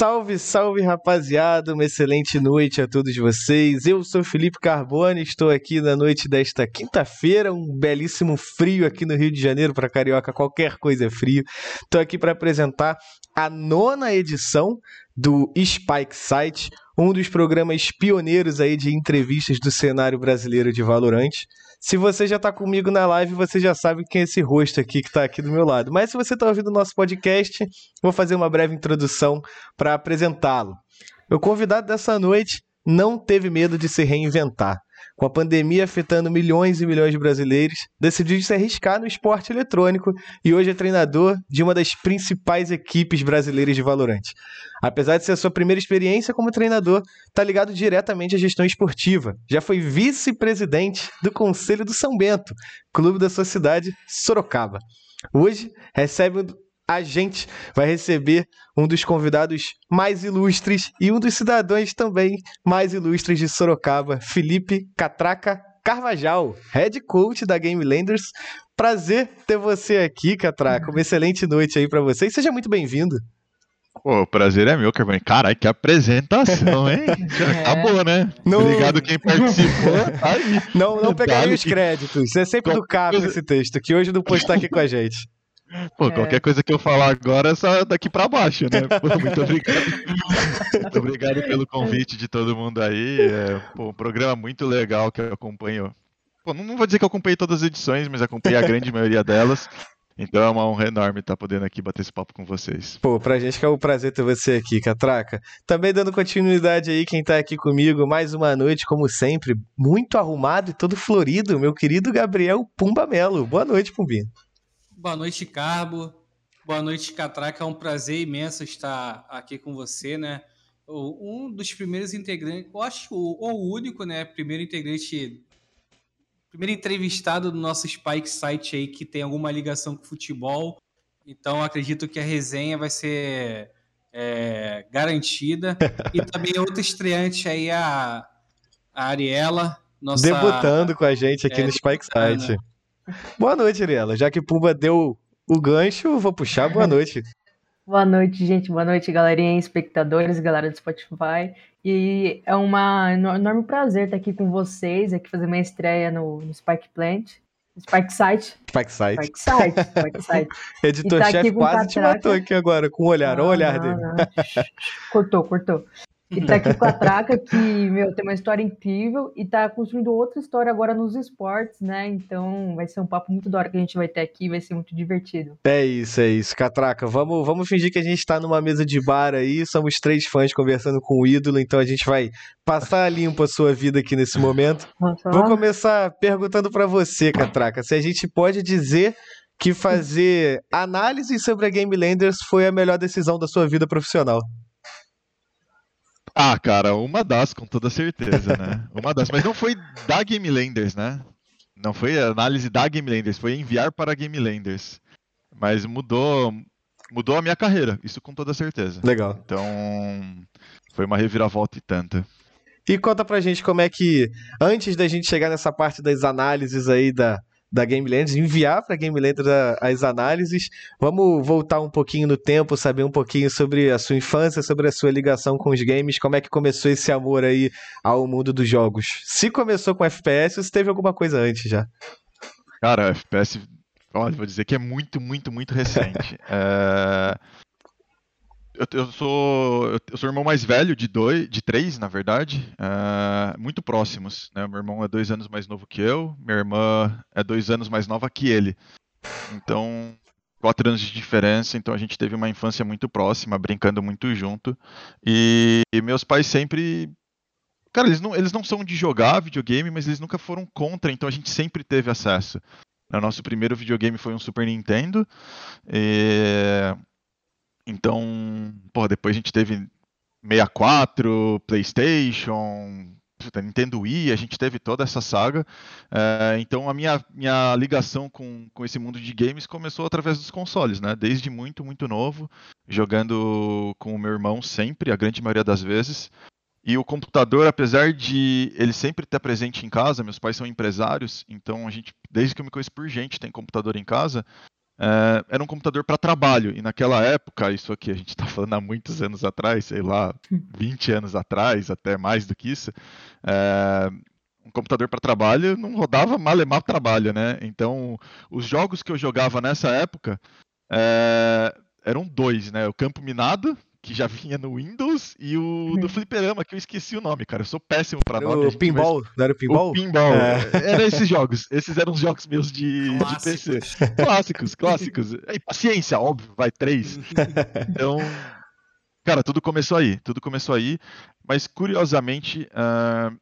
Salve, salve rapaziada, uma excelente noite a todos vocês. Eu sou Felipe Carbone, estou aqui na noite desta quinta-feira, um belíssimo frio aqui no Rio de Janeiro, para carioca qualquer coisa é frio. Estou aqui para apresentar a nona edição do Spike Site, um dos programas pioneiros aí de entrevistas do cenário brasileiro de Valorante. Se você já está comigo na live, você já sabe quem é esse rosto aqui que está aqui do meu lado. Mas se você está ouvindo o nosso podcast, vou fazer uma breve introdução para apresentá-lo. Meu convidado dessa noite não teve medo de se reinventar. Com a pandemia afetando milhões e milhões de brasileiros, decidiu se arriscar no esporte eletrônico e hoje é treinador de uma das principais equipes brasileiras de Valorante. Apesar de ser a sua primeira experiência como treinador, está ligado diretamente à gestão esportiva. Já foi vice-presidente do Conselho do São Bento, clube da sua cidade, Sorocaba. Hoje recebe a gente vai receber um dos convidados mais ilustres e um dos cidadãos também mais ilustres de Sorocaba, Felipe Catraca Carvajal, head coach da Game Landers. Prazer ter você aqui, Catraca. Uma excelente noite aí para você e seja muito bem-vindo. Pô, o prazer é meu, Carvão. Caralho, que apresentação, hein? Já é. acabou, né? Não... Obrigado quem participou. Aí. Não, não pegaria os créditos. Você é sempre do cabo esse texto, que hoje não pode estar aqui com a gente. Pô, é. qualquer coisa que eu falar agora é só daqui para baixo, né? Pô, muito obrigado. muito obrigado pelo convite de todo mundo aí. É, pô, um programa muito legal que eu acompanho. Pô, não, vou dizer que eu acompanhei todas as edições, mas acompanhei a grande maioria delas. Então é uma honra enorme estar podendo aqui bater esse papo com vocês. Pô, pra gente que é um prazer ter você aqui, Catraca. Também dando continuidade aí, quem tá aqui comigo, mais uma noite, como sempre, muito arrumado e todo florido, meu querido Gabriel Pumba Melo. Boa noite, Pumbinho. Boa noite, Carbo. Boa noite, Catraca. É um prazer imenso estar aqui com você, né? Um dos primeiros integrantes, eu acho o, o único, né? Primeiro integrante primeiro entrevistado do nosso Spike site aí que tem alguma ligação com futebol. Então acredito que a resenha vai ser é, garantida. e também outra estreante aí, a, a Ariela. Nossa, Debutando com a gente aqui é, no Spike Site. Boa noite, Ariela. Já que Pumba deu o gancho, vou puxar. Boa noite. Boa noite, gente. Boa noite, galerinha, espectadores, galera do Spotify. E é um enorme prazer estar aqui com vocês, aqui fazer minha estreia no, no Spike Plant. Spike Site. Spike Site. Spike Site. Spike Site. Editor-chefe tá quase te matou aqui agora, com o olhar. Olha o olhar dele. cortou, cortou. E tá aqui com a Traca, que, meu, tem uma história incrível e tá construindo outra história agora nos esportes, né? Então vai ser um papo muito da hora que a gente vai ter aqui, vai ser muito divertido. É isso, é isso. Catraca, vamos, vamos fingir que a gente tá numa mesa de bar aí, somos três fãs conversando com o ídolo, então a gente vai passar limpo a sua vida aqui nesse momento. Nossa. Vou começar perguntando para você, Catraca, se a gente pode dizer que fazer análise sobre a Game Landers foi a melhor decisão da sua vida profissional. Ah, cara, uma das, com toda certeza, né? Uma das, mas não foi da Game Landers, né? Não foi análise da Game Landers, foi enviar para a Game Landers. Mas mudou, mudou a minha carreira, isso com toda certeza. Legal. Então, foi uma reviravolta e tanta. E conta pra gente como é que, antes da gente chegar nessa parte das análises aí da, da Game Landers, enviar para a Game Landers as análises. Vamos voltar um pouquinho no tempo, saber um pouquinho sobre a sua infância, sobre a sua ligação com os games, como é que começou esse amor aí ao mundo dos jogos. Se começou com FPS ou se teve alguma coisa antes já? Cara, FPS, olha, vou dizer que é muito, muito, muito recente. é eu, eu, sou eu sou irmão mais velho de dois, de três, na verdade, uh, muito próximos. Né? Meu irmão é dois anos mais novo que eu, minha irmã é dois anos mais nova que ele. Então, quatro anos de diferença, então a gente teve uma infância muito próxima, brincando muito junto. E, e meus pais sempre Cara, eles não, eles não são de jogar videogame, mas eles nunca foram contra, então a gente sempre teve acesso. O nosso primeiro videogame foi um Super Nintendo. E então, pô, depois a gente teve 64, PlayStation, Nintendo Wii, a gente teve toda essa saga. É, então a minha, minha ligação com, com esse mundo de games começou através dos consoles, né? Desde muito, muito novo, jogando com o meu irmão sempre, a grande maioria das vezes. E o computador, apesar de ele sempre estar presente em casa, meus pais são empresários, então a gente, desde que eu me conheço por gente, tem computador em casa. É, era um computador para trabalho. E naquela época, isso aqui a gente está falando há muitos anos atrás, sei lá, 20 anos atrás, até mais do que isso, é, um computador para trabalho não rodava malemar trabalho, né? Então, os jogos que eu jogava nessa época é, eram dois, né? O Campo Minado, que já vinha no Windows, e o do Fliperama, que eu esqueci o nome, cara. Eu sou péssimo para nome. O Pinball, não era o Pinball? O Pinball. É. Era esses jogos. Esses eram os jogos meus de, de PC. Clássicos, clássicos. E paciência, óbvio, vai três. Então, cara, tudo começou aí. Tudo começou aí. Mas, curiosamente, uh,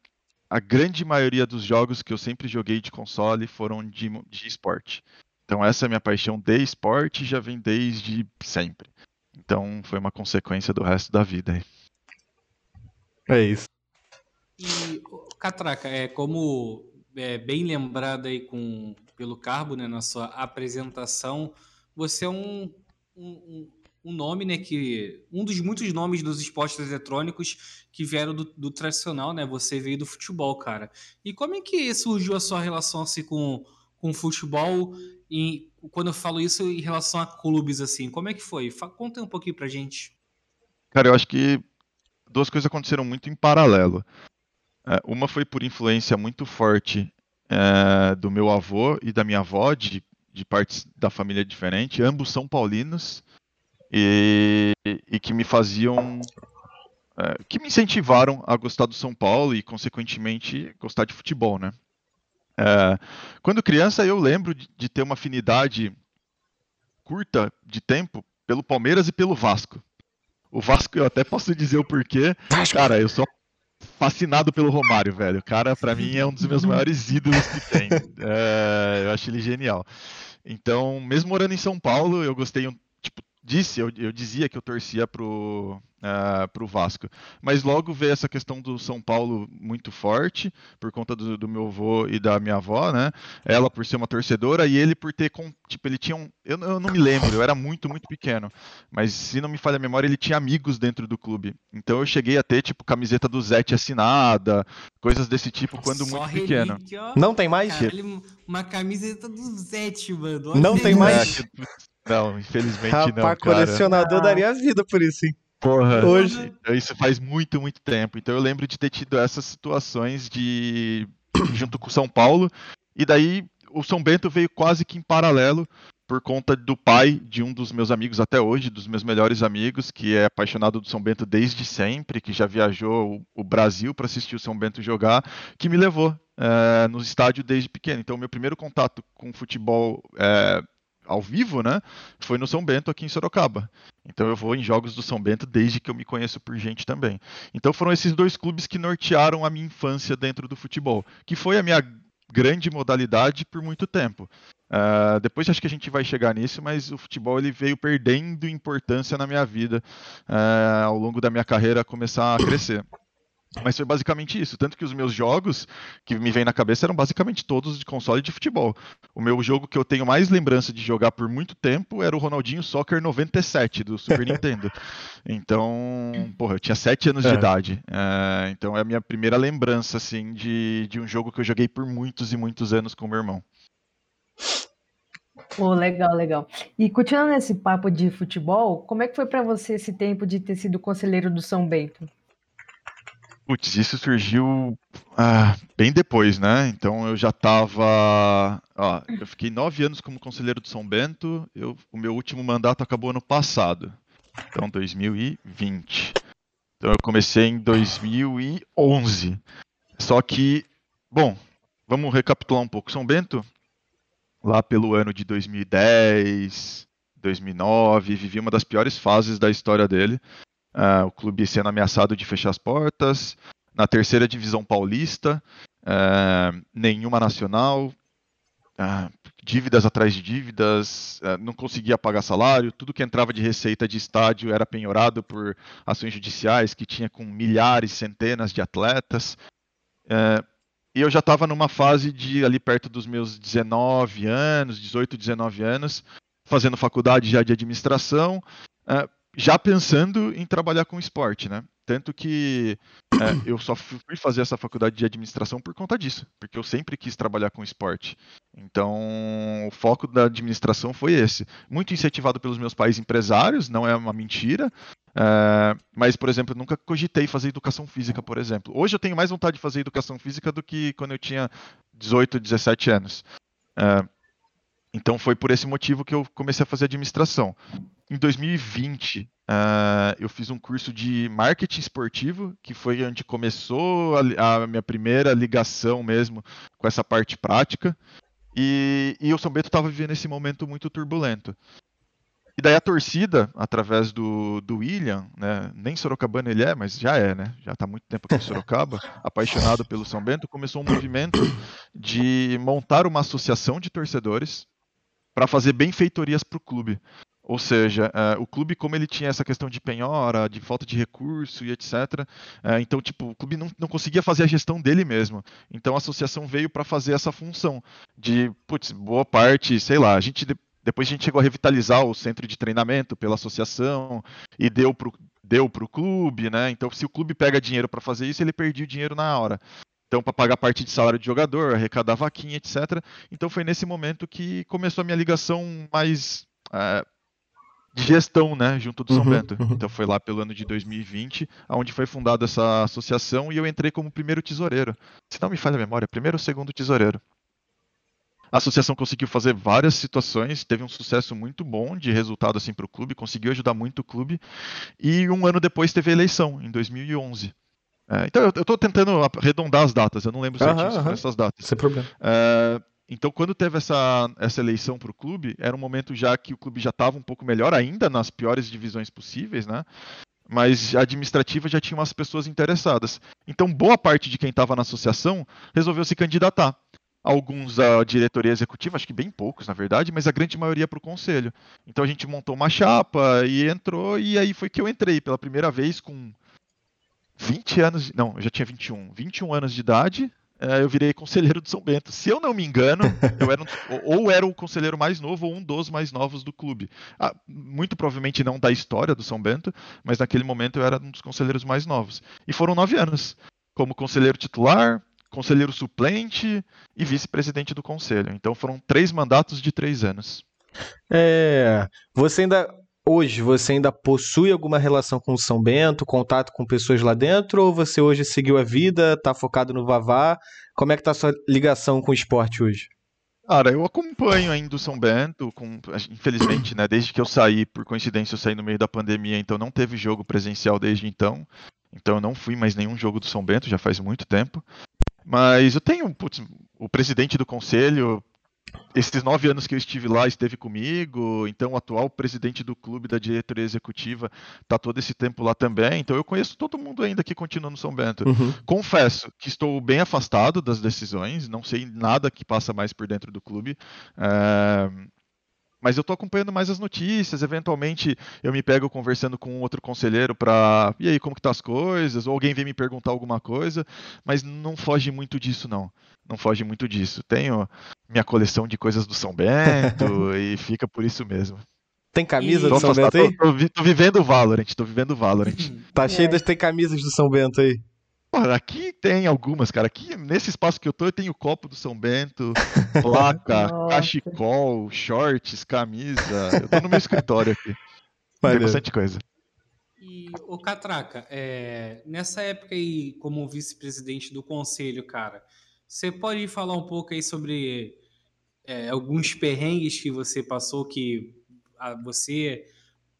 a grande maioria dos jogos que eu sempre joguei de console foram de, de esporte. Então, essa é a minha paixão de esporte já vem desde sempre. Então foi uma consequência do resto da vida. É isso. E, Catraca, é como é, bem lembrado aí com, pelo Carbo, né, na sua apresentação, você é um, um, um nome, né, que um dos muitos nomes dos esportes eletrônicos que vieram do, do, tradicional, né? Você veio do futebol, cara. E como é que surgiu a sua relação assim com com o futebol e quando eu falo isso em relação a clubes, assim, como é que foi? Conta um pouquinho pra gente. Cara, eu acho que duas coisas aconteceram muito em paralelo. É, uma foi por influência muito forte é, do meu avô e da minha avó, de, de partes da família diferente, ambos são paulinos, e, e que me faziam. É, que me incentivaram a gostar do São Paulo e, consequentemente, gostar de futebol, né? É, quando criança, eu lembro de, de, ter uma afinidade curta de tempo pelo Palmeiras e pelo Vasco. O Vasco, eu até posso dizer o porquê. Cara, eu sou fascinado pelo Romário, velho. O cara, para mim, é um dos meus maiores ídolos que tem. É, eu acho ele genial. Então, mesmo morando em São Paulo, eu gostei um, tipo, disse, eu, eu dizia que eu torcia pro, uh, para o Vasco. Mas logo veio essa questão do São Paulo muito forte, por conta do, do, meu avô e da minha avó, né? Ela por ser uma torcedora e ele por ter, com, tipo, ele tinha um... Eu, eu não me lembro, eu era muito, muito pequeno. Mas se não me falha a memória, ele tinha amigos dentro do clube. Então eu cheguei a ter, tipo, camiseta do Zete assinada, coisas desse tipo, quando Só muito relíquia, pequeno. Não tem mais? Caralho, uma camiseta do Zete, mano. Olha não tem mais? É, não, infelizmente Rapaz, não, cara. colecionador daria vida por isso, hein? Porra, hoje. Isso faz muito, muito tempo. Então eu lembro de ter tido essas situações de. junto com o São Paulo. E daí o São Bento veio quase que em paralelo por conta do pai de um dos meus amigos até hoje, dos meus melhores amigos, que é apaixonado do São Bento desde sempre, que já viajou o, Brasil para assistir o São Bento jogar, que me levou é, no estádio desde pequeno. Então, meu primeiro contato com futebol é, ao vivo, né? Foi no São Bento aqui em Sorocaba. Então eu vou em jogos do São Bento desde que eu me conheço por gente também. Então foram esses dois clubes que nortearam a minha infância dentro do futebol, que foi a minha grande modalidade por muito tempo. Uh, depois acho que a gente vai chegar nisso, mas o futebol ele veio perdendo importância na minha vida uh, ao longo da minha carreira começar a crescer. Mas foi basicamente isso. Tanto que os meus jogos que me vem na cabeça eram basicamente todos de console de futebol. O meu jogo que eu tenho mais lembrança de jogar por muito tempo era o Ronaldinho Soccer 97 do Super Nintendo. Então, porra, eu tinha 7 anos é. de idade. É, então é a minha primeira lembrança, assim, de, de um jogo que eu joguei por muitos e muitos anos com meu irmão. Pô, legal, legal. E continuando nesse papo de futebol, como é que foi para você esse tempo de ter sido conselheiro do São Bento? Putz, isso surgiu ah, bem depois, né? Então eu já estava. Eu fiquei nove anos como conselheiro do São Bento. Eu, o meu último mandato acabou ano passado. Então, 2020. Então eu comecei em 2011. Só que, bom, vamos recapitular um pouco. São Bento, lá pelo ano de 2010, 2009, vivia uma das piores fases da história dele. Uh, o clube sendo ameaçado de fechar as portas. Na terceira divisão paulista, uh, nenhuma nacional, uh, dívidas atrás de dívidas, não conseguia pagar salário, tudo que entrava de receita de estádio era penhorado por ações judiciais que tinha com milhares, centenas de atletas. e eu já estava numa fase de ali perto dos meus 19 anos, 18, 19 anos, fazendo faculdade já de administração, já pensando em trabalhar com esporte, né? tanto que é, eu só fui fazer essa faculdade de administração por conta disso, porque eu sempre quis trabalhar com esporte. Então, o foco da administração foi esse. Muito incentivado pelos meus pais empresários, não é uma mentira. É, mas, por exemplo, nunca cogitei fazer educação física, por exemplo. Hoje eu tenho mais vontade de fazer educação física do que quando eu tinha 18, 17 anos. É, então foi por esse motivo que eu comecei a fazer administração. Em 2020, uh, eh, eu fiz um curso de marketing esportivo, que foi onde começou a, a minha primeira ligação mesmo com essa parte prática. E, e o São Bento estava vivendo esse momento muito turbulento. E daí a torcida, através do, do William, né, nem Sorocabana ele é, mas já é, né? Já está muito tempo aqui em Sorocaba, apaixonado pelo São Bento, começou um movimento de montar uma associação de torcedores para fazer benfeitorias para o clube. Ou seja, uh, o clube, como ele tinha essa questão de penhora, de falta de recurso e etc., uh, é, então, tipo, o clube não, não conseguia fazer a gestão dele mesmo. Então, a associação veio para fazer essa função de, putz, boa parte, sei lá, a gente depois a gente chegou a revitalizar o centro de treinamento pela associação e deu para deu o clube, né? Então, se o clube pega dinheiro para fazer isso, ele perdia o dinheiro na hora. Então, para pagar parte de salário de jogador, arrecadar vaquinha, etc. Então, foi nesse momento que começou a minha ligação mais é, de gestão, né, junto do São uhum, Bento. Uhum. Então foi lá pelo ano de 2020, onde foi fundada essa associação e eu entrei como primeiro tesoureiro. Se não me falha a memória, primeiro ou segundo tesoureiro. A associação conseguiu fazer várias situações, teve um sucesso muito bom de resultado assim para o clube, conseguiu ajudar muito o clube. E um ano depois teve a eleição, em 2011. É, então eu estou tentando arredondar as datas, eu não lembro certinho uhum, essas datas. Sem problema. É, então, quando teve essa, essa eleição para o clube, era um momento já que o clube já estava um pouco melhor, ainda nas piores divisões possíveis, né? Mas a administrativa já tinha umas pessoas interessadas. Então, boa parte de quem estava na associação resolveu se candidatar. Alguns à diretoria executiva, acho que bem poucos, na verdade, mas a grande maioria para o conselho. Então a gente montou uma chapa e entrou, e aí foi que eu entrei pela primeira vez com 20 anos, não, eu já tinha 21, 21 anos de idade, é, eu virei conselheiro do São Bento. Se eu não me engano, eu era um, ou era o conselheiro mais novo ou um dos mais novos do clube. Ah, muito provavelmente não da história do São Bento, mas naquele momento eu era um dos conselheiros mais novos. E foram nove anos, como conselheiro titular, conselheiro suplente e vice-presidente do conselho. Então foram três mandatos de três anos. É, você ainda hoje você ainda possui alguma relação com São Bento, contato com pessoas lá dentro, ou você hoje seguiu a vida, está focado no Vavá? Como é que tá a sua ligação com o esporte hoje? Cara, eu acompanho ainda o São Bento, com, infelizmente, né? Desde que eu saí, por coincidência, eu saí no meio da pandemia, então não teve jogo presencial desde então. Então eu não fui mais nenhum jogo do São Bento, já faz muito tempo. Mas eu tenho putz, o presidente do conselho, esses nove anos que eu estive lá esteve comigo, então o atual presidente do clube da diretoria executiva está todo esse tempo lá também, então eu conheço todo mundo ainda que continua no São Bento. Uhum. Confesso que estou bem afastado das decisões, não sei nada que passa mais por dentro do clube. É mas eu estou acompanhando mais as notícias, eventualmente eu me pego conversando com outro conselheiro para e aí como que tá as coisas, ou alguém vem me perguntar alguma coisa, mas não foge muito disso não. Não foge muito disso. Tenho minha coleção de coisas do São Bento e fica por isso mesmo. Tem camisa e... do São Bento aí? Tô, tô, tô, vivendo o Valorant, tô vivendo o Valorant. tá cheio é. das tem camisas do São Bento aí. Porra, aqui tem algumas, cara. Aqui, nesse espaço que eu tô, eu tenho copo do São Bento, placa, cachecol, shorts, camisa. Eu tô no meu escritório aqui. Tem bastante coisa. E, ô Catraca, é, nessa época aí, como vice-presidente do conselho, cara, você pode falar um pouco aí sobre é, alguns perrengues que você passou que a, você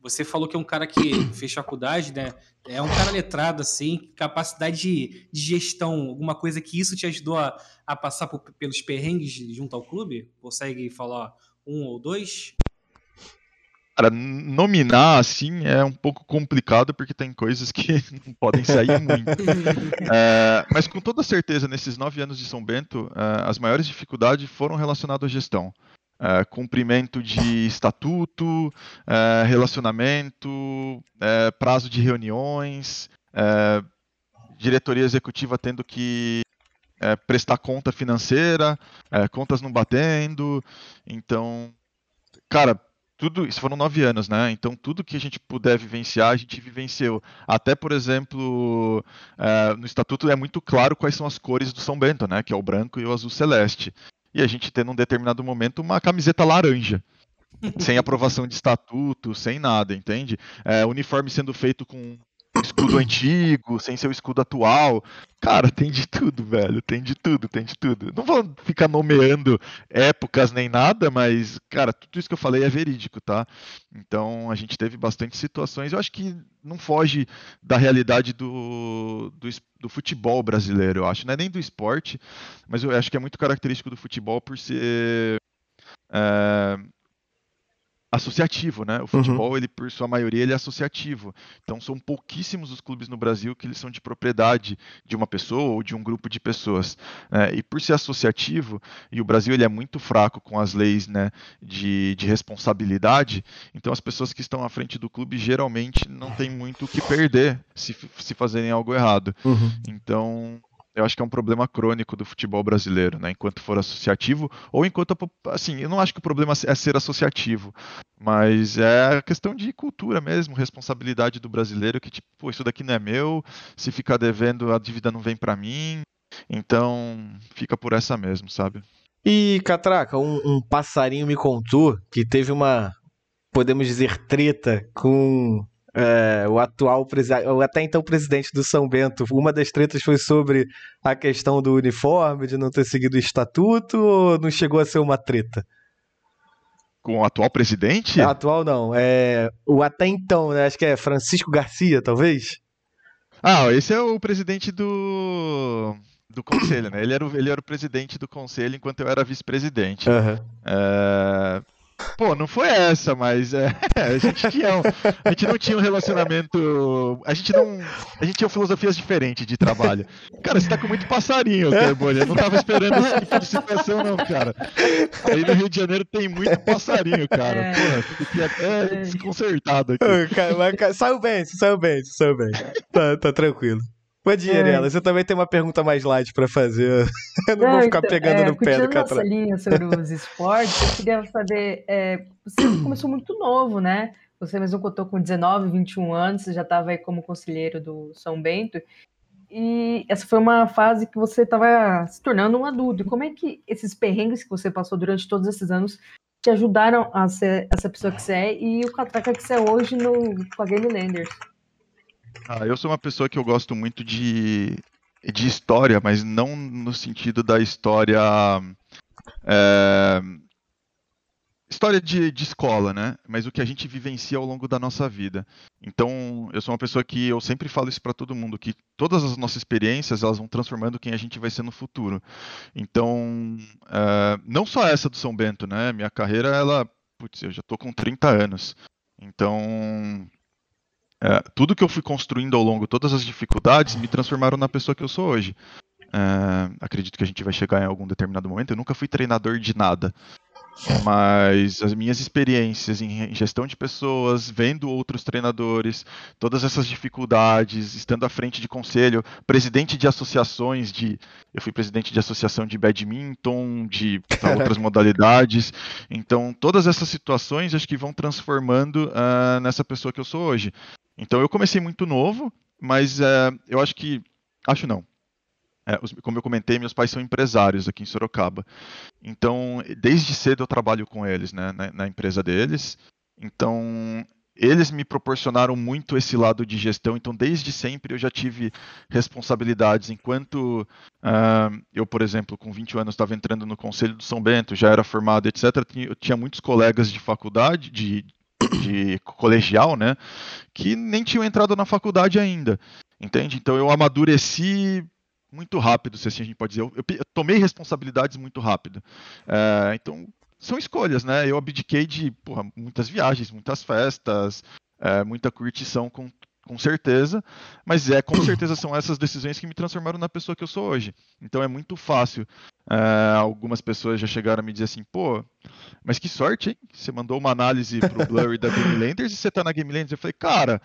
você falou que é um cara que fez faculdade, né? É um cara letrado, assim, capacidade de, de gestão, alguma coisa que isso te ajudou a, a passar por, pelos perrengues junto ao clube? Consegue falar um ou dois? Cara, nominar assim é um pouco complicado porque tem coisas que não podem sair muito. é, mas com toda certeza, nesses nove anos de São Bento, é, as maiores dificuldades foram relacionadas à gestão. Uh, cumprimento de estatuto, uh, relacionamento, uh, prazo de reuniões, diretoria executiva tendo que prestar conta financeira, contas não batendo. Então, cara, tudo, isso foram nove anos, né? Então tudo que a gente puder vivenciar, a gente vivenciou. Até, por exemplo, no estatuto é muito claro quais são as cores do São Bento, né? Que é o branco e o azul celeste. E a gente tem num determinado momento uma camiseta laranja. sem aprovação de estatuto, sem nada, entende? É, uniforme sendo feito com escudo antigo, sem seu escudo atual. Cara, tem de tudo, velho. Tem de tudo, tem de tudo. Não vou ficar nomeando épocas nem nada, mas, cara, tudo isso que eu falei é verídico, tá? Então a gente teve bastante situações. Eu acho que não foge da realidade do, do, do futebol brasileiro, eu acho. Não é nem do esporte, mas eu acho que é muito característico do futebol por ser. É, associativo, né? O uhum. futebol, uhum. ele por sua maioria, ele é associativo. Então são pouquíssimos os clubes no Brasil que eles são de propriedade de uma pessoa ou de um grupo de pessoas. Né? E por ser associativo, e o Brasil ele é muito fraco com as leis né, de, de responsabilidade, então as pessoas que estão à frente do clube geralmente não têm muito o que perder se, se fazerem algo errado. Uhum. Então eu acho que é um problema crônico do futebol brasileiro, né? Enquanto for associativo, ou enquanto. Assim, eu não acho que o problema é ser associativo, mas é a questão de cultura mesmo, responsabilidade do brasileiro, que tipo, pô, isso daqui não é meu, se ficar devendo, a dívida não vem para mim. Então, fica por essa mesmo, sabe? E, Catraca, um, um passarinho me contou que teve uma, podemos dizer, treta com é, o atual o até então presidente do São Bento, uma das tretas foi sobre a questão do uniforme, de não ter seguido o estatuto, ou não chegou a ser uma treta? Com o atual presidente? atual não, é o até então, né? Acho que é Francisco Garcia, talvez. Ah, esse é o presidente do do conselho, né? Ele era o, ele era o presidente do conselho enquanto eu era vice-presidente. Uhum. É, Pô, não foi essa, mas é, a gente tinha um, a gente não tinha um relacionamento, a gente não, a gente tinha filosofias diferentes de trabalho. Cara, você tá com muito passarinho, Carbone, eu não tava esperando esse tipo de situação não, cara. Aí no Rio de Janeiro tem muito passarinho, cara. É. Porra, fiquei até é. desconcertado aqui. Cara, saiu bem, saiu bem, saiu bem. Tá, tá tranquilo. Dinheirela, é. você também tem uma pergunta mais light para fazer. Eu não, não vou ficar então, pegando é, no pé do Catrão. linha sobre os esportes, eu queria saber, é, você começou muito novo, né? Você mesmo contou com 19, 21 anos, você já estava aí como conselheiro do São Bento, e essa foi uma fase que você estava se tornando um adulto. E como é que esses perrengues que você passou durante todos esses anos te ajudaram a ser essa pessoa que você é e o catraca que você é hoje no, com a Game Landers? Ah, eu sou uma pessoa que eu gosto muito de, de história, mas não no sentido da história. É, história de, de escola, né? Mas o que a gente vivencia ao longo da nossa vida. Então, eu sou uma pessoa que eu sempre falo isso para todo mundo, que todas as nossas experiências elas vão transformando quem a gente vai ser no futuro. Então, é, não só essa do São Bento, né? Minha carreira, ela, putz, eu já tô com 30 anos. Então, é, tudo que eu fui construindo ao longo, todas as dificuldades, me transformaram na pessoa que eu sou hoje. É, acredito que a gente vai chegar em algum determinado momento. Eu nunca fui treinador de nada. Mas as minhas experiências em gestão de pessoas, vendo outros treinadores, todas essas dificuldades, estando à frente de conselho, presidente de associações de. Eu fui presidente de associação de badminton, de outras modalidades. Então, todas essas situações acho que vão transformando uh, nessa pessoa que eu sou hoje. Então eu comecei muito novo, mas é, eu acho que. Acho não. É, como eu comentei, meus pais são empresários aqui em Sorocaba. Então, desde cedo eu trabalho com eles, né, na, na empresa deles. Então, eles me proporcionaram muito esse lado de gestão, então desde sempre eu já tive responsabilidades. Enquanto uh, eu, por exemplo, com 20 anos estava entrando no Conselho do São Bento, já era formado, etc., eu tinha muitos colegas de faculdade, de, de colegial, né, que nem tinham entrado na faculdade ainda, entende? Então eu amadureci muito rápido, se assim a gente pode dizer. Eu, eu, eu tomei responsabilidades muito rápido. É, então são escolhas, né? Eu abdiquei de porra, muitas viagens, muitas festas, é, muita curtição com com certeza, mas é com certeza são essas decisões que me transformaram na pessoa que eu sou hoje. Então é muito fácil. Uh, algumas pessoas já chegaram a me dizer assim, pô, mas que sorte, hein? Você mandou uma análise pro Blurry da Game Landers e você tá na Game Landers. Eu falei, cara,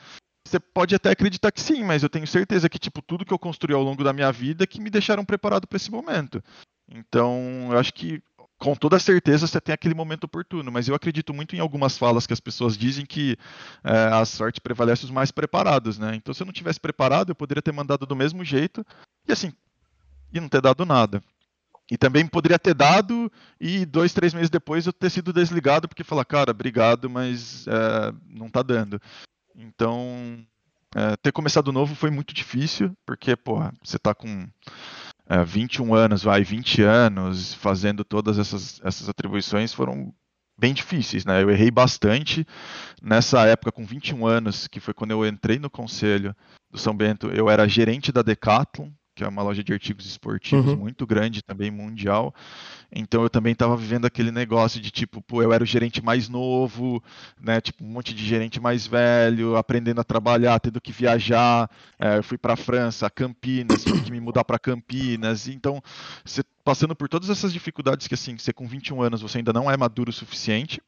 você pode até acreditar que sim, mas eu tenho certeza que tipo tudo que eu construí ao longo da minha vida que me deixaram preparado para esse momento. Então, eu acho que com toda certeza você tem aquele momento oportuno, mas eu acredito muito em algumas falas que as pessoas dizem que é, a sorte prevalece os mais preparados, né? Então, se eu não tivesse preparado, eu poderia ter mandado do mesmo jeito e assim, e não ter dado nada. E também poderia ter dado e dois, três meses depois eu ter sido desligado porque falar, cara, obrigado, mas é, não tá dando. Então, é, ter começado novo foi muito difícil, porque, porra, você tá com é, 21 anos, vai, 20 anos, fazendo todas essas, essas atribuições foram bem difíceis, né? Eu errei bastante nessa época com 21 anos, que foi quando eu entrei no conselho do São Bento, eu era gerente da Decathlon, que é uma loja de artigos esportivos uhum. muito grande, também mundial. Então eu também estava vivendo aquele negócio de tipo, pô, eu era o gerente mais novo, né? Tipo, um monte de gerente mais velho, aprendendo a trabalhar, tendo que viajar. É, eu fui para a França, Campinas, tive que me mudar para Campinas. Então, você passando por todas essas dificuldades que assim, você com 21 anos você ainda não é maduro o suficiente.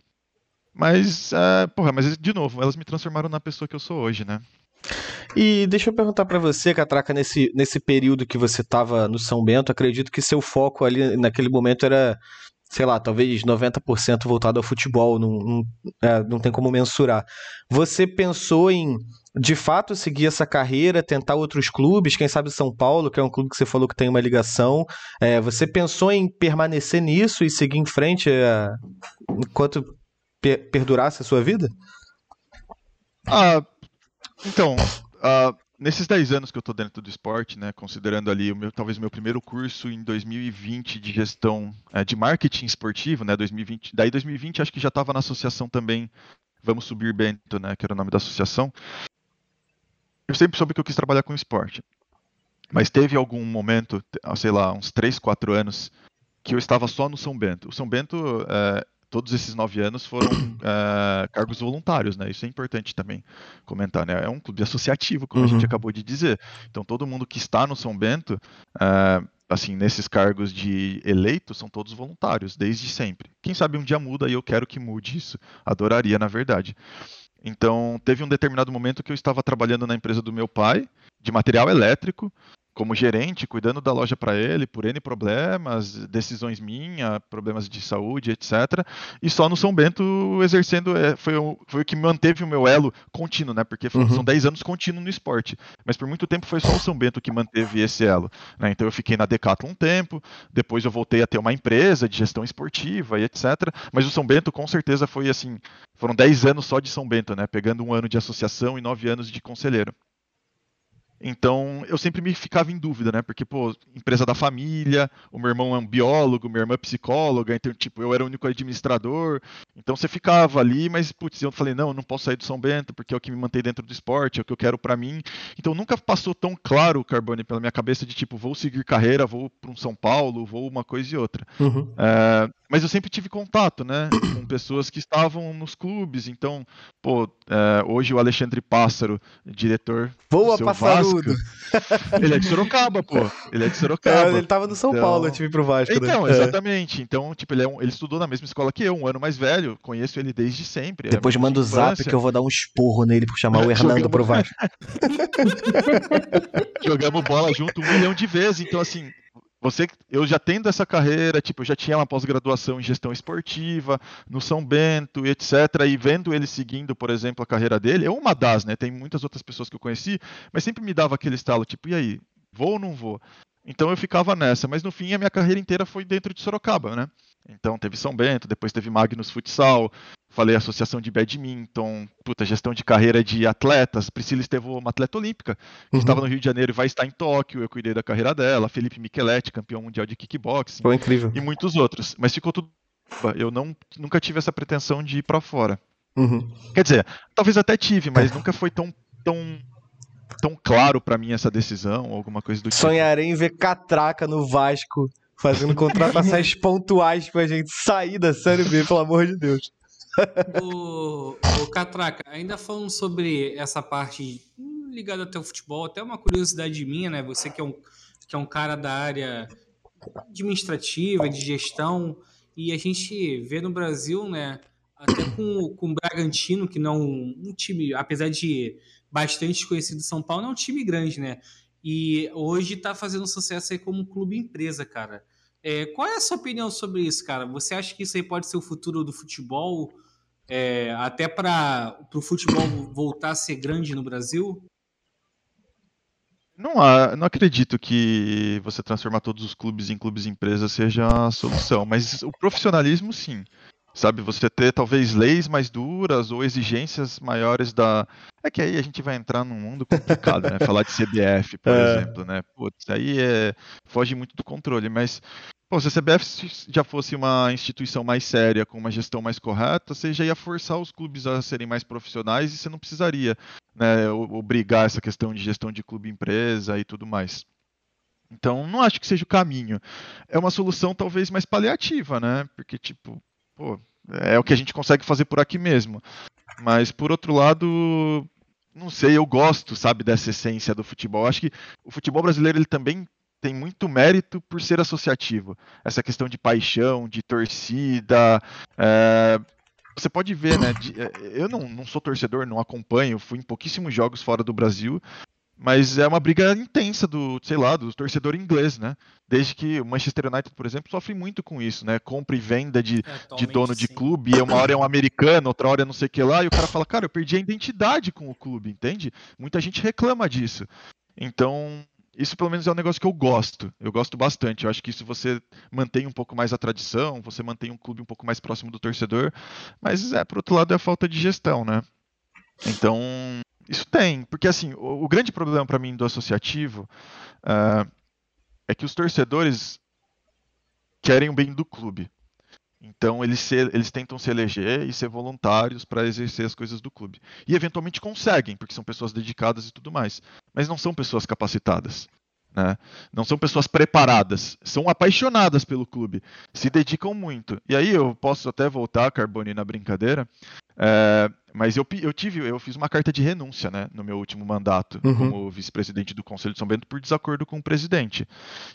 Mas, é, porra, mas de novo, elas me transformaram na pessoa que eu sou hoje, né? E deixa eu perguntar para você, Catraca, nesse, nesse período que você estava no São Bento, acredito que seu foco ali naquele momento era, sei lá, talvez 90% voltado ao futebol, não, não, é, não tem como mensurar. Você pensou em, de fato, seguir essa carreira, tentar outros clubes, quem sabe São Paulo, que é um clube que você falou que tem uma ligação. É, você pensou em permanecer nisso e seguir em frente é, enquanto per perdurasse a sua vida? Ah, então, uh, nesses 10 anos que eu estou dentro do esporte, né, considerando ali o meu, talvez meu primeiro curso em 2020 de gestão uh, de marketing esportivo, né, 2020, daí 2020 acho que já estava na associação também, Vamos Subir Bento, né, que era o nome da associação. Eu sempre soube que eu quis trabalhar com esporte. Mas teve algum momento, sei lá, uns 3, 4 anos, que eu estava só no São Bento. O São Bento, uh, todos esses nove anos foram uh, cargos voluntários, né? Isso é importante também comentar, né? É um clube associativo, como uhum. a gente uhum. acabou de dizer. Então, todo mundo que está no São Bento, uh, assim, nesses cargos de eleito, são todos voluntários, desde sempre. Quem sabe um dia muda e eu quero que mude isso. Adoraria, na verdade. Então, teve um determinado momento que eu estava trabalhando na empresa do meu pai, de material elétrico, como gerente, cuidando da loja para ele, por N problemas, decisões minhas, problemas de saúde, etc. E só no São Bento exercendo, é, foi, o, foi o que manteve o meu elo contínuo, né? Porque foi, uhum. são 10 anos contínuo no esporte. Mas por muito tempo foi só o São Bento que manteve esse elo. Né? Então eu fiquei na Decathlon um tempo, depois eu voltei a ter uma empresa de gestão esportiva e etc. Mas o São Bento com certeza foi assim, foram 10 anos só de São Bento, né? Pegando um ano de associação e 9 anos de conselheiro. Então, eu sempre me ficava em dúvida, né? Porque, pô, empresa da família, o meu irmão é um biólogo, minha irmã é psicóloga, então, tipo, eu era o único administrador. Então, você ficava ali, mas, putz, eu falei, não, eu não posso sair do São Bento, porque é o que me mantém dentro do esporte, é o que eu quero para mim. Então, nunca passou tão claro, Carbone, pela minha cabeça de, tipo, vou seguir carreira, vou para um São Paulo, vou uma coisa e outra. Uhum. É, mas eu sempre tive contato, né, com pessoas que estavam nos clubes. Então, pô, é, hoje o Alexandre Pássaro, diretor Voa, Passarudo! Vasco, ele é de Sorocaba, pô. Ele é de Sorocaba. É, ele tava no São então... Paulo, eu tive pro Vasco, né? Então, é. exatamente. Então, tipo, ele, é um, ele estudou na mesma escola que eu, um ano mais velho. Conheço ele desde sempre. É Depois é manda o zap que eu vou dar um esporro nele por chamar o Hernando pro Vasco. Jogamos bola junto um milhão de vezes. Então, assim, você, eu já tendo essa carreira, tipo, eu já tinha uma pós-graduação em gestão esportiva, no São Bento, etc. E vendo ele seguindo, por exemplo, a carreira dele, é uma das, né? Tem muitas outras pessoas que eu conheci, mas sempre me dava aquele estalo, tipo, e aí, vou ou não vou? Então eu ficava nessa, mas no fim a minha carreira inteira foi dentro de Sorocaba, né? Então teve São Bento, depois teve Magnus Futsal, falei associação de badminton, puta, gestão de carreira de atletas. Priscila Estevô, uma atleta olímpica, que uhum. estava no Rio de Janeiro e vai estar em Tóquio, eu cuidei da carreira dela. Felipe Micheletti, campeão mundial de kickboxing. Foi incrível. E muitos outros. Mas ficou tudo. Eu não, nunca tive essa pretensão de ir para fora. Uhum. Quer dizer, talvez até tive, mas nunca foi tão, tão tão claro para mim essa decisão, alguma coisa do tipo. Sonharei em ver Catraca no Vasco fazendo contratações pontuais pra gente sair da Série B, pelo amor de Deus. o, o Catraca, ainda falando sobre essa parte ligada até o futebol, até uma curiosidade minha, né? Você que é um, que é um cara da área administrativa, de gestão, e a gente vê no Brasil, né? Até com, com o Bragantino, que não um time, apesar de bastante conhecido em São Paulo, é um time grande, né? E hoje está fazendo sucesso aí como clube empresa, cara. É, qual é a sua opinião sobre isso, cara? Você acha que isso aí pode ser o futuro do futebol? É, até para o futebol voltar a ser grande no Brasil? Não, há, não acredito que você transformar todos os clubes em clubes empresas seja a solução, mas o profissionalismo sim. Sabe, você ter talvez leis mais duras ou exigências maiores da. É que aí a gente vai entrar num mundo complicado, né? Falar de CBF, por é. exemplo, né? Putz, aí é... foge muito do controle, mas Pô, se a CBF já fosse uma instituição mais séria, com uma gestão mais correta, você já ia forçar os clubes a serem mais profissionais e você não precisaria né, obrigar essa questão de gestão de clube-empresa e tudo mais. Então, não acho que seja o caminho. É uma solução talvez mais paliativa, né? Porque, tipo, pô, é o que a gente consegue fazer por aqui mesmo. Mas, por outro lado, não sei, eu gosto, sabe, dessa essência do futebol. Acho que o futebol brasileiro ele também tem muito mérito por ser associativo. Essa questão de paixão, de torcida. É, você pode ver, né? É, eu não, não sou torcedor, não acompanho, fui em pouquíssimos jogos fora do Brasil, mas é uma briga intensa do, sei lá, do torcedor inglês, né? Desde que o Manchester United, por exemplo, sofre muito com isso, né? Compra e venda de, é, de dono de clube, e uma hora é um americano, outra hora é não sei o que lá, e o cara fala, cara, eu perdi a identidade com o clube, entende? Muita gente reclama disso. Então, isso pelo menos é um negócio que eu gosto. Eu gosto bastante. Eu acho que isso você mantém um pouco mais a tradição, você mantém um clube um pouco mais próximo do torcedor, mas é por outro lado é a falta de gestão, né? Então isso tem, porque assim o, o grande problema para mim do associativo uh, é que os torcedores querem o bem do clube. Então eles, se, eles tentam se eleger e ser voluntários para exercer as coisas do clube. E eventualmente conseguem, porque são pessoas dedicadas e tudo mais. Mas não são pessoas capacitadas. Né? Não são pessoas preparadas, são apaixonadas pelo clube, se dedicam muito. E aí eu posso até voltar, Carbone, na brincadeira, é, mas eu, eu tive, eu fiz uma carta de renúncia, né, no meu último mandato uhum. como vice-presidente do Conselho de São Bento por desacordo com o presidente.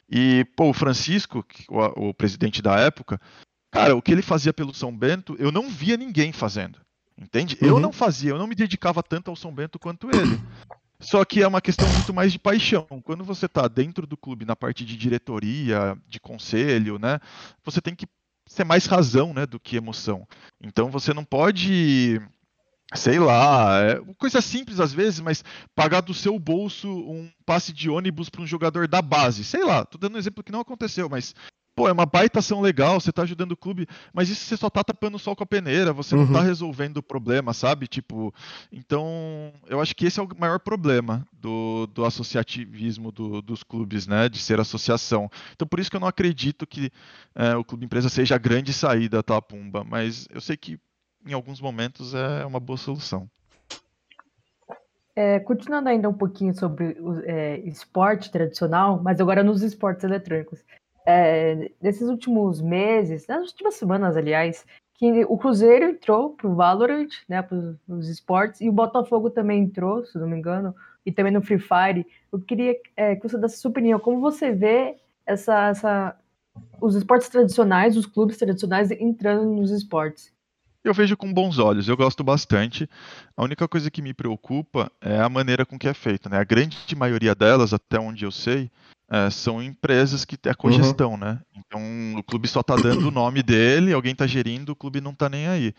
E pô, o Francisco, o, o presidente da época, Cara, o que ele fazia pelo São Bento, eu não via ninguém fazendo. Entende? Uhum. Eu não fazia, eu não me dedicava tanto ao São Bento quanto ele. Só que é uma questão muito mais de paixão. Quando você está dentro do clube, na parte de diretoria, de conselho, né? Você tem que ser mais razão, né, do que emoção. Então você não pode sei lá, é coisa simples às vezes, mas pagar do seu bolso um passe de ônibus para um jogador da base, sei lá, tô dando um exemplo que não aconteceu, mas pô, é uma baita ação legal, você tá ajudando o clube, mas isso você só tá tapando o sol com a peneira, você uhum. não tá uhum. resolvendo o problema, sabe? Tipo, então, eu acho que esse é o maior problema do, do associativismo do, dos clubes, né? De ser associação. Então, por isso que eu não acredito que é, o clube empresa seja a grande saída, tá, Pumba? Mas eu sei que em alguns momentos é uma boa solução. É, continuando ainda um pouquinho sobre o é, esporte tradicional, mas agora nos esportes eletrônicos é, nesses últimos meses, nas últimas semanas, aliás, que o Cruzeiro entrou pro Valorant, né, para os esportes, e o Botafogo também entrou, se não me engano, e também no Free Fire. Eu queria é, que você desse sua opinião, como você vê essa, essa, os esportes tradicionais, os clubes tradicionais entrando nos esportes? Eu vejo com bons olhos, eu gosto bastante. A única coisa que me preocupa é a maneira com que é feita. Né? A grande maioria delas, até onde eu sei, é, são empresas que é cogestão, uhum. né? Então o clube só tá dando o nome dele, alguém tá gerindo, o clube não tá nem aí.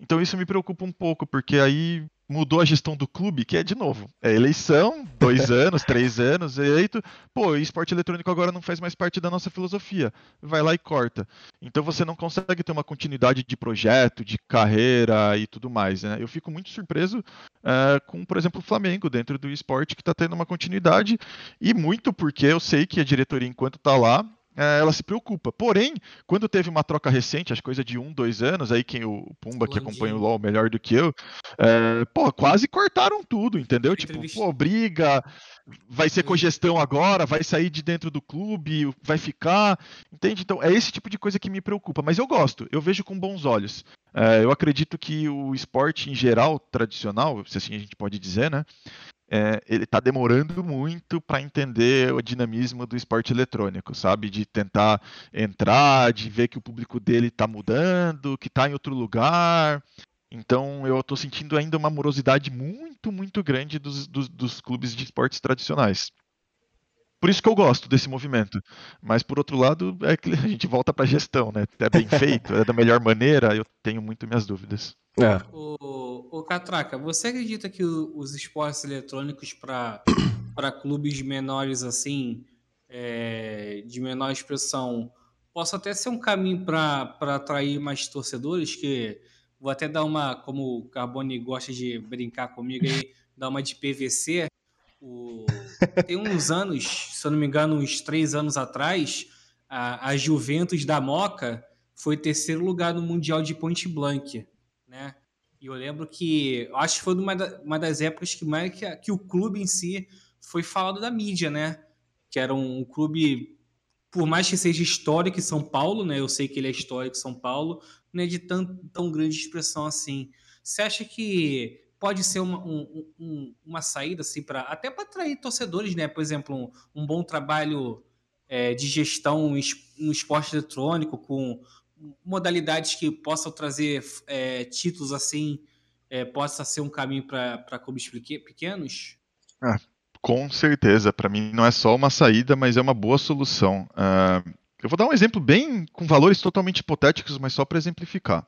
Então isso me preocupa um pouco, porque aí mudou a gestão do clube, que é de novo, é eleição, dois anos, três anos, eleito, pô, o esporte eletrônico agora não faz mais parte da nossa filosofia, vai lá e corta. Então você não consegue ter uma continuidade de projeto, de carreira e tudo mais, né? Eu fico muito surpreso é, com, por exemplo, o Flamengo dentro do esporte que está tendo uma continuidade e muito porque eu sei que a diretoria enquanto está lá é, ela se preocupa. Porém, quando teve uma troca recente, acho coisa de um, dois anos, aí quem o Pumba, que acompanha o LoL melhor do que eu, é, pô, quase cortaram tudo, entendeu? Tipo, pô, briga, vai ser cogestão agora, vai sair de dentro do clube, vai ficar, entende? Então, é esse tipo de coisa que me preocupa, mas eu gosto, eu vejo com bons olhos. É, eu acredito que o esporte em geral, tradicional, se assim a gente pode dizer, né? É, ele está demorando muito para entender o dinamismo do esporte eletrônico, sabe? De tentar entrar, de ver que o público dele está mudando, que está em outro lugar. Então eu estou sentindo ainda uma morosidade muito, muito grande dos, dos, dos clubes de esportes tradicionais. Por isso que eu gosto desse movimento. Mas por outro lado, é que a gente volta para a gestão, né? É bem feito, é da melhor maneira, eu tenho muito minhas dúvidas. É. O, o Catraca, você acredita que os esportes eletrônicos para clubes menores assim, é, de menor expressão, possa até ser um caminho para atrair mais torcedores? Que vou até dar uma, como o Carbone gosta de brincar comigo aí, dar uma de PVC. O, tem uns anos, se eu não me engano, uns três anos atrás, a, a Juventus da Moca foi terceiro lugar no Mundial de Point Blank né? E eu lembro que, acho que foi uma, da, uma das épocas que mais que, que, o clube em si foi falado da mídia, né? Que era um clube, por mais que seja histórico em São Paulo, né? Eu sei que ele é histórico em São Paulo, não é de tão, tão grande expressão assim. Você acha que pode ser uma, um, um, uma saída assim para até para atrair torcedores, né? Por exemplo, um, um bom trabalho é, de gestão no esporte eletrônico com modalidades que possam trazer é, títulos assim é, possa ser um caminho para clubes pequenos? Ah, com certeza. Para mim não é só uma saída, mas é uma boa solução. Uh, eu vou dar um exemplo bem com valores totalmente hipotéticos, mas só para exemplificar.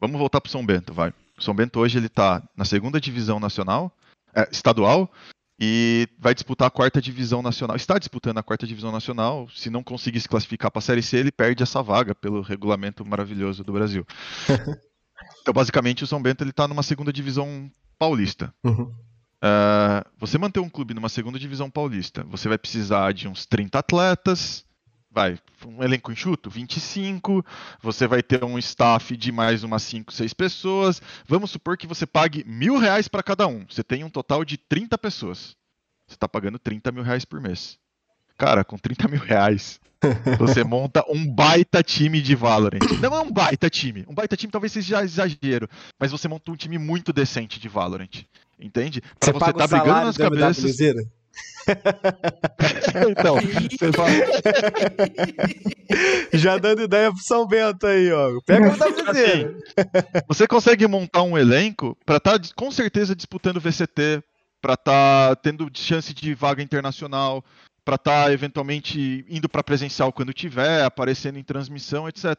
Vamos voltar para São Bento, vai. O São Bento hoje ele está na segunda divisão nacional, é, estadual, e vai disputar a quarta divisão nacional. Está disputando a quarta divisão nacional. Se não conseguir se classificar para a Série C, ele perde essa vaga pelo regulamento maravilhoso do Brasil. então, basicamente, o São Bento ele está numa segunda divisão paulista. Uhum. Uh, você manter um clube numa segunda divisão paulista, você vai precisar de uns 30 atletas, vai, um elenco enxuto, 25, você vai ter um staff de mais umas 5, 6 pessoas. Vamos supor que você pague mil reais para cada um. Você tem um total de 30 pessoas. Você está pagando 30 mil reais por mês. Cara, com 30 mil reais, você monta um baita time de Valorant. Não é um baita time. Um baita time talvez seja exagero. Mas você monta um time muito decente de Valorant. Entende? Pra você, você tá brigando nas cabeças. então, Já dando ideia pro São Bento aí, ó. Pega o WZ. Assim, você consegue montar um elenco para estar tá, com certeza disputando VCT, para estar tá tendo chance de vaga internacional, para estar tá, eventualmente indo para presencial quando tiver, aparecendo em transmissão, etc.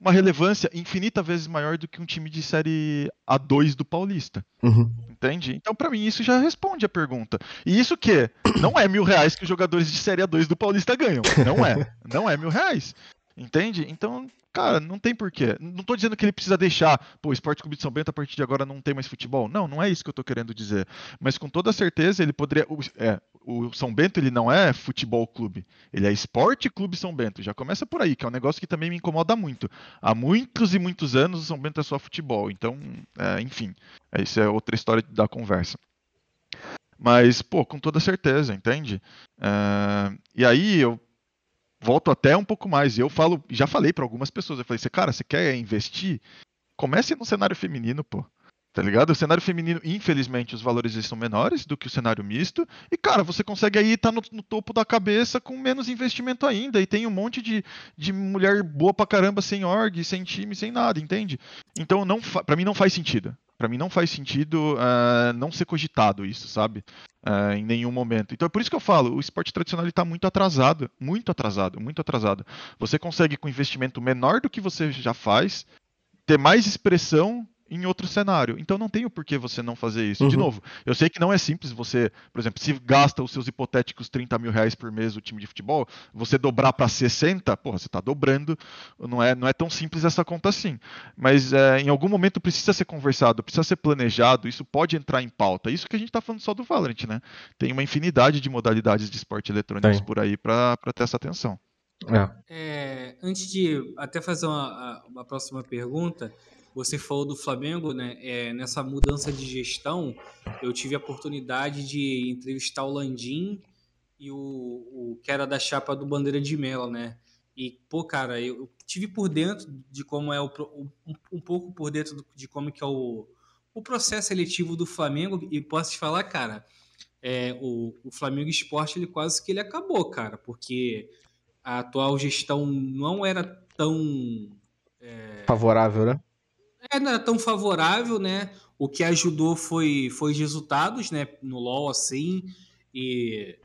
Uma relevância infinita vezes maior do que um time de série A2 do Paulista. Uhum. Entende? Então, para mim, isso já responde a pergunta. E isso que não é mil reais que os jogadores de série A2 do Paulista ganham. Não é. Não é mil reais. Entende? Então, cara, não tem porquê. Não tô dizendo que ele precisa deixar, pô, o Esporte Clube de São Bento a partir de agora não tem mais futebol. Não, não é isso que eu tô querendo dizer. Mas com toda certeza ele poderia. É, o São Bento ele não é futebol clube, ele é Esporte Clube São Bento. Já começa por aí, que é um negócio que também me incomoda muito. Há muitos e muitos anos o São Bento é só futebol. Então, é, enfim, isso é outra história da conversa. Mas, pô, com toda certeza, entende? É, e aí eu volto até um pouco mais. Eu falo, já falei para algumas pessoas, eu falei, cara, você quer investir? Comece no cenário feminino, pô. Tá ligado? O cenário feminino, infelizmente, os valores são menores do que o cenário misto. E, cara, você consegue aí estar tá no, no, topo da cabeça com menos investimento ainda. E tem um monte de, de mulher boa pra caramba sem org, sem time, sem nada, entende? Então, não para mim não faz sentido. Para mim não faz sentido uh, não ser cogitado isso, sabe? Uh, em nenhum momento. Então é por isso que eu falo, o esporte tradicional está muito atrasado, muito atrasado, muito atrasado. Você consegue com investimento menor do que você já faz ter mais expressão em outro cenário. Então não tem o porquê você não fazer isso. Uhum. De novo, eu sei que não é simples você, por exemplo, se gasta os seus hipotéticos 30 mil reais por mês o time de futebol, você dobrar para 60, porra, você está dobrando. Não é, não é tão simples essa conta assim. Mas é, em algum momento precisa ser conversado, precisa ser planejado, isso pode entrar em pauta. Isso que a gente está falando só do Valorant, né? Tem uma infinidade de modalidades de esporte eletrônicos por aí para ter essa atenção. É. É, antes de até fazer uma, uma próxima pergunta, você falou do Flamengo, né? É, nessa mudança de gestão, eu tive a oportunidade de entrevistar o Landim e o, o que era da chapa do Bandeira de Melo, né? E, pô, cara, eu tive por dentro de como é o. Um, um pouco por dentro de como que é o, o processo seletivo do Flamengo. E posso te falar, cara, é, o, o Flamengo Esporte, ele quase que ele acabou, cara, porque a atual gestão não era tão. É, Favorável, né? É, não era tão favorável, né? O que ajudou foi, foi os resultados, né? No LoL, assim. E,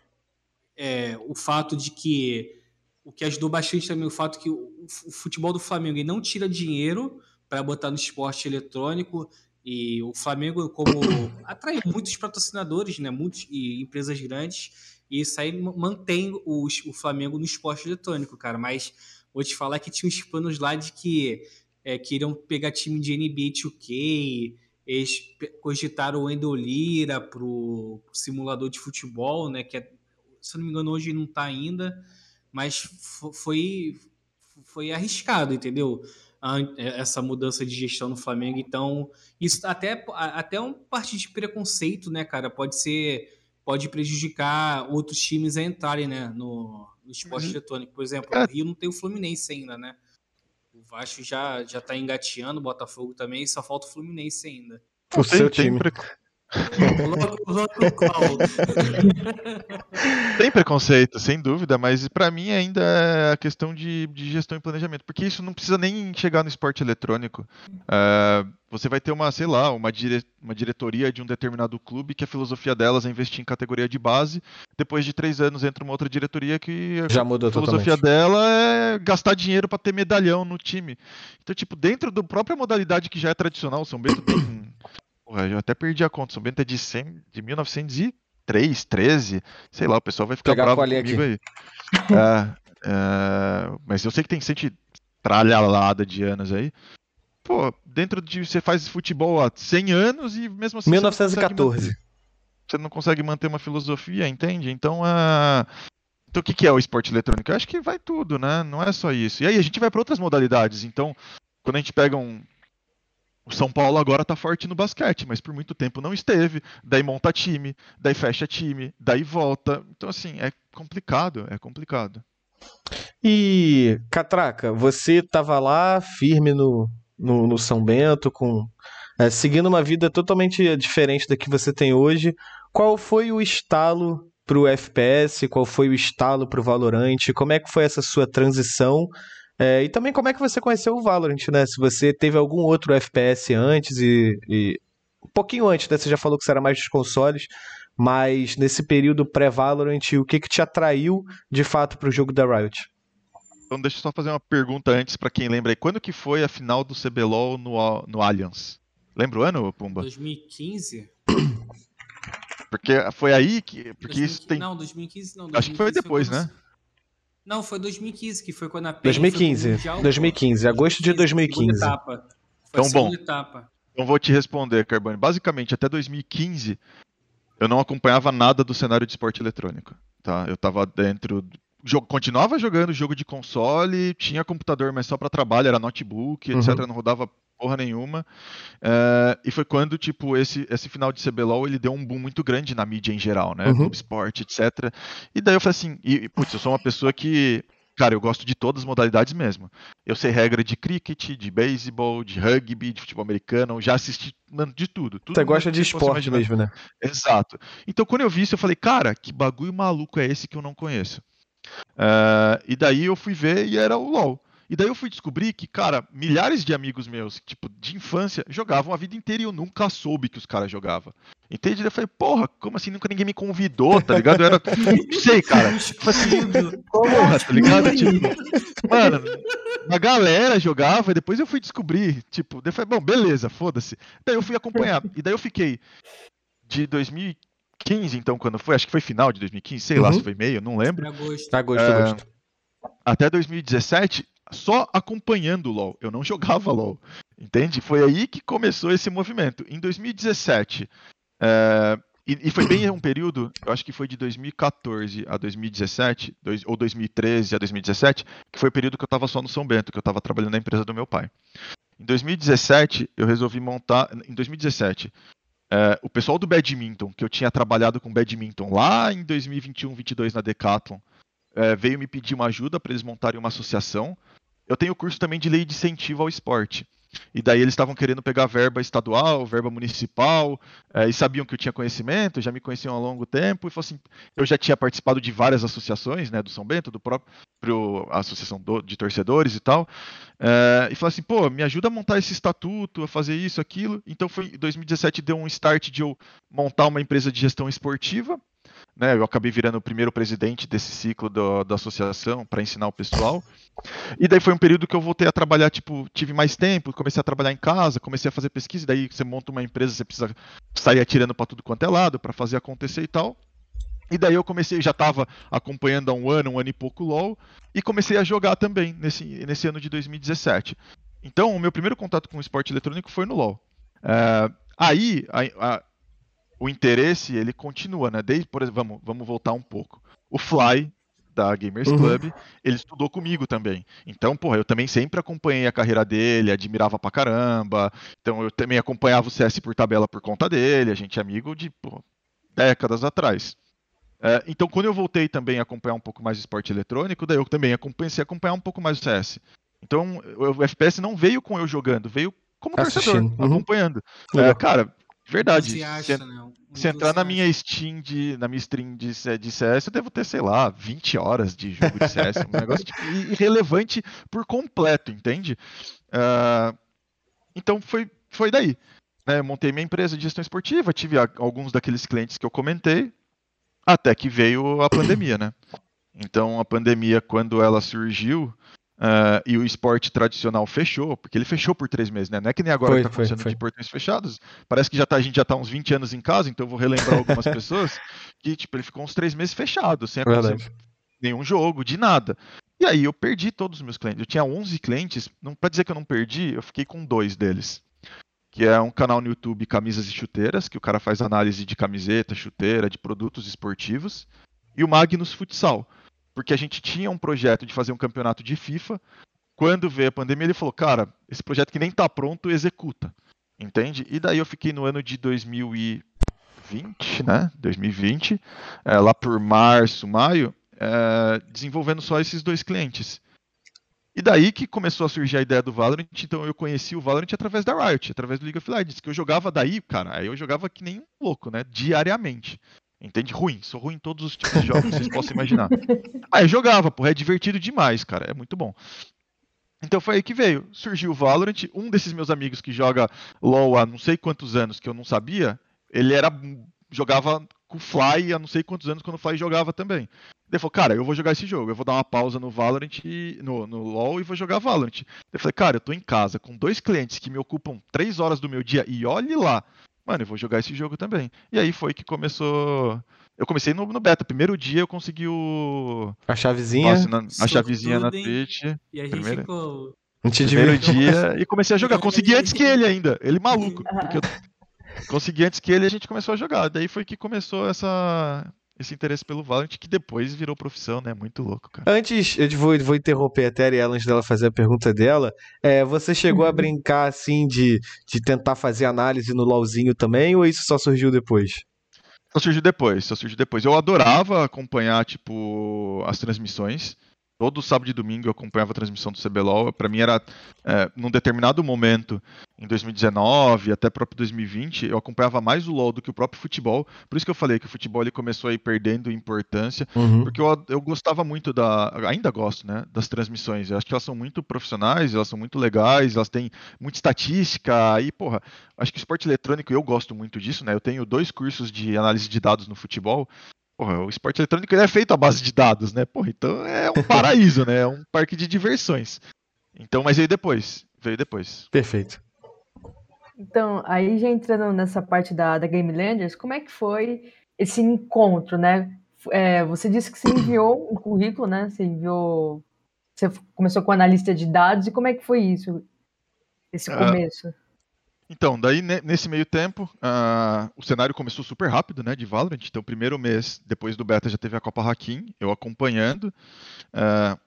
é, o fato de que o que ajudou bastante também o fato que o, futebol do Flamengo não tira dinheiro para botar no esporte eletrônico e o Flamengo como atrai muitos patrocinadores, né, muitos e empresas grandes e isso aí mantém o, o Flamengo no esporte eletrônico, cara. Mas vou te falar que tinha uns planos lá de que é, queriam pegar time de NBA 2K, eles cogitaram o Wendell Lira pro, pro simulador de futebol, né? Que é, se não me engano hoje não está ainda, mas foi foi arriscado, entendeu? É, essa mudança de gestão no Flamengo. Então, isso até, até um parte de preconceito, né, cara? Pode ser. Pode prejudicar outros times a entrarem, né, no, no esporte uhum. eletrônico. Por exemplo, é. o Rio não tem o Fluminense ainda, né? O Vasco já, já tá engateando, o Botafogo também, só falta o Fluminense ainda. O seu time. Tem preconceito, sem dúvida, mas para mim ainda é a questão de, de, gestão e planejamento, porque isso não precisa nem chegar no esporte eletrônico. Uh, você vai ter uma, sei lá, uma, dire, uma diretoria de um determinado clube que a filosofia delas é investir em categoria de base. Depois de três anos entra uma outra diretoria que Já mudou a filosofia totalmente. dela é gastar dinheiro para ter medalhão no time. Então, tipo, dentro da própria modalidade que já é tradicional, o São Bento tem Porra, eu até perdi a conta. São Bento é de, 100, de 1903, 13. Sei lá, o pessoal vai ficar Pegar bravo comigo aqui. aí. é, é, mas eu sei que tem gente tralhalada de anos aí. Pô, dentro de. Você faz futebol há 100 anos e mesmo assim. 1914. Você, você não consegue manter uma filosofia, entende? Então, uh, então o que, que é o esporte eletrônico? Eu acho que vai tudo, né? Não é só isso. E aí a gente vai para outras modalidades. Então, quando a gente pega um, o São Paulo agora tá forte no basquete, mas por muito tempo não esteve. Daí monta time, daí fecha time, daí volta. Então, assim, é complicado, é complicado. E, Catraca, você tava lá firme no, no, no São Bento, com é, seguindo uma vida totalmente diferente da que você tem hoje. Qual foi o estalo pro FPS? Qual foi o estalo pro Valorant? Como é que foi essa sua transição? É, e também como é que você conheceu o Valorant, né? Se você teve algum outro FPS antes e, e, um pouquinho antes, né? Você já falou que você era mais dos consoles, mas nesse período pré-Valorant, o que que te atraiu de fato para o jogo da Riot? Então deixa eu só fazer uma pergunta antes para quem lembra aí. Quando que foi a final do CBLOL no, no Allianz? Lembra o ano, Pumba? 2015? Porque foi aí que. Porque 2015, isso tem. Não, 2015 não. 2015 Acho que foi depois, foi né? Não, foi 2015, que foi quando a PEN 2015, mundial, 2015, agosto de 2015. Etapa. Foi então, bom, etapa. então vou te responder, Carbone. Basicamente, até 2015, eu não acompanhava nada do cenário de esporte eletrônico. Tá? Eu estava dentro... Jogo, continuava jogando jogo de console, tinha computador, mas só para trabalho, era notebook, etc. Uhum. Não rodava porra nenhuma. Uh, e foi quando, tipo, esse, esse final de CBLOL, ele deu um boom muito grande na mídia em geral, né? Uhum. Clube Sport, etc. E daí eu falei assim, e, putz, eu sou uma pessoa que, cara, eu gosto de todas as modalidades mesmo. Eu sei regra de cricket, de beisebol, de rugby, de futebol americano, já assisti mano, de tudo. tudo Você gosta de esporte mesmo, né? Exato. Então quando eu vi isso, eu falei, cara, que bagulho maluco é esse que eu não conheço? Uh, e daí eu fui ver e era o LoL. E daí eu fui descobrir que, cara, milhares de amigos meus, tipo, de infância, jogavam a vida inteira e eu nunca soube que os caras jogavam. Entende? Eu falei, porra, como assim? Nunca ninguém me convidou, tá ligado? Eu era. Não sei, cara. Tipo assim, porra, tá ligado? Tipo, mano, uma galera jogava e depois eu fui descobrir. Tipo, daí eu falei, bom, beleza, foda-se. Daí eu fui acompanhar. E daí eu fiquei de 2015, então, quando foi, acho que foi final de 2015, sei uhum. lá se foi meio, não lembro. Agosto. Agosto, é, agosto. Até 2017, só acompanhando o LoL. Eu não jogava LoL. Entende? Foi aí que começou esse movimento. Em 2017, é, e, e, foi bem um período, eu acho que foi de 2014 a 2017, dois, ou 2013 a 2017, que foi o período que eu estava só no São Bento, que eu estava trabalhando na empresa do meu pai. Em 2017, eu resolvi montar. Em 2017, é, o pessoal do badminton, que eu tinha trabalhado com badminton lá em 2021, 22 na Decathlon, é, veio me pedir uma ajuda para eles montarem uma associação. Eu tenho curso também de lei de incentivo ao esporte. E daí eles estavam querendo pegar verba estadual, verba municipal, é, e sabiam que eu tinha conhecimento, já me conheciam há longo tempo, e falou assim, eu já tinha participado de várias associações, né, do São Bento, do próprio associação do, de torcedores e tal, é, e falou assim, pô, me ajuda a montar esse estatuto, a fazer isso, aquilo. Então foi em 2017 deu um start de eu montar uma empresa de gestão esportiva, né? Eu acabei virando o primeiro presidente desse ciclo do, da associação para ensinar o pessoal. E daí foi um período que eu voltei a trabalhar, tipo, tive mais tempo, comecei a trabalhar em casa, comecei a fazer pesquisa, daí você monta uma empresa, você precisa sair atirando para tudo quanto é lado para fazer acontecer e tal. E daí eu comecei, já estava acompanhando há um ano, um ano e pouco LoL, e comecei a jogar também nesse, nesse ano de 2017. Então, o meu primeiro contato com o esporte eletrônico foi no LoL. É, aí, a, a, o interesse, ele continua, né? Desde, por exemplo, vamos, vamos voltar um pouco. O Fly, da Gamers uhum. Club, ele estudou comigo também. Então, porra, eu também sempre acompanhei a carreira dele, admirava pra caramba. Então, eu também acompanhava o CS por tabela por conta dele, a gente é amigo de porra, décadas atrás. É, então, quando eu voltei também a acompanhar um pouco mais de esporte eletrônico, daí eu também comecei a acompanhar um pouco mais o CS. Então, o FPS não veio com eu jogando, veio como torcedor, uhum. acompanhando. É, cara, verdade. Se, né? se entrar na minha Steam, de, na minha stream de, de CS, eu devo ter, sei lá, 20 horas de jogo de CS. um negócio tipo, irrelevante por completo, entende? Uh, então, foi, foi daí. Né, montei minha empresa de gestão esportiva, tive alguns daqueles clientes que eu comentei, até que veio a pandemia, né? Então a pandemia, quando ela surgiu uh, e o esporte tradicional fechou, porque ele fechou por três meses, né? Não é que nem agora foi, que tá acontecendo foi, foi. de portões fechados. Parece que já tá, a gente já tá uns 20 anos em casa, então eu vou relembrar algumas pessoas que, tipo, ele ficou uns três meses fechado, sem acontecer nenhum jogo, de nada. E aí eu perdi todos os meus clientes. Eu tinha 11 clientes, não para dizer que eu não perdi, eu fiquei com dois deles que é um canal no YouTube Camisas e Chuteiras, que o cara faz análise de camiseta, chuteira, de produtos esportivos, e o Magnus Futsal, porque a gente tinha um projeto de fazer um campeonato de FIFA. Quando veio a pandemia, ele falou: "Cara, esse projeto que nem tá pronto, executa". Entende? E daí eu fiquei no ano de 2020, né? 2020, é, lá por março, maio, é, desenvolvendo só esses dois clientes. E daí que começou a surgir a ideia do Valorant, então eu conheci o Valorant através da Riot, através do League of Legends, que eu jogava daí, cara, aí eu jogava que nem um louco, né, diariamente. Entende? Ruim, sou ruim em todos os tipos de jogos, vocês possam imaginar. Aí eu jogava, porra, é divertido demais, cara, é muito bom. Então foi aí que veio, surgiu o Valorant, um desses meus amigos que joga LoL há não sei quantos anos, que eu não sabia, ele era jogava com Fly há não sei quantos anos quando o Fly jogava também. Ele falou, cara, eu vou jogar esse jogo, eu vou dar uma pausa no Valorant, no, no LoL e vou jogar Valorant. Eu falei, cara, eu tô em casa com dois clientes que me ocupam três horas do meu dia e olhe lá, mano, eu vou jogar esse jogo também. E aí foi que começou. Eu comecei no, no beta. Primeiro dia eu consegui o. A chavezinha. Nossa, na, a chavezinha na Twitch. E a gente Primeiro... ficou. Primeiro dia e comecei a jogar. Consegui antes que ele ainda. Ele maluco. Porque eu consegui antes que ele e a gente começou a jogar. Daí foi que começou essa, esse interesse pelo Valorant, que depois virou profissão, né? Muito louco, cara. Antes, eu vou, vou interromper a Terry ela antes dela fazer a pergunta dela. É, você chegou a uhum. brincar, assim, de, de tentar fazer análise no LoLzinho também, ou isso só surgiu depois? Só surgiu depois, só surgiu depois. Eu adorava acompanhar, tipo, as transmissões. Todo sábado e domingo eu acompanhava a transmissão do CBLOL. Para mim era, é, num determinado momento, em 2019 até próprio 2020, eu acompanhava mais o LoL do que o próprio futebol. Por isso que eu falei que o futebol ele começou a ir perdendo importância, uhum. porque eu, eu gostava muito da, ainda gosto, né, das transmissões. Eu acho que elas são muito profissionais, elas são muito legais, elas têm muita estatística. E porra, acho que esporte eletrônico eu gosto muito disso, né? Eu tenho dois cursos de análise de dados no futebol Porra, o esporte eletrônico é feito à base de dados, né? Porra, então é um paraíso, né? É um parque de diversões. Então, mas veio depois. Veio depois. Perfeito. Então, aí já entrando nessa parte da, da Game Landers, como é que foi esse encontro, né? É, você disse que você enviou um currículo, né? Você enviou. Você começou com analista de dados, e como é que foi isso? Esse ah, começo? Uh, então, daí nesse meio tempo, uh, o cenário começou super rápido, né, de Valorant. Então, primeiro mês depois do beta já teve a Copa Hakim, eu acompanhando. Uh,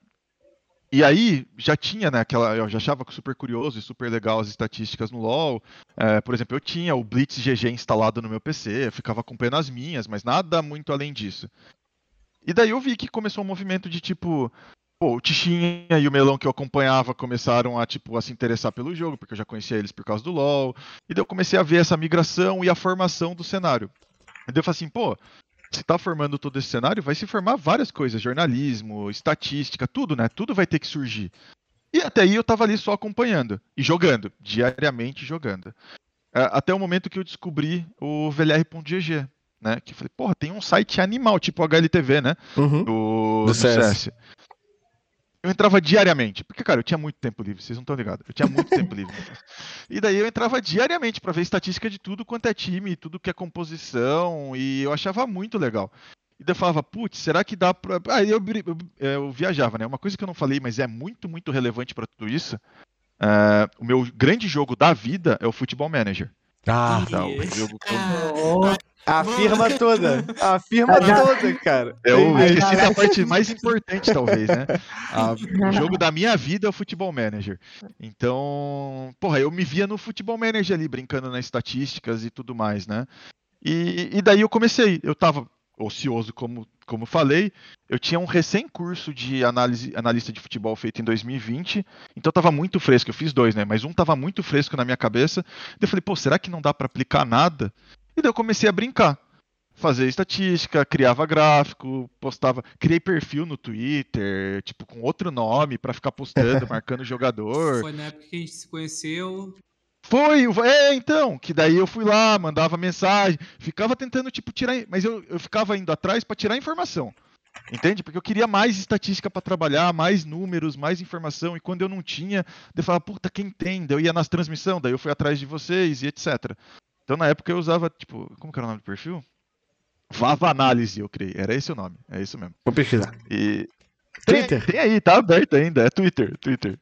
e aí já tinha, né, aquela, eu já achava super curioso e super legal as estatísticas no LoL. Uh, por exemplo, eu tinha o Blitz GG instalado no meu PC, eu ficava acompanhando as minhas, mas nada muito além disso. E daí eu vi que começou um movimento de tipo, Pô, o Tichinha e o Melão que eu acompanhava começaram a, tipo, a se interessar pelo jogo, porque eu já conhecia eles por causa do LoL. E daí eu comecei a ver essa migração e a formação do cenário. E daí eu falei assim, pô, se tá formando todo esse cenário, vai se formar várias coisas, jornalismo, estatística, tudo, né? Tudo vai ter que surgir. E até aí eu tava ali só acompanhando e jogando, diariamente jogando. É, até o momento que eu descobri o VLR.gg, né? Que eu falei, porra, tem um site animal, tipo HLTV, né? Uhum. Do, Do do CS. CS. Eu entrava diariamente, porque, cara, eu tinha muito tempo livre, vocês não estão ligados. Eu tinha muito tempo livre. E daí eu entrava diariamente pra ver estatística de tudo quanto é time, tudo que é composição, e eu achava muito legal. E daí eu falava, putz, será que dá pra. Aí eu, eu, eu viajava, né? Uma coisa que eu não falei, mas é muito, muito relevante pra tudo isso. é, o meu grande jogo da vida é o Futebol Manager. Ah, Tá, o jogo que eu- Oh, a firma toda. A firma Ah, toda, cara. Tem- esqueci da parte mais importante, talvez, né? A- o jogo da minha vida é o Futebol Manager. Então, porra, eu me via no Futebol Manager ali, brincando nas estatísticas e tudo mais, né? E, e daí eu comecei. Eu tava ocioso, como, como falei. Eu tinha um recém-curso de análise, analista de futebol feito em 2020. Então tava muito fresco. Eu fiz dois, né? Mas um tava muito fresco na minha cabeça. Daí eu falei, pô, será que não dá pra aplicar nada? E daí eu comecei a brincar fazer estatística, criava gráfico, postava, criei perfil no Twitter, tipo com outro nome pra ficar postando, marcando jogador. Foi na época que a gente se conheceu. Foi, é, então, que daí eu fui lá, mandava mensagem, ficava tentando tipo tirar, mas eu, eu ficava indo atrás pra tirar informação. Entende? Porque eu queria mais estatística pra trabalhar, mais números, mais informação, e quando eu não tinha, eu falava, puta, quem tem? Daí eu ia nas transmissões, daí eu fui atrás de vocês e etc. Então na época eu usava, tipo, como que era o nome do perfil? Vava Análise, eu criei. Era esse o nome, é isso mesmo. Vou pesquisar. E. Tem, Twitter? tem aí, tá aberto ainda, é Twitter, Twitter.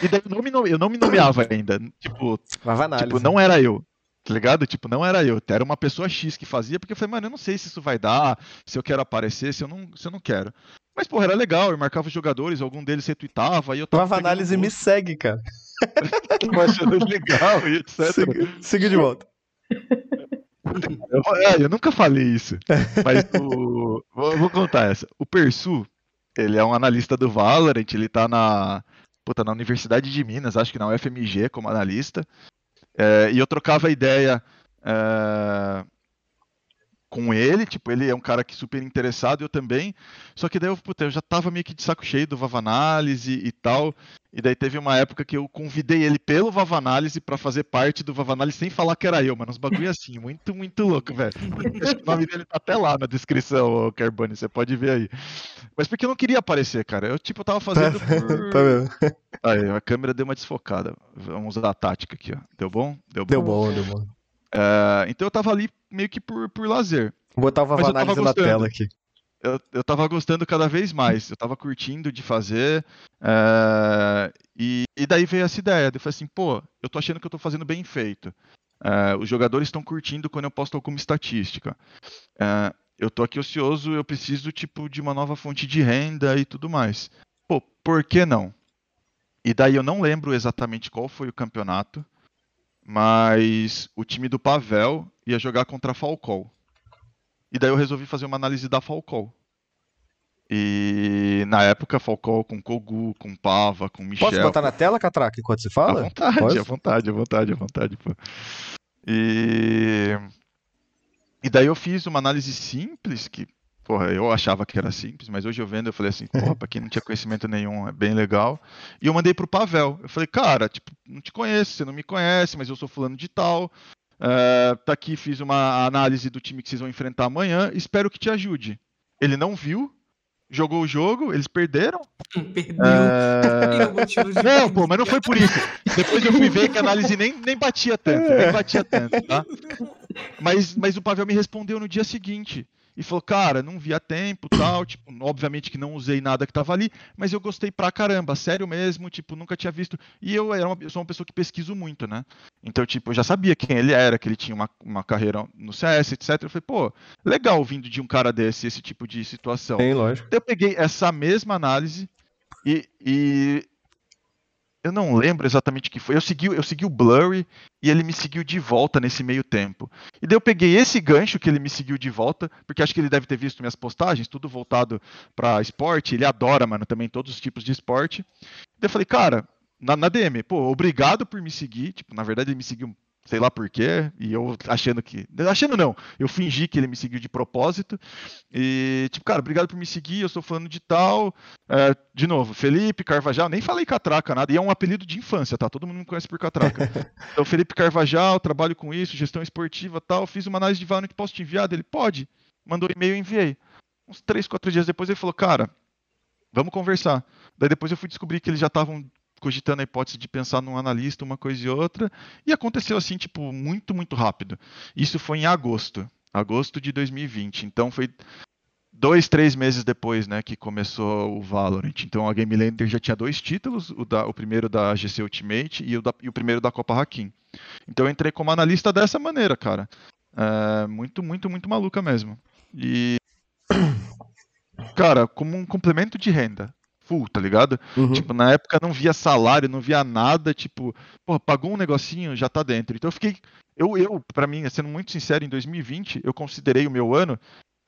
E daí eu não me, nome- eu não me nomeava ainda. Tipo, Vai análise. tipo, não era eu. Tá ligado? Tipo, não era eu. Era uma pessoa X que fazia, porque eu falei, mano, eu não sei se isso vai dar, se eu quero aparecer, se eu não, se eu não quero. Mas, porra, era legal, eu marcava os jogadores, algum deles retweetava, aí eu tava. Vava análise me gosto, segue, cara. eu achando legal e etc. Siga, siga de volta. Eu, é, eu nunca falei isso. Mas o. Vou, vou contar essa. O Persu, ele é um analista do Valorant, ele tá na. Puta, na Universidade de Minas, acho que na UFMG como analista. É, e eu trocava ideia é, com ele, tipo, ele é um cara que super interessado, eu também. Só que daí eu, puta, eu já tava meio que de saco cheio do Vava Análise e tal. E daí teve uma época que eu convidei ele pelo Vava Análise pra fazer parte do Vava Análise sem falar que era eu, mano. Uns bagulho assim, muito, muito louco, velho. O nome dele tá até lá na descrição, ô Carbone, você pode ver aí. Mas porque eu não queria aparecer, cara. Eu, tipo, eu tava fazendo por... Tá vendo? Aí, a câmera deu uma desfocada. Vamos usar a tática aqui, ó. Deu bom? Deu bom. Deu bom, deu bom. É, então eu tava ali meio que por, por lazer. Vou botar Mas tava análise na gostando. tela aqui. Eu, eu tava gostando cada vez mais. Eu tava curtindo de fazer. é, e, e daí veio essa ideia. Eu falei assim, pô, eu tô achando que eu tô fazendo bem feito. É, os jogadores estão curtindo quando eu posto alguma estatística. É, eu tô aqui ocioso, eu preciso, tipo, de uma nova fonte de renda e tudo mais. Pô, por que não? E daí eu não lembro exatamente qual foi o campeonato, mas o time do Pavel ia jogar contra a Falcol. E daí eu resolvi fazer uma análise da Falcol. E na época, Falcol com Kogu, com Pava, com Michel. Posso botar na tela, Catraca, enquanto você À fala? vontade, Pode? à vontade, à vontade, à vontade, pô. E... e daí eu fiz uma análise simples, que, porra, eu achava que era simples, mas hoje eu vendo, eu falei assim, porra, pra quem não tinha conhecimento nenhum, é bem legal. E eu mandei pro Pavel. Eu falei, cara, tipo, não te conheço, você não me conhece, mas eu sou fulano de tal. É, tá aqui, fiz uma análise do time que vocês vão enfrentar amanhã, espero que te ajude. Ele não viu, jogou o jogo, eles perderam. Perdeu. É, não, pô, mas não foi por isso. Depois eu fui ver que a análise nem, nem batia tanto, nem batia tanto, tá? Mas, mas o Pavel me respondeu no dia seguinte. E falou, cara, não via tempo, tal, tipo, obviamente que não usei nada que tava ali, mas eu gostei pra caramba, sério mesmo, tipo, nunca tinha visto. E eu, era uma, eu sou uma pessoa que pesquiso muito, né? Então, tipo, eu já sabia quem ele era, que ele tinha uma, uma carreira no CS, etc. Eu falei, pô, legal vindo de um cara desse, esse tipo de situação. Tem, lógico. Eu peguei essa mesma análise e, e eu não lembro exatamente o que foi. Eu segui, eu segui o Blurry e ele me seguiu de volta nesse meio tempo. E daí eu peguei esse gancho que ele me seguiu de volta, porque acho que ele deve ter visto minhas postagens, tudo voltado pra esporte. Ele adora, mano, também todos os tipos de esporte. Daí eu falei, cara, na, na DM, pô, obrigado por me seguir. Tipo, na verdade ele me seguiu sei lá porquê, e eu achando que. Achando não, eu fingi que ele me seguiu de propósito. E, tipo, cara, obrigado por me seguir, eu sou falando de tal. É, de novo, Felipe Carvajal, nem falei Catraca, nada, e é um apelido de infância, tá? Todo mundo me conhece por Catraca. então, Felipe Carvajal, trabalho com isso, gestão esportiva tal. Fiz uma análise de valor que posso te enviar? Ele pode. Mandou e-mail, enviei. Uns três, quatro dias depois ele falou, cara, vamos conversar. Daí depois eu fui descobrir que eles já estavam cogitando a hipótese de pensar num analista, uma coisa e outra, e aconteceu assim, tipo, muito, muito rápido. Isso foi em agosto, agosto de 2020. Então foi dois, três meses depois, né, que começou o Valorant. Então a Game Lander já tinha dois títulos, o, da, o primeiro da GC Ultimate e o, da, e o primeiro da Copa Hakim. Então eu entrei como analista dessa maneira, cara. É, muito, muito, muito maluca mesmo. E cara, como um complemento de renda full, tá ligado? Uhum. Tipo, na época não via salário, não via nada, tipo, pô, pagou um negocinho, já tá dentro. Então eu fiquei, eu, eu para mim, sendo muito sincero, em 2020, eu considerei o meu ano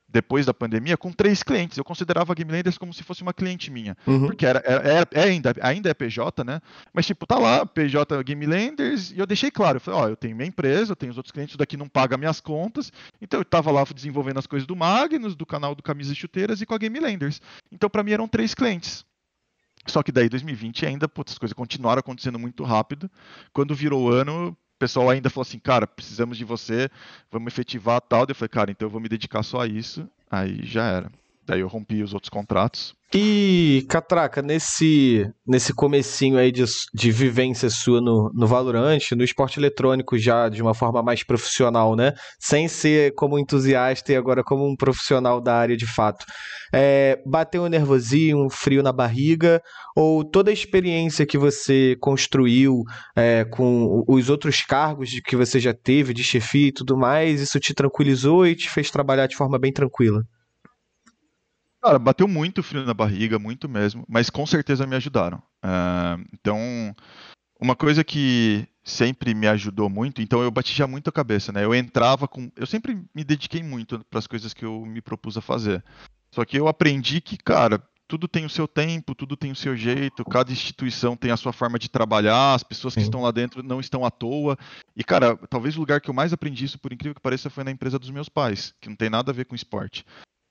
depois da pandemia com três clientes. Eu considerava a GameLenders como se fosse uma cliente minha. Uhum. Porque era, era, é ainda, ainda é PJ, né? Mas, tipo, tá lá, PJ GameLenders, e eu deixei claro. Eu falei, ó, eu tenho minha empresa, eu tenho os outros clientes, isso daqui não paga minhas contas. Então eu tava lá desenvolvendo as coisas do Magnus, do canal do Camisas e Chuteiras e com a GameLenders. Então, para mim, eram três clientes. Só que daí 2020 ainda, putz, as coisas continuaram acontecendo muito rápido. Quando virou o ano, o pessoal ainda falou assim, cara, precisamos de você, vamos efetivar tal. Eu falei, cara, então eu vou me dedicar só a isso. Aí já era. Daí eu rompi os outros contratos. E, Catraca, nesse, nesse comecinho aí de, de vivência sua no, no Valorant, no esporte eletrônico já de uma forma mais profissional, né? Sem ser como entusiasta e agora como um profissional da área de fato. É, bateu um nervosinho, um frio na barriga, ou toda a experiência que você construiu é, com os outros cargos que você já teve, de chefia e tudo mais, isso te tranquilizou e te fez trabalhar de forma bem tranquila? Cara, bateu muito frio na barriga, muito mesmo, mas com certeza me ajudaram. Uh, então, uma coisa que sempre me ajudou muito, então eu bati já muito a cabeça, né? Eu entrava com. Eu sempre me dediquei muito para as coisas que eu me propus a fazer. Só que eu aprendi que, cara, tudo tem o seu tempo, tudo tem o seu jeito, cada instituição tem a sua forma de trabalhar, as pessoas que Sim. estão lá dentro não estão à toa. E, cara, talvez o lugar que eu mais aprendi isso, por incrível que pareça, foi na empresa dos meus pais, que não tem nada a ver com esporte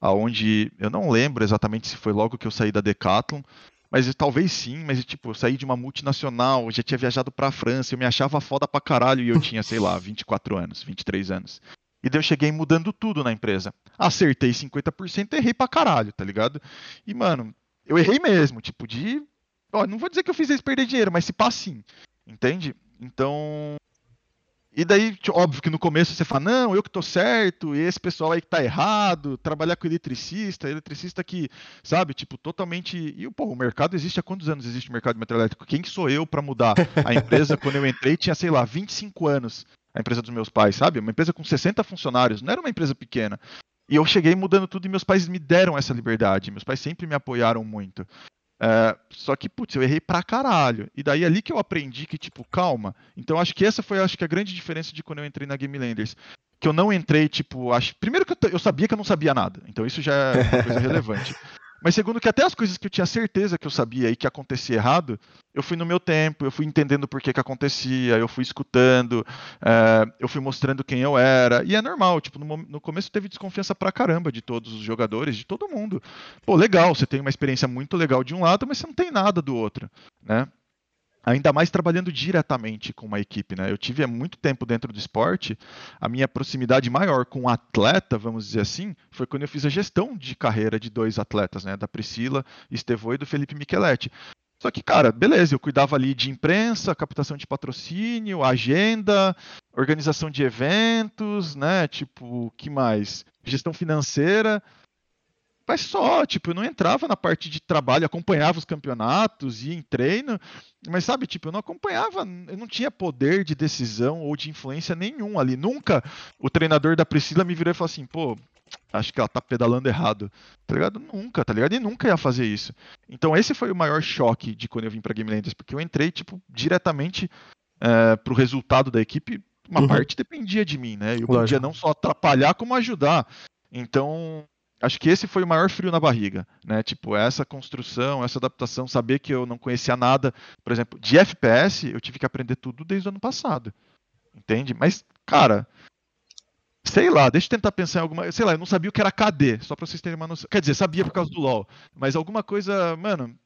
aonde eu não lembro exatamente se foi logo que eu saí da Decathlon, mas talvez sim, mas tipo, eu saí de uma multinacional, já tinha viajado para a França, eu me achava foda pra caralho e eu tinha, sei lá, 24 anos, 23 anos. E daí eu cheguei mudando tudo na empresa. Acertei 50%, errei pra caralho, tá ligado? E, mano, eu errei mesmo, tipo, de. Ó, não vou dizer que eu fiz eles perder dinheiro, mas se pá sim. Entende? Então, e daí, óbvio que no começo você fala, não, eu que tô certo, e esse pessoal aí que tá errado, trabalhar com eletricista, eletricista que, sabe, tipo, totalmente. E pô, o mercado existe há quantos anos existe o mercado de metal elétrico? Quem que sou eu para mudar? A empresa, quando eu entrei, tinha, sei lá, 25 anos, a empresa dos meus pais, sabe? Uma empresa com 60 funcionários, não era uma empresa pequena. E eu cheguei mudando tudo e meus pais me deram essa liberdade. Meus pais sempre me apoiaram muito. É, só que, putz, eu errei pra caralho. E daí ali que eu aprendi que, tipo, calma. Então acho que essa foi acho que a grande diferença de quando eu entrei na Game Landers. Que eu não entrei, tipo, acho. Primeiro que eu, eu sabia que eu não sabia nada. Então isso já é uma coisa relevante. Mas segundo que até as coisas que eu tinha certeza que eu sabia e que acontecia errado, eu fui no meu tempo, eu fui entendendo por que que acontecia, eu fui escutando, uh, eu fui mostrando quem eu era. E é normal, tipo, no, no, começo teve desconfiança pra caramba de todos os jogadores, de todo mundo. Pô, legal, você tem uma experiência muito legal de um lado, mas você não tem nada do outro, né? Ainda mais trabalhando diretamente com uma equipe, né? Eu tive há muito tempo dentro do esporte, a minha proximidade maior com um atleta, vamos dizer assim, foi quando eu fiz a gestão de carreira de dois atletas, né? Da Priscila Estevô e do Felipe Micheletti. Só que, cara, beleza, eu cuidava ali de imprensa, captação de patrocínio, agenda, organização de eventos, né? Tipo, que mais? Gestão financeira. Mas só, tipo, eu não entrava na parte de trabalho, acompanhava os campeonatos, ia em treino, mas sabe, tipo, eu não acompanhava, eu não tinha poder de decisão ou de influência nenhum ali. Nunca o treinador da Priscila me virou e falou assim, pô, acho que ela tá pedalando errado. Tá ligado? Nunca, tá ligado? E nunca ia fazer isso. Então esse foi o maior choque de quando eu vim pra Game Landers, porque eu entrei, tipo, diretamente é, pro resultado da equipe. Uma uhum. parte dependia de mim, né? Eu podia não só atrapalhar, como ajudar. Então, acho que esse foi o maior frio na barriga, né? Tipo, essa construção, essa adaptação, saber que eu não conhecia nada, por exemplo, de FPS, eu tive que aprender tudo desde o ano passado. Entende? Mas, cara, sei lá, deixa eu tentar pensar em alguma. Sei lá, eu não sabia o que era KD, só pra vocês terem uma noção. Quer dizer, sabia por causa do LoL, mas alguma coisa, mano,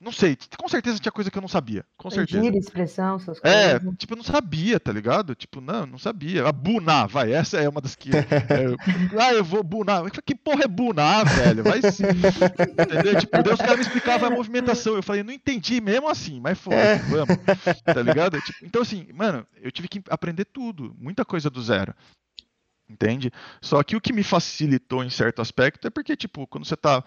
não sei, com certeza tinha coisa que eu não sabia. Com certeza. Gíria, expressão, essas É, coisas. tipo, eu não sabia, tá ligado? Tipo, não, não sabia. A Buna, vai, essa é uma das que. é, ah, eu vou Buna. Que porra é Buna, velho? Vai se. Entendeu? Tipo, daí os caras me explicavam a movimentação. Eu falei, não entendi mesmo assim, mas foi, É. vamos. Tá ligado? Tipo, então, assim, mano, eu tive que aprender tudo, muita coisa do zero. Entende? Só que o que me facilitou em certo aspecto é porque, tipo, quando você tá.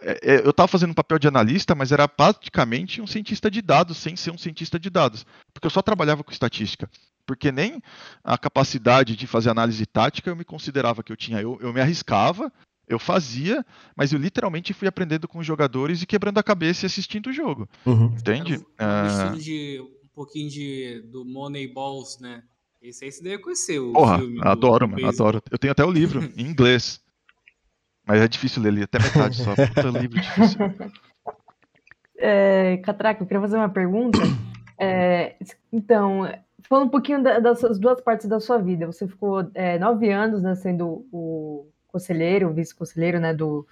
É, é, Eu tava fazendo um papel de analista, mas era praticamente um cientista de dados, sem ser um cientista de dados. Porque eu só trabalhava com estatística. Porque nem a capacidade de fazer análise tática eu me considerava que eu tinha. Eu, eu me arriscava, eu fazia, mas eu literalmente fui aprendendo com os jogadores e quebrando a cabeça e assistindo o jogo. Uhum. Entende? Era um Ah, de um pouquinho de do Moneyballs, né? Esse aí você deve conhecer o Porra, adoro, do mano, adoro. Eu tenho até o livro em inglês. Mas é difícil ler, li até metade só. Puta livro difícil. É, Catraca, eu queria fazer uma pergunta. É, então, falando um pouquinho da- dessas duas partes da sua vida. Você ficou é, nove anos né, sendo o conselheiro, o vice-conselheiro né, do,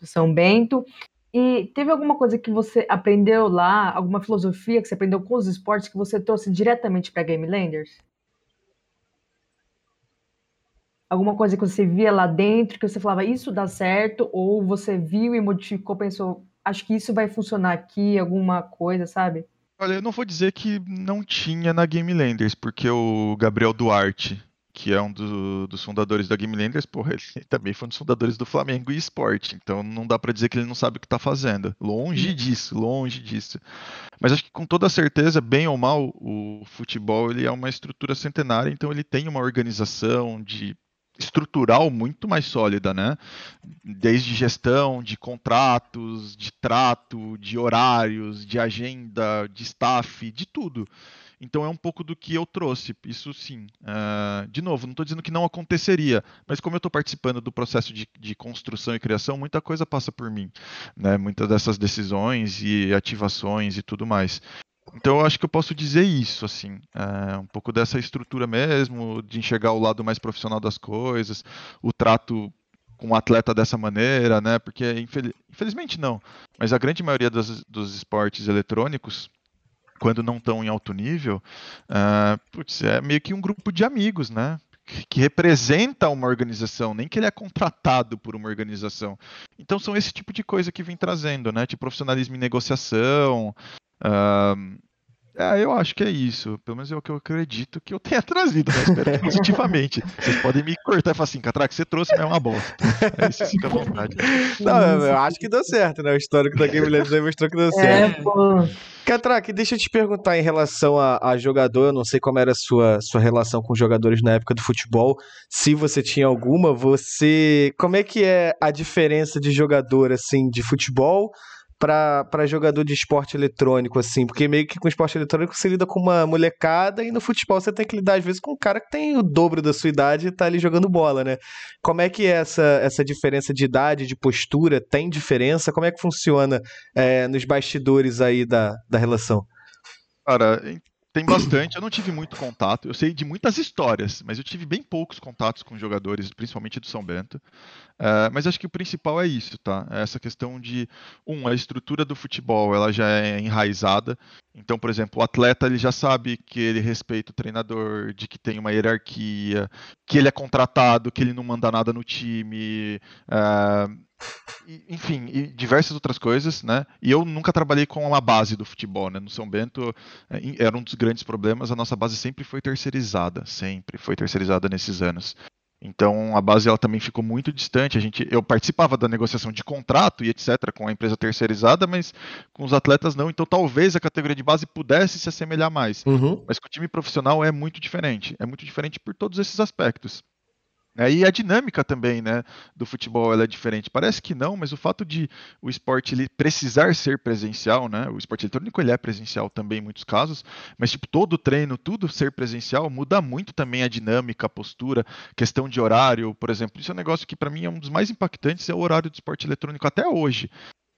do São Bento. E teve alguma coisa que você aprendeu lá, alguma filosofia que você aprendeu com os esportes que você trouxe diretamente para Game Landers? Alguma coisa que você via lá dentro, que você falava, isso dá certo, ou você viu e modificou, pensou, acho que isso vai funcionar aqui, alguma coisa, sabe? Olha, eu não vou dizer que não tinha na Game Landers, porque o Gabriel Duarte, que é um do- dos fundadores da Game Landers, porra, ele também foi um dos fundadores do Flamengo e Esporte, então não dá pra dizer que ele não sabe o que tá fazendo. Longe disso, longe disso. Mas acho que com toda certeza, bem ou mal, o futebol ele é uma estrutura centenária, então ele tem uma organização de estrutural muito mais sólida, né? Desde gestão, de contratos, de trato, de horários, de agenda, de staff, de tudo. Então é um pouco do que eu trouxe, isso sim. Ah, de novo, não estou dizendo que não aconteceria, mas como eu estou participando do processo de, de construção e criação, muita coisa passa por mim, né? Muitas dessas decisões e ativações e tudo mais. Então eu acho que eu posso dizer isso, assim, é, um pouco dessa estrutura mesmo, de enxergar o lado mais profissional das coisas, o trato com o atleta dessa maneira, né? Porque infel- infelizmente não, mas a grande maioria dos, dos esportes eletrônicos, quando não estão em alto nível, ah, putz, é meio que um grupo de amigos, né? Que que representa uma organização, nem que ele é contratado por uma organização. Então são esse tipo de coisa que vem trazendo, né? De profissionalismo em negociação, ah, é, eu acho que é isso. Pelo menos é o que eu acredito que eu tenha trazido, né? Espero que positivamente. Vocês podem me cortar e falar assim, Catraca, você trouxe, mas é uma bosta. Aí vocês ficam à vontade. Não, eu- acho que deu certo, né? O histórico da Game Landers demonstrou que deu certo. É, pô. Catraque, deixa eu te perguntar em relação a, a jogador, eu não sei como era a sua, sua relação com jogadores na época do futebol, se você tinha alguma, você, como é que é a diferença de jogador, assim, de futebol para jogador de esporte eletrônico, assim, porque meio que com esporte eletrônico você lida com uma molecada e no futebol você tem que lidar às vezes com um cara que tem o dobro da sua idade e tá ali jogando bola, né? Como é que é essa, essa diferença de idade, de postura? Tem diferença? Como é que funciona é, nos bastidores aí da, da relação? Cara, tem bastante. Eu não tive muito contato. Eu sei de muitas histórias, mas eu tive bem poucos contatos com jogadores, principalmente do São Bento. Eh, mas acho que o principal é isso, tá? É essa questão de, um, a estrutura do futebol, ela já é enraizada. Então, por exemplo, o atleta ele já sabe que ele respeita o treinador, de que tem uma hierarquia, que ele é contratado, que ele não manda nada no time. eh, e- enfim, e diversas outras coisas, né? E eu nunca trabalhei com uma base do futebol, né? No São Bento é, era um dos grandes problemas, a nossa base sempre foi terceirizada, sempre foi terceirizada nesses anos. Então a base ela também ficou muito distante. A gente, eu participava da negociação de contrato e etc com a empresa terceirizada, mas com os atletas não. Então talvez a categoria de base pudesse se assemelhar mais. Uhum. Mas com o time profissional é muito diferente. É muito diferente por todos esses aspectos. É, e a dinâmica também, né, do futebol é diferente. Parece que não, mas o fato de o esporte ele precisar ser presencial, né, o esporte eletrônico ele é presencial também em muitos casos, mas tipo todo treino, tudo ser presencial muda muito também a dinâmica, a postura, questão de horário, por exemplo. Isso é um negócio que para mim é um dos mais impactantes é o horário do esporte eletrônico até hoje.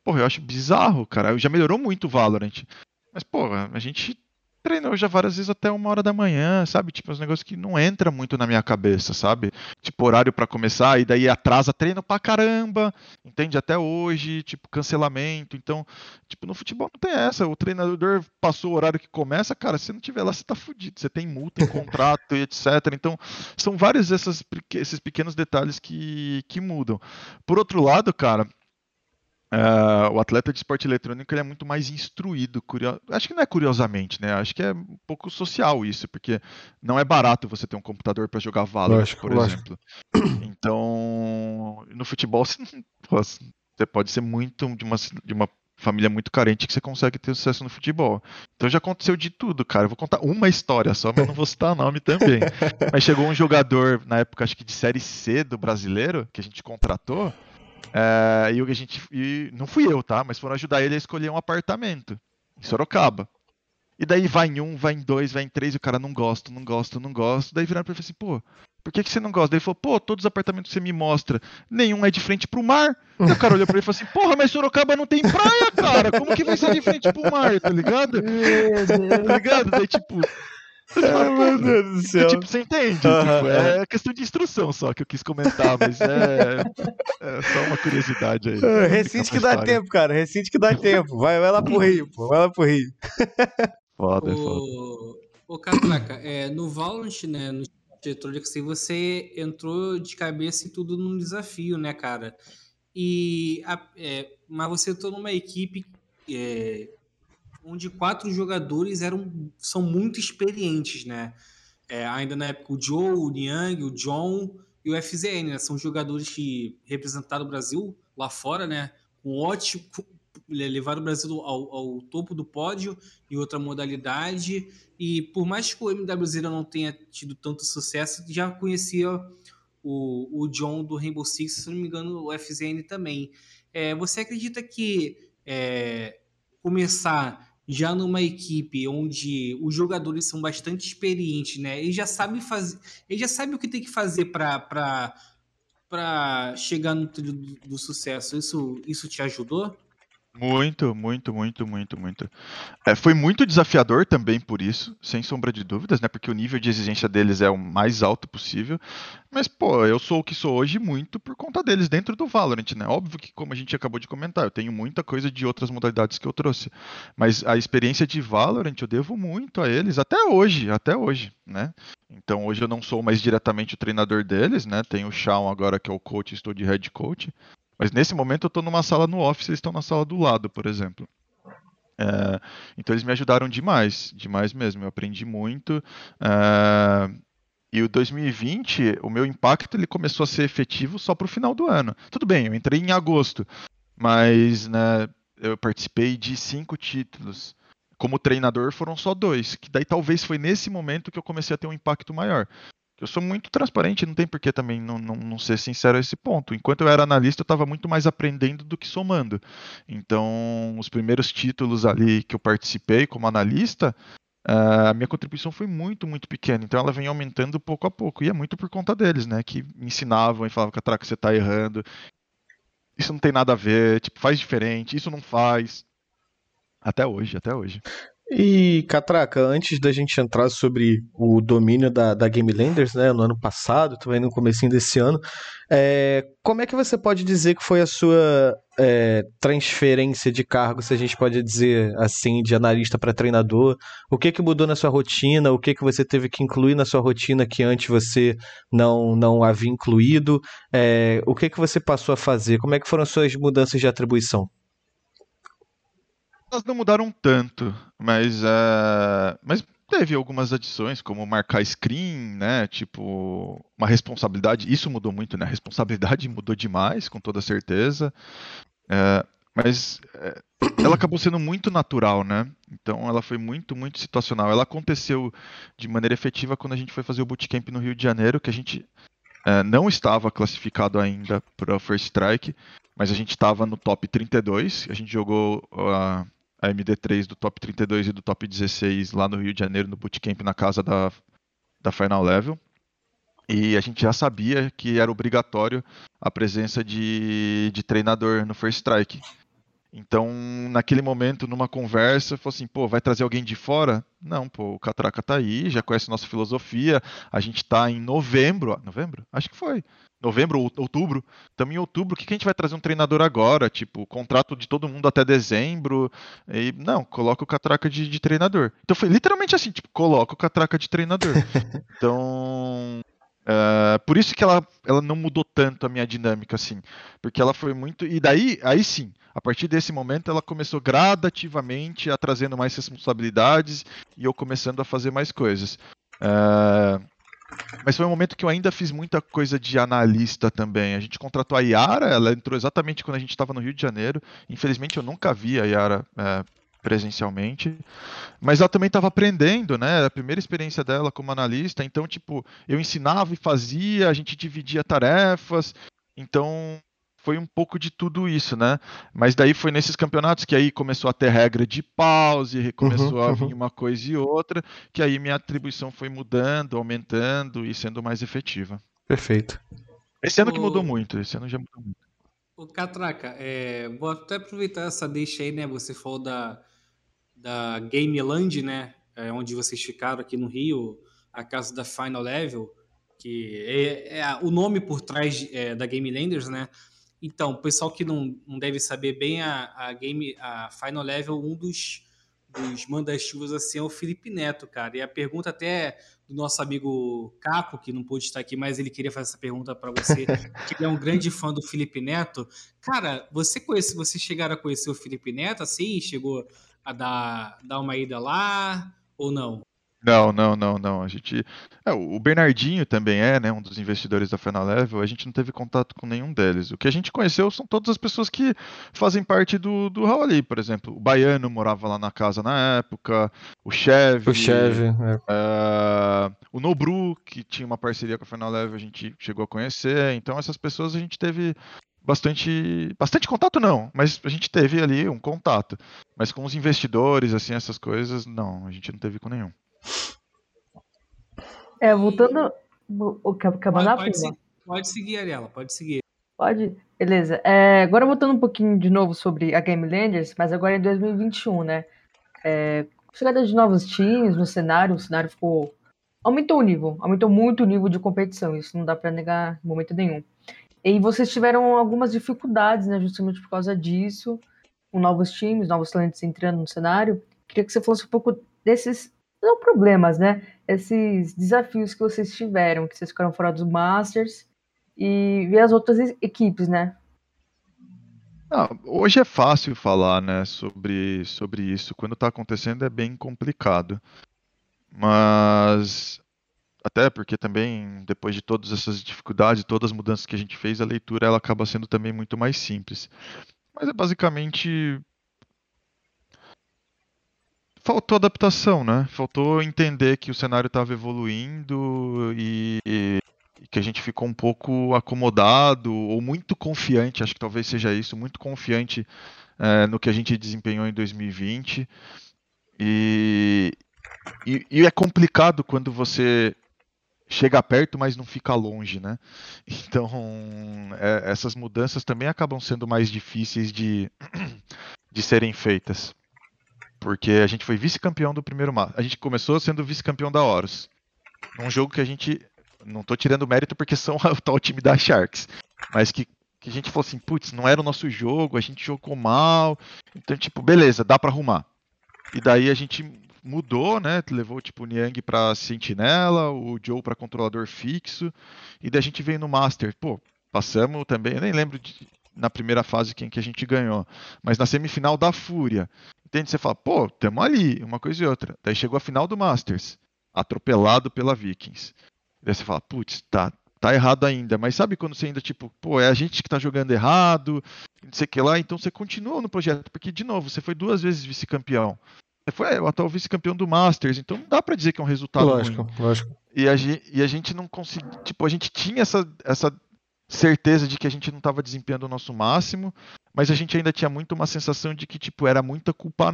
Porra, eu acho bizarro, cara. Já melhorou muito o Valorant. Mas, porra, a gente treinou já várias vezes até uma hora da manhã, sabe? Tipo, uns negócios que não entra muito na minha cabeça, sabe? Tipo, horário para começar, e daí atrasa treino pra caramba, entende? Até hoje, tipo, cancelamento. Então, tipo, no futebol não tem essa. O treinador passou o horário que começa, cara, se não tiver lá, você tá fudido. Você tem multa, em contrato e etc. Então, são vários essas, esses pequenos detalhes que, que mudam. Por outro lado, cara, Uh, o atleta de esporte eletrônico ele é muito mais instruído, curio... acho que não é curiosamente, né? Acho que é um pouco social isso, porque não é barato você ter um computador para jogar Valorant, lógico, por lógico. exemplo. Então, no futebol você pode ser muito de uma, de uma família muito carente que você consegue ter sucesso no futebol. Então já aconteceu de tudo, cara. Eu vou contar uma história só, mas não vou citar nome também. mas chegou um jogador na época acho que de série C do brasileiro que a gente contratou. É, e a gente. E não fui eu, tá? Mas foram ajudar ele a escolher um apartamento em Sorocaba. E daí vai em um, vai em dois, vai em três, e o cara não gosta, não gosta, não gosta. Daí viraram pra ele e assim, pô, por que, que você não gosta? Daí ele falou, pô, todos os apartamentos que você me mostra, nenhum é de frente pro mar. E o cara olhou pra ele e falou assim, porra, mas Sorocaba não tem praia, cara. Como que vai ser de frente pro mar, tá ligado? tá ligado? Daí, tipo, Ai, meu Deus do céu. Tipo, você entende? Uhum. Tipo, é questão de instrução só que eu quis comentar, mas é, é só uma curiosidade aí. Uh, que dá tempo, cara. Recinte que dá tempo. Vai, vai lá pro Rio, pô. Vai lá pro Rio. Foda, é foda. Ô, Catraca, é, no Valorant, né, no eletrônico, assim, você entrou de cabeça em tudo num desafio, né, cara? E, a, é, mas você entrou numa equipe é, onde quatro jogadores eram são muito experientes, né? É, ainda na época o Joe, o Niang, o John e o FZN, né? São jogadores que representaram o Brasil lá fora, né? Com ótimo levaram o Brasil ao, ao, topo do pódio em outra modalidade e por mais que o MWZ não tenha tido tanto sucesso, já conhecia o, o John do Rainbow Six, se não me engano, o FZN também. É, você acredita que é, começar já numa equipe onde os jogadores são bastante experientes, né? Ele já sabe fazer, ele já sabe o que tem que fazer para chegar no trilho do, do, sucesso. Isso isso te ajudou? Muito, muito, muito, muito, muito. É, foi muito desafiador também por isso, sem sombra de dúvidas, né? Porque o nível de exigência deles é o mais alto possível. Mas, pô, eu sou o que sou hoje muito por conta deles dentro do Valorant, né? Óbvio que, como a gente acabou de comentar, eu tenho muita coisa de outras modalidades que eu trouxe. Mas a experiência de Valorant eu devo muito a eles, até hoje, até hoje, né? Então hoje eu não sou mais diretamente o treinador deles, né? Tenho o Shawn agora que é o coach, estou de head coach. Mas nesse momento eu estou numa sala no office, eles estão na sala do lado, por exemplo. É, então eles me ajudaram demais, demais mesmo. Eu aprendi muito. É, e o 2020, o meu impacto ele começou a ser efetivo só para o final do ano. Tudo bem, eu entrei em agosto, mas né, eu participei de cinco títulos. Como treinador foram só dois, que daí talvez foi nesse momento que eu comecei a ter um impacto maior. Eu sou muito transparente, não tem por que também não, não, não, ser sincero a esse ponto. Enquanto eu era analista, eu estava muito mais aprendendo do que somando. Então, os primeiros títulos ali que eu participei como analista, uh, a minha contribuição foi muito, muito pequena. Então, ela vem aumentando pouco a pouco. E é muito por conta deles, né? Que me ensinavam e falavam, Catraca, você está errando. Isso não tem nada a ver, tipo, faz diferente, isso não faz. Até hoje, até hoje. E, Catraca, antes da gente entrar sobre o domínio da, da Game né, no ano passado, também no comecinho desse ano, é, como é que você pode dizer que foi a sua é, transferência de cargo, se a gente pode dizer assim, de analista para treinador? O que que mudou na sua rotina? O que que você teve que incluir na sua rotina que antes você não, não havia incluído? É, o que que você passou a fazer? Como é que foram as suas mudanças de atribuição? Elas não mudaram tanto, mas, uh, mas teve algumas adições, como marcar screen, né? Tipo, uma responsabilidade. Isso mudou muito, né? A responsabilidade mudou demais, com toda certeza. Uh, mas uh, ela acabou sendo muito natural, né? Então ela foi muito, muito situacional. Ela aconteceu de maneira efetiva quando a gente foi fazer o bootcamp no Rio de Janeiro, que a gente não estava classificado ainda para First Strike, mas a gente estava no top 32. A gente jogou uh, a MD3 do top 32 e do top 16 lá no Rio de Janeiro, no bootcamp na casa da, da Final Level. E a gente já sabia que era obrigatório a presença de, de treinador no First Strike. Então, naquele momento, numa conversa, falou assim, pô, vai trazer alguém de fora? Não, pô, o Catraca tá aí, já conhece nossa filosofia, a gente tá em novembro, novembro? Acho que foi. Novembro, outubro. Estamos em outubro, o que, que a gente vai trazer um treinador agora? Tipo, contrato de todo mundo até dezembro. E, não, coloca o Catraca de, de treinador. Então foi literalmente assim, tipo, coloca o Catraca de treinador. então, Uh, por isso que ela, ela não mudou tanto a minha dinâmica, assim. Porque ela foi muito. E daí, aí sim, a partir desse momento, ela começou gradativamente a trazendo mais responsabilidades e eu começando a fazer mais coisas. Uh, mas foi um momento que eu ainda fiz muita coisa de analista também. A gente contratou a Yara, ela entrou exatamente quando a gente estava no Rio de Janeiro. Infelizmente, eu nunca vi a Yara é, presencialmente, mas ela também estava aprendendo, né? A primeira experiência dela como analista, então tipo, eu ensinava e fazia, a gente dividia tarefas, então foi um pouco de tudo isso, né? Mas daí foi nesses campeonatos que aí começou a ter regra de pause, começou uhum, a vir uhum. uma coisa e outra, que aí minha atribuição foi mudando, aumentando e sendo mais efetiva. Perfeito. Esse ano o... que mudou muito, esse ano já mudou muito. O Catraca, é, vou até aproveitar essa deixa aí, né? Você falou da, da Gameland, né? É, onde vocês ficaram aqui no Rio, a casa da Final Level, que é, é o nome por trás é, da Game Landers, né? Então, o pessoal que não, não deve saber bem a, a Game, a Final Level, um dos, dos manda-chuvas assim é o Felipe Neto, cara. E a pergunta até do nosso amigo Caco, que não pôde estar aqui, mas ele queria fazer essa pergunta para você, que é um grande fã do Felipe Neto. Cara, você conhece, você chegaram a conhecer o Felipe Neto assim? Chegou a dar, dar uma ida lá ou não? Não, não, não, não. A gente. É, o Bernardinho também é, né, um dos investidores da Final Level. A gente não teve contato com nenhum deles. O que a gente conheceu são todas as pessoas que fazem parte do, do Hall por exemplo. O Baiano morava lá na casa na época, o Chevy. O Chevy, é. é. o Nobru, que tinha uma parceria com a Final Level, a gente chegou a conhecer. Então, essas pessoas a gente teve bastante bastante contato não, mas a gente teve ali um contato. Mas com os investidores, assim, essas coisas, não, a gente não teve com nenhum. É, voltando. O pode, pode, seguir, pode seguir, Ariela, pode seguir. Pode? Beleza. É, agora voltando um pouquinho de novo sobre a Game Landers, mas agora em 2021, né? É, chegada de novos times no cenário, o cenário ficou. Aumentou o nível, aumentou muito o nível de competição, isso não dá para negar em momento nenhum. E vocês tiveram algumas dificuldades, né, justamente por causa disso, com novos times, novos talentos entrando no cenário. Queria que você fosse um pouco desses, não problemas, né, esses desafios que vocês tiveram, que vocês ficaram fora dos Masters e ver as outras equipes, né? Ah, hoje é fácil falar, né, sobre, sobre isso. Quando está acontecendo é bem complicado. Mas até porque também depois de todas essas dificuldades, todas as mudanças que a gente fez, a leitura ela acaba sendo também muito mais simples. Mas é basicamente faltou adaptação, né? Faltou entender que o cenário estava evoluindo e, e, que a gente ficou um pouco acomodado ou muito confiante, acho que talvez seja isso, muito confiante é, no que a gente desempenhou em 2020. E, e, e, é complicado quando você chega perto, mas não fica longe, né? Então, é, essas mudanças também acabam sendo mais difíceis de, de serem feitas. Porque a gente foi vice-campeão do primeiro mapa. A gente começou sendo vice-campeão da Horus. Um jogo que a gente. Não tô tirando mérito porque são o tal time da Sharks. Mas que, que a gente falou assim, putz, não era o nosso jogo, a gente jogou mal. Então, tipo, beleza, dá para arrumar. E daí a gente mudou, né? Levou tipo o Niang para sentinela, o Joe para controlador fixo, e daí a gente veio no Master. Pô, passamos também, eu nem lembro de, na primeira fase quem que a gente ganhou, mas na semifinal da Fúria. Entende? Você fala, pô, tamo ali, uma coisa e outra. Daí chegou a final do Masters, atropelado pela Vikings. Daí você fala, putz, tá, tá errado ainda. Mas sabe quando você ainda, tipo, pô, é a gente que tá jogando errado, não sei o que lá, então você continua no projeto, porque, de novo, você foi duas vezes vice-campeão foi o atual vice-campeão do Masters, então não dá para dizer que é um resultado lógico, ruim. Lógico. E a, e a gente não conseguiu, tipo, a gente tinha essa, essa certeza de que a gente não estava desempenhando o nosso máximo, mas a gente ainda tinha muito uma sensação de que, tipo, era muita culpa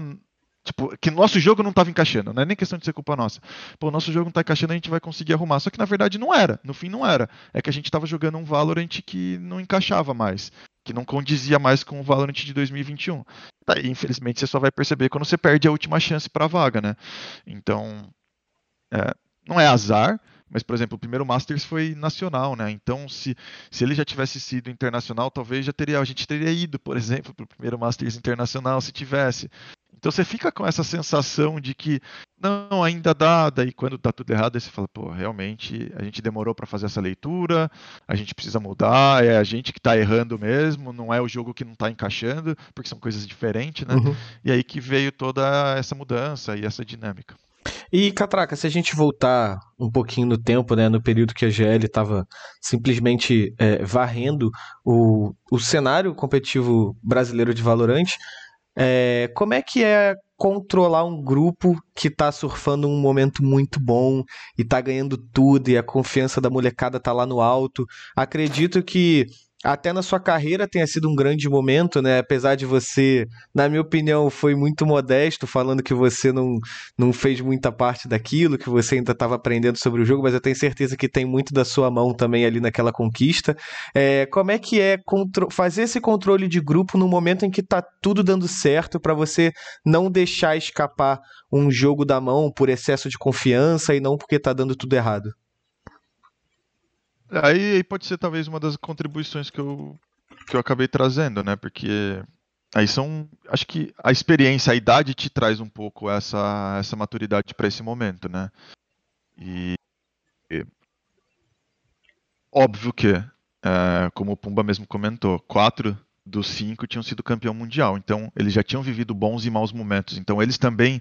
Tipo, que nosso jogo não estava encaixando, não é nem questão de ser culpa nossa. Pô, o nosso jogo não está encaixando, a gente vai conseguir arrumar. Só que na verdade não era, no fim não era. É que a gente estava jogando um Valorant que não encaixava mais. Que não condizia mais com o Valorant de 2021. Daí, infelizmente, você só vai perceber quando você perde a última chance para a vaga, né? Então, é, não é azar, mas, por exemplo, o primeiro Masters foi nacional, né? Então, se, se ele já tivesse sido internacional, talvez já teria, a gente teria ido, por exemplo, para o primeiro Masters internacional, se tivesse. Então você fica com essa sensação de que não, ainda dá, daí quando tá tudo errado, aí você fala, pô, realmente a gente demorou para fazer essa leitura, a gente precisa mudar, é a gente que tá errando mesmo, não é o jogo que não tá encaixando, porque são coisas diferentes, né? Uhum. E aí que veio toda essa mudança e essa dinâmica. E, Catraca, se a gente voltar um pouquinho no tempo, né, no período que a GL estava simplesmente é, varrendo o, o cenário competitivo brasileiro de Valorant, é, como é que é controlar um grupo que está surfando um momento muito bom e está ganhando tudo e a confiança da molecada está lá no alto? Acredito que até na sua carreira tenha sido um grande momento, né? Apesar de você, na minha opinião, foi muito modesto, falando que você não, não fez muita parte daquilo, que você ainda estava aprendendo sobre o jogo, mas eu tenho certeza que tem muito da sua mão também ali naquela conquista. É, como é que é fazer esse controle de grupo no momento em que está tudo dando certo para você não deixar escapar um jogo da mão por excesso de confiança e não porque está dando tudo errado? Aí pode ser talvez uma das contribuições que eu, que eu acabei trazendo, né? Porque aí são. Acho que a experiência, a idade te traz um pouco essa, essa maturidade para esse momento, né? E. e óbvio que, é, como o Pumba mesmo comentou, quatro dos cinco tinham sido campeão mundial. Então, eles já tinham vivido bons e maus momentos. Então, eles também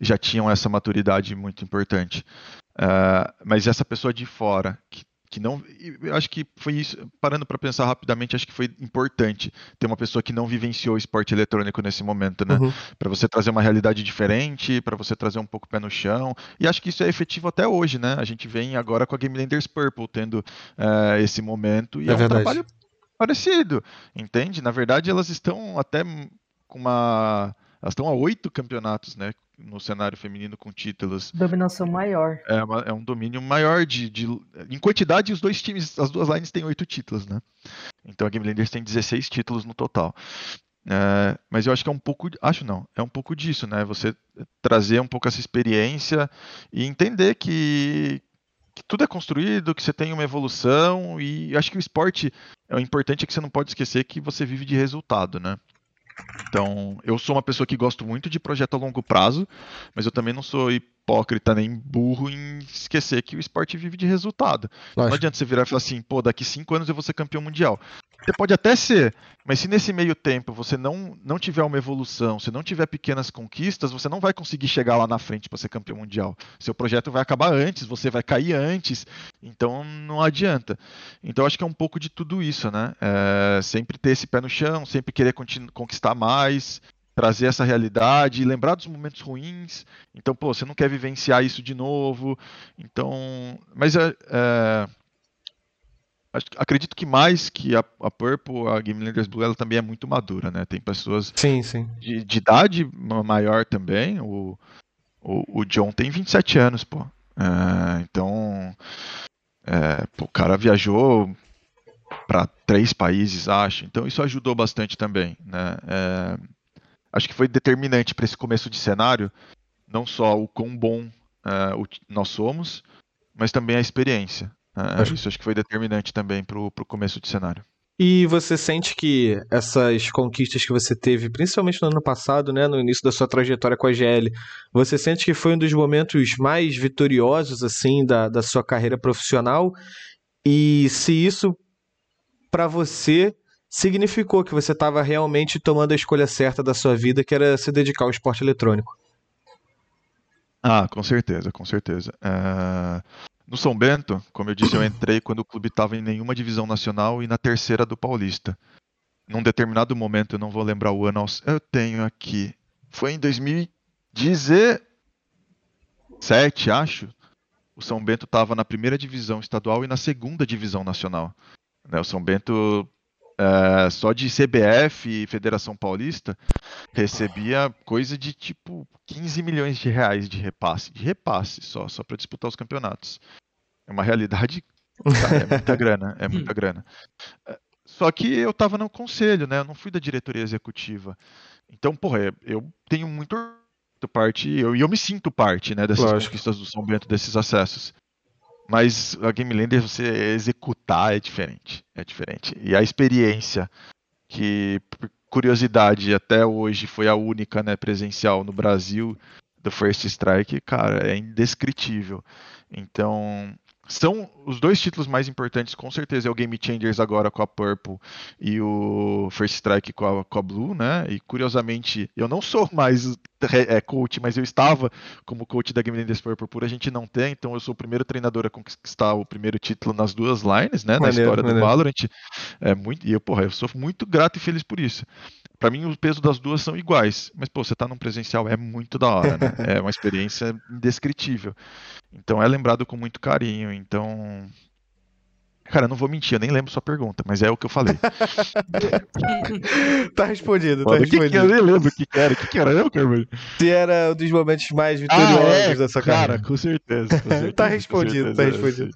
já tinham essa maturidade muito importante. Uh, mas essa pessoa de fora, que que não eu acho que foi isso parando para pensar rapidamente acho que foi importante ter uma pessoa que não vivenciou esporte eletrônico nesse momento né? Uhum. para você trazer uma realidade diferente para você trazer um pouco o pé no chão. E acho que isso é efetivo até hoje né? A gente vem agora com a Game Landers Purple tendo uh, esse momento e é, é um trabalho parecido entende? Na verdade elas estão até com uma elas estão a oito campeonatos, né? No cenário feminino com títulos. Dominação maior. É, uma, é um domínio maior de, de, Em quantidade, os dois times, as duas lines têm oito títulos, né? Então a Game Landers tem 16 títulos no total. É, mas eu acho que é um pouco. Acho não, é um pouco disso, né? Você trazer um pouco essa experiência e entender que, que tudo é construído, que você tem uma evolução e acho que o esporte é o importante é que você não pode esquecer que você vive de resultado, né? Então, eu sou uma pessoa que gosto muito de projeto a longo prazo, mas eu também não sou hipócrita nem burro em esquecer que o esporte vive de resultado. Não adianta você virar e falar assim, pô, daqui cinco anos eu vou ser campeão mundial. Você pode até ser, mas se nesse meio tempo você não, não tiver uma evolução, se não tiver pequenas conquistas, você não vai conseguir chegar lá na frente para ser campeão mundial. Seu projeto vai acabar antes, você vai cair antes, então não adianta. Então acho que é um pouco de tudo isso, né? É, sempre ter esse pé no chão, sempre querer conquistar mais, trazer essa realidade, lembrar dos momentos ruins. Então, pô, você não quer vivenciar isso de novo. Então, mas é, é acredito que mais que a, a Purple, a Game Landers Blue, ela também é muito madura, né? Tem pessoas sim, sim. De, de idade maior também. O, o, o, John tem 27 anos, pô. É, então, é, pô, o cara viajou para três países, acho. Então isso ajudou bastante também, né? É, acho que foi determinante para esse começo de cenário, não só o quão bom o, nós somos, mas também a experiência. É, acho... Isso acho que foi determinante também para o começo de cenário. E você sente que essas conquistas que você teve, principalmente no ano passado, né, no início da sua trajetória com a GL, você sente que foi um dos momentos mais vitoriosos assim da, da sua carreira profissional? E se isso para você significou que você estava realmente tomando a escolha certa da sua vida, que era se dedicar ao esporte eletrônico? Ah, com certeza, com certeza. Uh, no São Bento, como eu disse, eu entrei quando o clube estava em nenhuma divisão nacional e na terceira do Paulista. Num determinado momento, eu não vou lembrar o ano, eu tenho aqui. Foi em 2017, acho. O São Bento estava na primeira divisão estadual e na segunda divisão nacional. Né, o São Bento é, só de CBF e Federação Paulista recebia coisa de tipo 15 milhões de reais de repasse, de repasse só, só para disputar os campeonatos. É uma realidade, cara, é muita grana, é muita grana. É, Só que eu tava no conselho, né? Eu não fui da diretoria executiva. Então, porra, eu tenho muito parte, e eu, eu me sinto parte, né, dessas Lógico. conquistas do São Bento, desses acessos. Mas a Game Lander, você executar é diferente. É diferente. E a experiência, que, por curiosidade, até hoje foi a única né, presencial no Brasil do First Strike, cara, é indescritível. Então, são os dois títulos mais importantes, com certeza, é o Game Changers agora com a Purple e o First Strike com a, com a Blue, né? E curiosamente, eu não sou mais é, coach, mas eu estava como coach da Game Changers Purple por a gente não ter, então eu sou o primeiro treinador a conquistar o primeiro título nas duas lines, né? Maneiro, na história maneiro. do Valorant. É muito, e eu, porra, eu sou muito grato e feliz por isso. Para mim, o peso das duas são iguais. Mas, pô, você tá num presencial é muito da hora, né? É uma experiência indescritível. Então, é lembrado com muito carinho. Então. Cara, eu não vou mentir, eu nem lembro sua pergunta, mas é o que eu falei. tá respondido, tá respondido. Que que eu nem lembro o que, que era. O que, que era eu, Carvalho? Se era um dos momentos mais vitoriosos ah, é, dessa cara. Cara, com certeza. Com certeza tá respondido, tá respondido.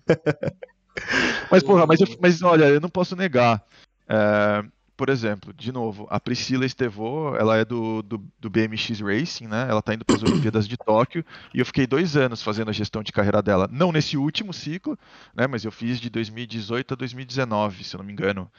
mas, porra, mas, eu, mas olha, eu não posso negar. É, por exemplo, de novo, a Priscila Estevô, ela é do, do, do BMX Racing, né? Ela tá indo para as Olimpíadas de Tóquio e eu fiquei dois anos fazendo a gestão de carreira dela. Não nesse último ciclo, né? Mas eu fiz de 2018 a 2019, se eu não me engano.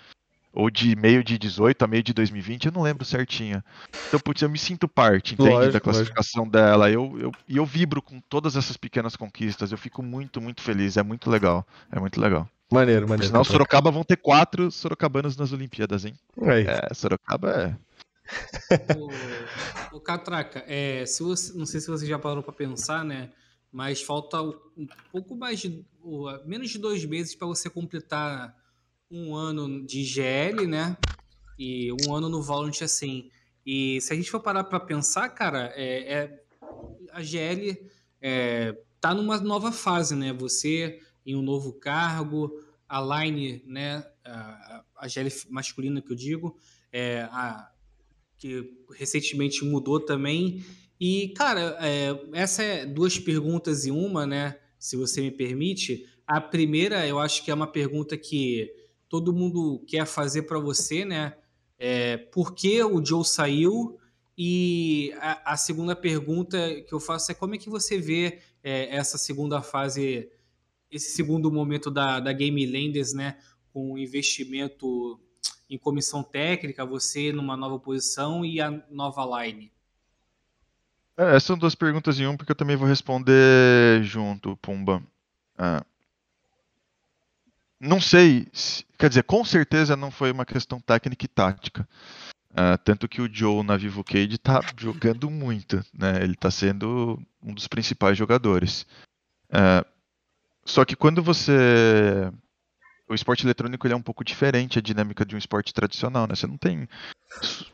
Ou de meio de 18 a meio de 2020, eu não lembro certinho. Então, putz, eu me sinto parte, entende? Lógico, da classificação lógico. dela. Eu, eu, e eu vibro com todas essas pequenas conquistas. Eu fico muito, muito feliz. É muito legal. É muito legal. Maneiro, maneiro. Senão Sorocaba vão ter quatro sorocabanos nas Olimpíadas, hein? É, é Sorocaba é. o, o Catraca, é, se você, não sei se você já parou para pensar, né? Mas falta um pouco mais de. menos de dois meses para você completar um ano de GL, né? E um ano no Valorant assim. E se a gente for parar para pensar, cara, é, é, a GL é, tá numa nova fase, né? Você em um novo cargo, a line, né, a, a masculina que eu digo, é, a, que recentemente mudou também. E, cara, é, essa é duas perguntas em uma, né? Se você me permite. A primeira, eu acho que é uma pergunta que todo mundo quer fazer para você, né? É, por que o Joe saiu? E a, a, segunda pergunta que eu faço é como é que você vê é, essa segunda fase esse segundo momento da, da Game Lenders, né, com investimento em comissão técnica, você numa nova posição e a nova line? É, essas são duas perguntas em um, porque eu também vou responder junto, Pumba. É. Não sei, se, quer dizer, com certeza não foi uma questão técnica e tática. Uh, tanto que o Joe na Vivo Cade está jogando muito, né? Ele está sendo um dos principais jogadores. Só que quando você. O esporte eletrônico ele é um pouco diferente a dinâmica de um esporte tradicional, né? Você não tem.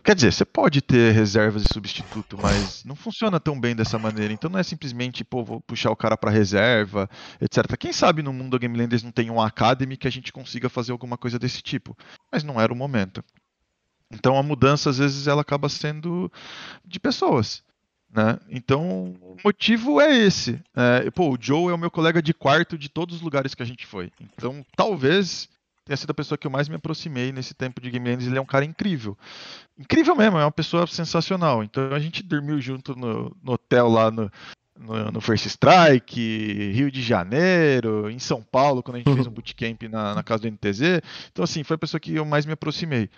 Quer dizer, você pode ter reservas e substituto, mas não funciona tão bem dessa maneira. Então não é simplesmente, pô, vou puxar o cara para reserva, etc. Quem sabe no mundo da Game Landers não tem um Academy que a gente consiga fazer alguma coisa desse tipo. Mas não era o momento. Então a mudança, às vezes, ela acaba sendo de pessoas. Né? Então, o motivo é esse. É, pô, o Joe é o meu colega de quarto de todos os lugares que a gente foi. Então, talvez tenha sido a pessoa que eu mais me aproximei nesse tempo de Game. Ele é um cara incrível. Incrível mesmo, é uma pessoa sensacional. Então, a gente dormiu junto no, no hotel lá no, no, no, First Strike, Rio de Janeiro, em São Paulo, quando a gente fez um bootcamp na, na casa do NTZ. Então, assim, foi a pessoa que eu mais me aproximei.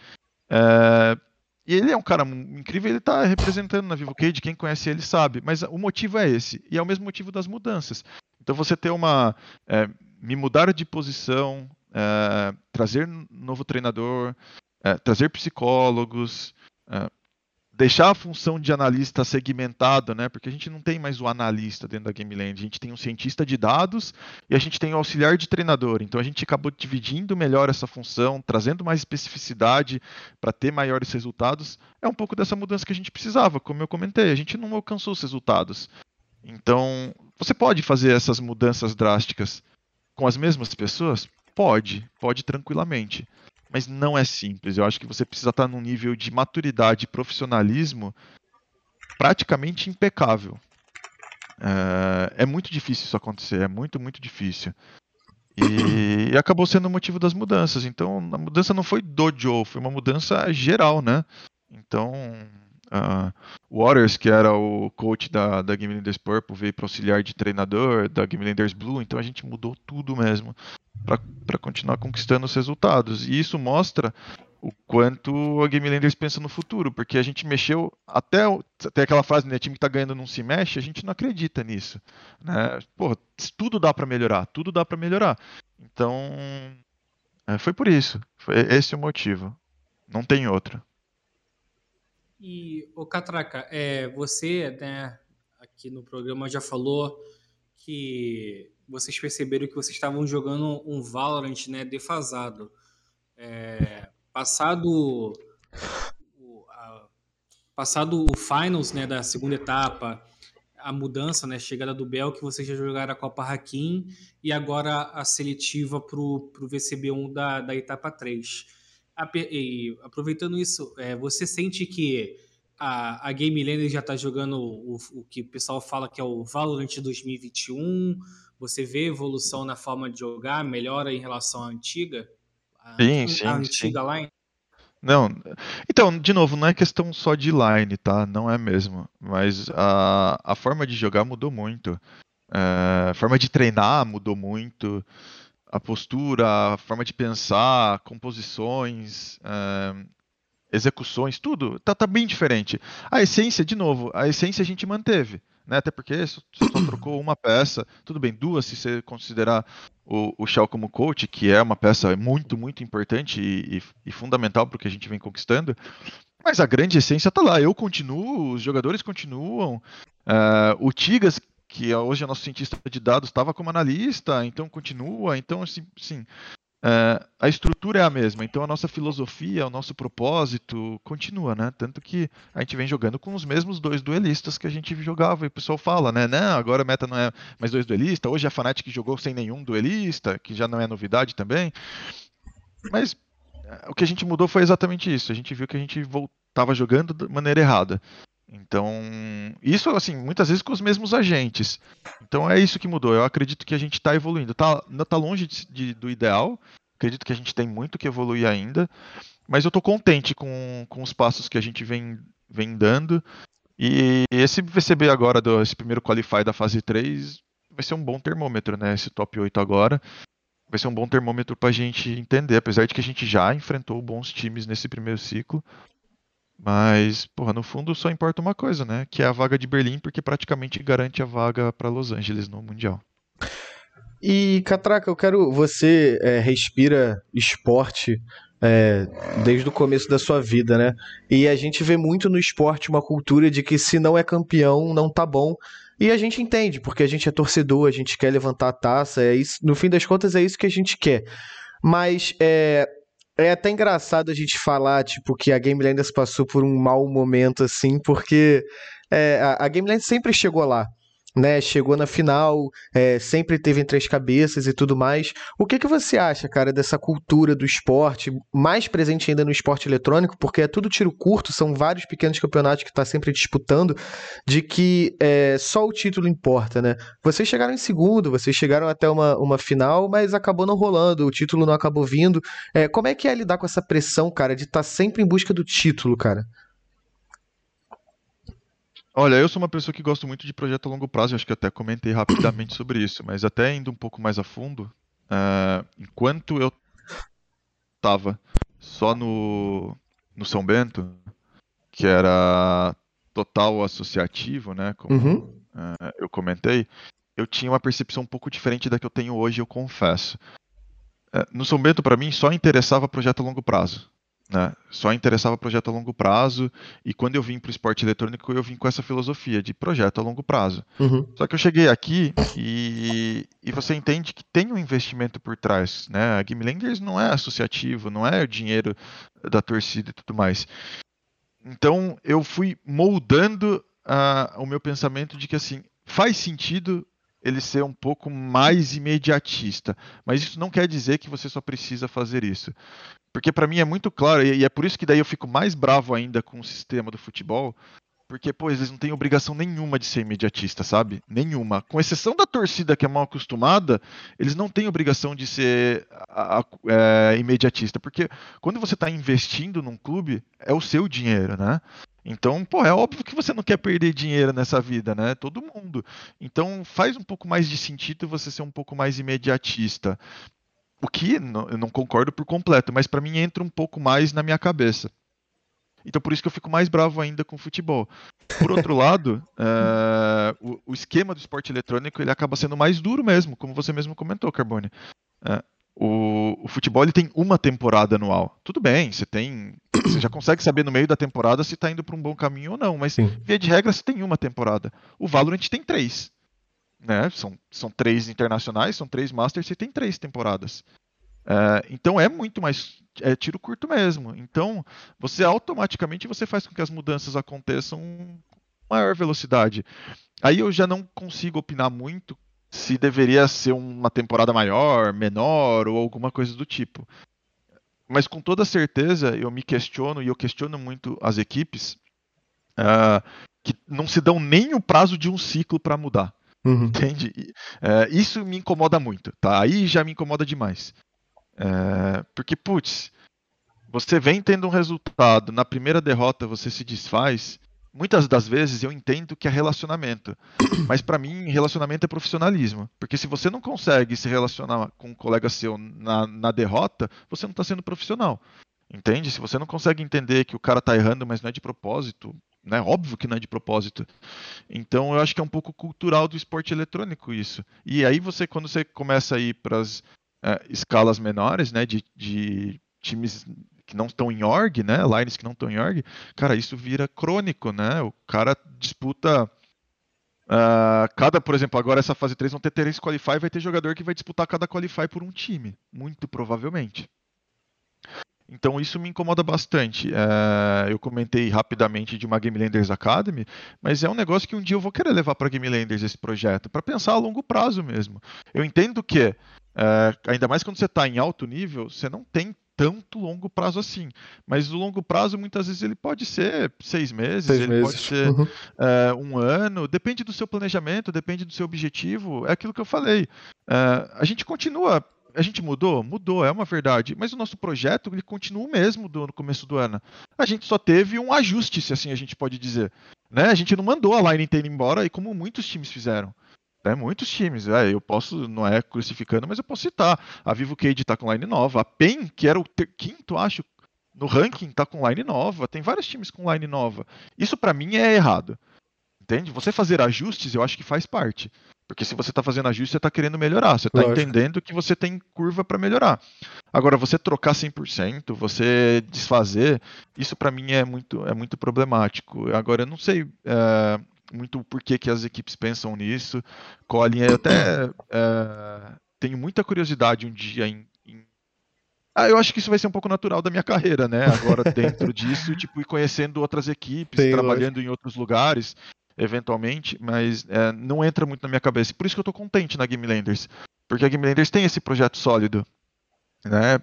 É, e ele é um cara incrível, ele está representando na Vivo Cage, quem conhece ele sabe. Mas o motivo é esse, e é o mesmo motivo das mudanças. Então você ter uma. É, me mudar de posição, é, trazer novo treinador, é, trazer psicólogos, é, deixar a função de analista segmentada, né? Porque a gente não tem mais o analista dentro da Game Land, a gente tem um cientista de dados e a gente tem o auxiliar de treinador. Então a gente acabou dividindo melhor essa função, trazendo mais especificidade para ter maiores resultados. É um pouco dessa mudança que a gente precisava, como eu comentei, a gente não alcançou os resultados. Então, você pode fazer essas mudanças drásticas com as mesmas pessoas? Pode, pode tranquilamente mas não é simples. Eu acho que você precisa estar num nível de maturidade e profissionalismo praticamente impecável. É, é muito difícil isso acontecer, é muito, muito difícil. E, e, acabou sendo o motivo das mudanças. Então, a mudança não foi do Joe, foi uma mudança geral, né? Então, uh, Waters, que era o coach da, da Game Purple, veio para auxiliar de treinador da Game Leaders Blue, então a gente mudou tudo mesmo para continuar conquistando os resultados. E isso mostra o quanto a Game Landers pensa no futuro, porque a gente mexeu até, até aquela frase, né, time que tá ganhando não se mexe, a gente não acredita nisso, né? Porra, tudo dá para melhorar, tudo dá para melhorar. Então, é, foi por isso, foi esse o motivo. Não tem outro. E o Catraca, é, você, né, aqui no programa já falou que vocês perceberam que vocês estavam jogando um Valorant, né, defasado. É, passado o, a, passado o finals né, da segunda etapa, a mudança, né, chegada do Bel, que vocês já jogaram a Copa Hakim e agora a seletiva para o VCB1 da, da etapa 3. A, e, aproveitando isso, é, você sente que a, a Game Lander já está jogando o, o, que o pessoal fala que é o Valorant 2021? Você vê evolução na forma de jogar, melhora em relação à antiga? sim, sim, a antiga sim. line? Não, então, de novo, não é questão só de line, tá? Não é mesmo. Mas a, a forma de jogar mudou muito. É, a forma de treinar mudou muito. A postura, a forma de pensar, composições, é, execuções, tudo tá, tá bem diferente. A essência, de novo, a essência a gente manteve né? Até porque só trocou uma peça, tudo bem, duas se você considerar o, o Shell como coach, que é uma peça muito, muito importante e, e, e fundamental para o que a gente vem conquistando. Mas a grande essência está lá. Eu continuo, os jogadores continuam. Uh, o Tigas, que hoje é nosso cientista de dados, estava como analista, então continua. Então, assim, sim, Uh, a estrutura é a mesma, então a nossa filosofia, o nosso propósito continua, né? Tanto que a gente vem jogando com os mesmos dois duelistas que a gente jogava, e o pessoal fala, né? Não, agora a meta não é mais dois duelistas, hoje a Fnatic jogou sem nenhum duelista, que já não é novidade também. Mas uh, o que a gente mudou foi exatamente isso, a gente viu que a gente voltava jogando de maneira errada. Então, isso assim, muitas vezes com os mesmos agentes. Então é isso que mudou. Eu acredito que a gente está evoluindo. Tá, está longe de, de, do ideal. Acredito que a gente tem muito que evoluir ainda. Mas eu estou contente com, com os passos que a gente vem, vem dando. E esse VCB agora, do, esse primeiro Qualify da fase 3, vai ser um bom termômetro, né? Esse top 8 agora. Vai ser um bom termômetro para a gente entender, apesar de que a gente já enfrentou bons times nesse primeiro ciclo. Mas, porra, no fundo só importa uma coisa, né? Que é a vaga de Berlim, porque praticamente garante a vaga para Los Angeles no Mundial. E, Catraca, eu quero. Você é, respira esporte é, desde o começo da sua vida, né? E a gente vê muito no esporte uma cultura de que se não é campeão, não tá bom. E a gente entende, porque a gente é torcedor, a gente quer levantar a taça, é isso, no fim das contas é isso que a gente quer. Mas é, é até engraçado a gente falar, tipo, que a Game Landers passou por um mau momento, assim, porque é, a, a Game Landers sempre chegou lá né? Chegou na final, é, sempre teve entre as cabeças e tudo mais. O que, que você acha, cara, dessa cultura do esporte, mais presente ainda no esporte eletrônico, porque é tudo tiro curto, são vários pequenos campeonatos que está sempre disputando, de que é, só o título importa, né? Vocês chegaram em segundo, vocês chegaram até uma, uma final, mas acabou não rolando, o título não acabou vindo. É, como é que é lidar com essa pressão, cara, de estar tá sempre em busca do título, cara? Olha, eu sou uma pessoa que gosto muito de projeto a longo prazo, acho que até comentei rapidamente sobre isso, mas até indo um pouco mais a fundo, uh, enquanto eu estava só no, no São Bento, que era total associativo, né, como uhum. uh, eu comentei, eu tinha uma percepção um pouco diferente da que eu tenho hoje, eu confesso. Uh, no São Bento, para mim, só interessava projeto a longo prazo. Né? Só interessava projeto a longo prazo, e quando eu vim para o esporte eletrônico, eu vim com essa filosofia de projeto a longo prazo. Uhum. Só que eu cheguei aqui e, e você entende que tem um investimento por trás. Né? A Game Landers não é associativo, não é o dinheiro da torcida e tudo mais. Então eu fui moldando uh, o meu pensamento de que assim faz sentido ele ser um pouco mais imediatista. Mas isso não quer dizer que você só precisa fazer isso. Porque para mim é muito claro, e é por isso que daí eu fico mais bravo ainda com o sistema do futebol, porque, pô, eles não têm obrigação nenhuma de ser imediatista, sabe? Nenhuma. Com exceção da torcida que é mal acostumada, eles não têm obrigação de ser é, imediatista, porque quando você está investindo num clube, é o seu dinheiro, né? Então, pô, é óbvio que você não quer perder dinheiro nessa vida, né? Todo mundo. Então, faz um pouco mais de sentido você ser um pouco mais imediatista. O que eu não concordo por completo, mas para mim entra um pouco mais na minha cabeça. Então por isso que eu fico mais bravo ainda com o futebol. Por outro lado, uh, o, o, esquema do esporte eletrônico ele acaba sendo mais duro mesmo, como você mesmo comentou, Carbone. Uh, o, o, futebol ele tem uma temporada anual. Tudo bem, você tem, você já consegue saber no meio da temporada se está indo para um bom caminho ou não, mas Sim. via de regra você tem uma temporada. O Valorant tem três né? São, são três internacionais, são três Masters e tem três temporadas. É, então é muito mais é tiro curto mesmo. Então você automaticamente você faz com que as mudanças aconteçam com maior velocidade. Aí eu já não consigo opinar muito se deveria ser uma temporada maior, menor ou alguma coisa do tipo. Mas com toda certeza eu me questiono e eu questiono muito as equipes uh, que não se dão nem o prazo de um ciclo para mudar. Uhum. Entende? É, isso me incomoda muito, tá? Aí já me incomoda demais. É, porque, putz, você vem tendo um resultado, na primeira derrota você se desfaz. Muitas das vezes eu entendo que é relacionamento, mas para mim relacionamento é profissionalismo. Porque se você não consegue se relacionar com um colega seu na, na derrota, você não está sendo profissional. Entende? Se você não consegue entender que o cara tá errando, mas não é de propósito, né? Óbvio que não é de propósito. Então eu acho que é um pouco cultural do esporte eletrônico isso. E aí você, quando você começa a ir para as é, escalas menores, né, de, de times que não estão em org, né, lines que não estão em org, cara, isso vira crônico, né? O cara disputa Uh, cada, por exemplo, agora essa fase 3 vão ter três qualify, vai ter jogador que vai disputar cada qualify por um time, muito provavelmente. Então isso me incomoda bastante. É, eu comentei rapidamente de uma Game Landers Academy, mas é um negócio que um dia eu vou querer levar para Game Landers esse projeto, para pensar a longo prazo mesmo. Eu entendo que, é, ainda mais quando você está em alto nível, você não tem tanto longo prazo assim. Mas o longo prazo, muitas vezes, ele pode ser seis meses, seis ele meses. pode ser uhum. é, um ano, depende do seu planejamento, depende do seu objetivo. É aquilo que eu falei. É, a gente continua a gente mudou? Mudou, é uma verdade. Mas o nosso projeto ele continua o mesmo do, no começo do ano. A gente só teve um ajuste, se assim a gente pode dizer. Né? A gente não mandou a line inteira embora, e como muitos times fizeram. Né? Muitos times. É, eu posso, não é crucificando, mas eu posso citar. A Vivo Cade está com line nova. A PEN, que era o ter, quinto, acho, no ranking, está com line nova. Tem vários times com line nova. Isso para mim é errado. Entende? Você fazer ajustes, eu acho que faz parte. Porque se você está fazendo ajuste, você está querendo melhorar. Você está entendendo que você tem curva para melhorar. Agora, você trocar 100%, você desfazer, isso para mim é muito, é muito problemático. Agora, eu não sei é, muito por que, que as equipes pensam nisso. Qual a linha. Eu até é, tenho muita curiosidade um dia em, ah, eu acho que isso vai ser um pouco natural da minha carreira, né? Agora dentro disso, tipo, ir conhecendo outras equipes, Sim, trabalhando lógico. em outros lugares eventualmente, mas é, não entra muito na minha cabeça. Por isso que eu tô contente na Game Landers, porque a Game Landers tem esse projeto sólido, né?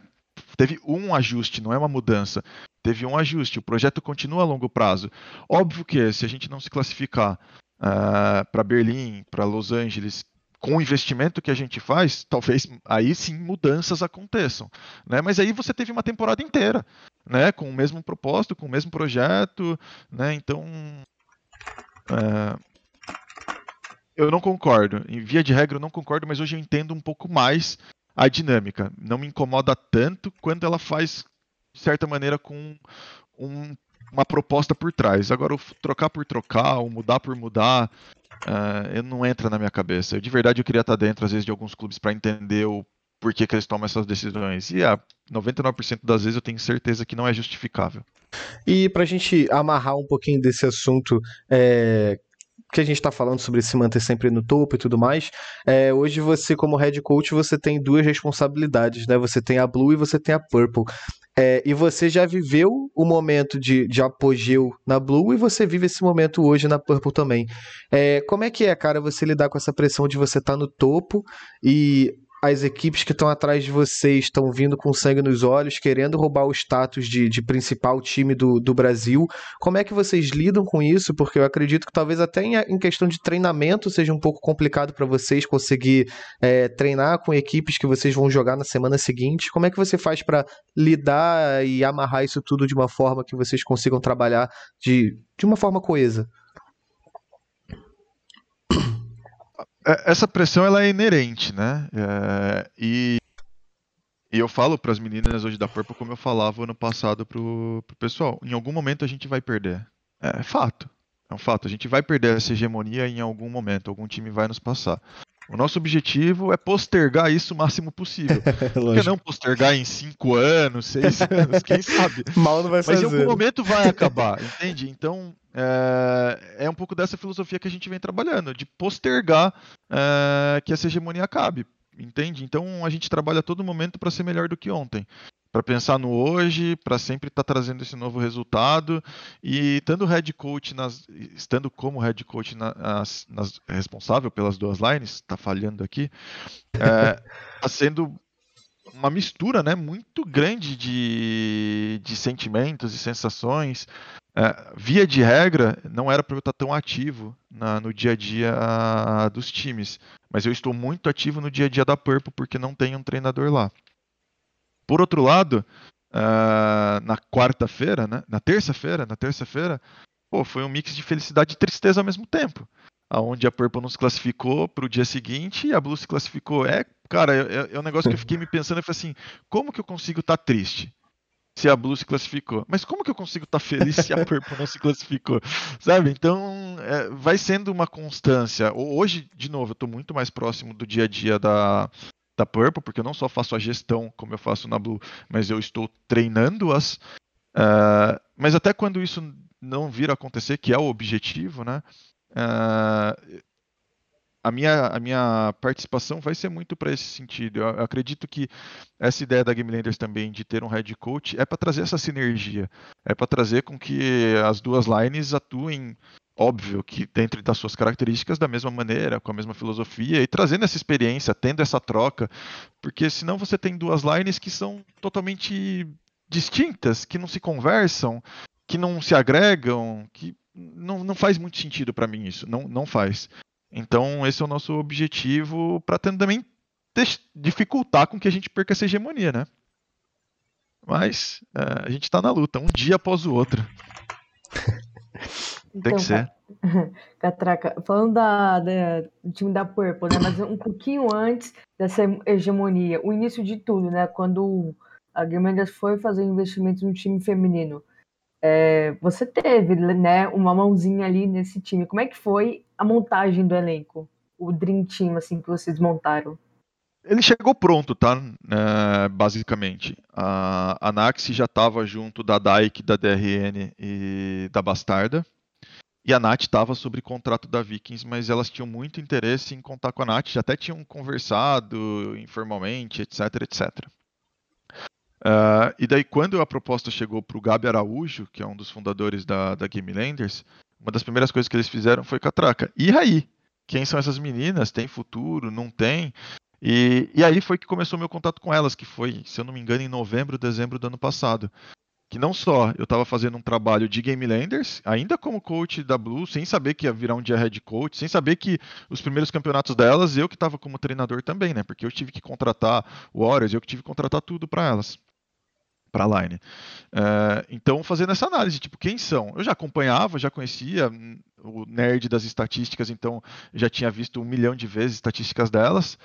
Teve um ajuste, não é uma mudança. Teve um ajuste. O projeto continua a longo prazo. Óbvio que se a gente não se classificar uh, ah, para Berlim, para Los Angeles, com o investimento que a gente faz, talvez aí sim mudanças aconteçam, né? Mas aí você teve uma temporada inteira, né? Com o mesmo propósito, com o mesmo projeto, né? Então é, eu não concordo. Em via de regra, eu não concordo, mas hoje eu entendo um pouco mais a dinâmica. Não me incomoda tanto quando ela faz, de certa maneira, com um, uma proposta por trás. Agora, trocar por trocar, o mudar por mudar, uh, não entra na minha cabeça. Eu, de verdade, eu queria estar dentro, às vezes, de alguns clubes para entender o porquê que eles tomam essas decisões. E a 99% das vezes eu tenho certeza que não é justificável. E para a gente amarrar um pouquinho desse assunto é, que a gente está falando sobre se manter sempre no topo e tudo mais, é, hoje você, como head coach, você tem duas responsabilidades, né? Você tem a Blue e você tem a Purple. É, e você já viveu o momento de, de apogeu na Blue e você vive esse momento hoje na Purple também. É, como é que é, cara, você lidar com essa pressão de você estar tá no topo e as equipes que estão atrás de vocês estão vindo com sangue nos olhos, querendo roubar o status de, de principal time do, do Brasil. Como é que vocês lidam com isso? Porque eu acredito que talvez até em, em questão de treinamento seja um pouco complicado para vocês conseguir é, treinar com equipes que vocês vão jogar na semana seguinte. Como é que você faz para lidar e amarrar isso tudo de uma forma que vocês consigam trabalhar de, de uma forma coesa? É, essa pressão ela é inerente, né? É, e, e, eu falo para as meninas hoje da Purple como eu falava ano passado pro, pro pessoal. Em algum momento a gente vai perder. É fato. É um fato. A gente vai perder essa hegemonia em algum momento. Algum time vai nos passar. O nosso objetivo é postergar isso o máximo possível. Por que não postergar em cinco anos, seis anos, quem sabe? Mal não vai fazer. Mas em algum momento vai acabar, entende? Então, é, é, um pouco dessa filosofia que a gente vem trabalhando, de postergar é, que essa hegemonia acabe, entende? Então, a gente trabalha a todo momento para ser melhor do que ontem para pensar no hoje, para sempre estar tá trazendo esse novo resultado e estando head coach nas, estando como head coach nas, nas responsável pelas duas lines, está falhando aqui, está é, sendo uma mistura, né, muito grande de, de sentimentos e sensações. É, via de regra, não era para eu estar tão ativo na, no dia a dia dos times, mas eu estou muito ativo no dia a dia da Purple porque não tem um treinador lá. Por outro lado, uh, na quarta-feira, né, na terça-feira, na terça-feira, pô, foi um mix de felicidade e tristeza ao mesmo tempo. Aonde a Purple não se classificou para o dia seguinte e a Blue se classificou. É, cara, é, é um negócio que eu fiquei me pensando e falei assim, como que eu consigo estar tá triste? se a Blue se classificou. Mas como que eu consigo estar tá feliz se a Purple não se classificou? Sabe? Então, é, vai sendo uma constância. Hoje, de novo, eu estou muito mais próximo do dia a dia da, da Purple, porque eu não só faço a gestão como eu faço na Blue, mas eu estou treinando-as. Uh, mas até quando isso não vir a acontecer, que é o objetivo, né? Uh, a minha, a minha participação vai ser muito para esse sentido. Eu acredito que essa ideia da Game Landers também de ter um head coach é para trazer essa sinergia, é para trazer com que as duas lines atuem óbvio que dentro das suas características da mesma maneira, com a mesma filosofia e trazendo essa experiência, tendo essa troca, porque senão você tem duas lines que são totalmente distintas, que não se conversam, que não se agregam, que não, não faz muito sentido para mim isso, não, não faz. Então esse é o nosso objetivo para também dificultar com que a gente perca essa hegemonia, né? Mas é, a gente está na luta, um dia após o outro. Então, Tem que ser. Catraca, falando da, da, do time da Purple, né? Mas um pouquinho antes dessa hegemonia, o início de tudo, né? Quando a Game foi fazer investimentos no time feminino. É, você teve, né, uma mãozinha ali nesse time. Como é que foi a montagem do elenco? O Dream Team, assim, que vocês montaram? Ele chegou pronto, tá? É, basicamente. A, a Naxi já estava junto da Dyke, da DRN e da Bastarda. E a Nath estava sobre contrato da Vikings, mas elas tinham muito interesse em contar com a Nath, já até tinham conversado informalmente, etc, etc. Uh, e daí, quando a proposta chegou para o Gabi Araújo, que é um dos fundadores da, da Game Landers, uma das primeiras coisas que eles fizeram foi catraca. E aí? Quem são essas meninas? Tem futuro? Não tem? E, e aí foi que começou meu contato com elas, que foi, se eu não me engano, em novembro, dezembro do ano passado que não só eu estava fazendo um trabalho de Game Landers, ainda como coach da Blue, sem saber que ia virar um dia head coach, sem saber que os primeiros campeonatos delas, eu que estava como treinador também, né? Porque eu tive que contratar o Warriors, eu que tive que contratar tudo para elas, para a line. Uh, então, fazendo essa análise, tipo, quem são? Eu já acompanhava, já conhecia hum, o nerd das estatísticas, então já tinha visto um milhão de vezes estatísticas delas.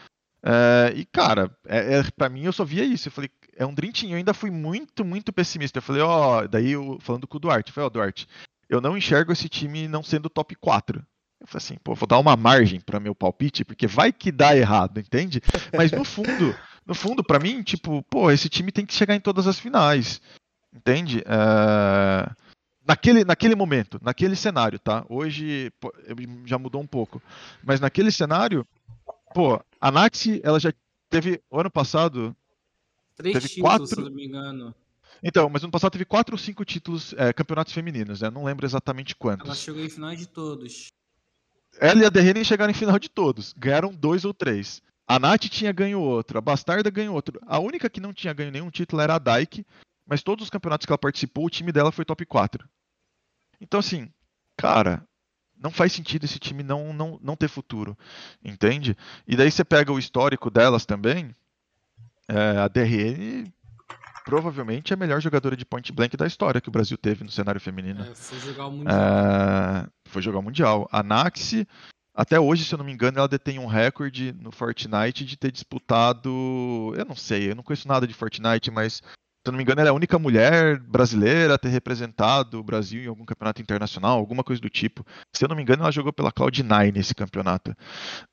Uh, e, cara, é, é para mim eu só via isso. Eu falei, é um Team. Eu ainda fui muito, muito pessimista. Eu falei, ó, oh, daí eu, falando com o Duarte, eu falei, ó, oh, Duarte, eu não enxergo esse time não sendo top 4. Eu falei assim, pô, vou dar uma margem para meu palpite, porque vai que dá errado, entende? Mas no fundo, no fundo, para mim, tipo, pô, esse time tem que chegar em todas as finais, entende? É... Naquele, naquele momento, naquele cenário, tá? Hoje já mudou um pouco, mas naquele cenário, pô, a Naxi, ela já teve, o ano passado, Três teve títulos, quatro... se não me engano. Então, mas no passado teve quatro ou cinco títulos, é, campeonatos femininos, né? Não lembro exatamente quantos. Ela chegou em final de todos. Ela e a DRN chegaram em final de todos. Ganharam dois ou três. A Nath tinha ganho outro, a Bastarda ganhou outro. A única que não tinha ganho nenhum título era a Dyke, mas todos os campeonatos que ela participou, o time dela foi top 4. Então, assim, cara, não faz sentido esse time não, não, não ter futuro, entende? E daí você pega o histórico delas também, é, a DRN provavelmente é a melhor jogadora de point blank da história que o Brasil teve no cenário feminino. É, foi jogar o Mundial. É, foi jogar o Mundial. A Naxi, até hoje, se eu não me engano, ela detém um recorde no Fortnite de ter disputado. Eu não sei, eu não conheço nada de Fortnite, mas eu não me engano, ela é a única mulher brasileira a ter representado o Brasil em algum campeonato internacional, alguma coisa do tipo. Se eu não me engano, ela jogou pela Cloud9 nesse campeonato.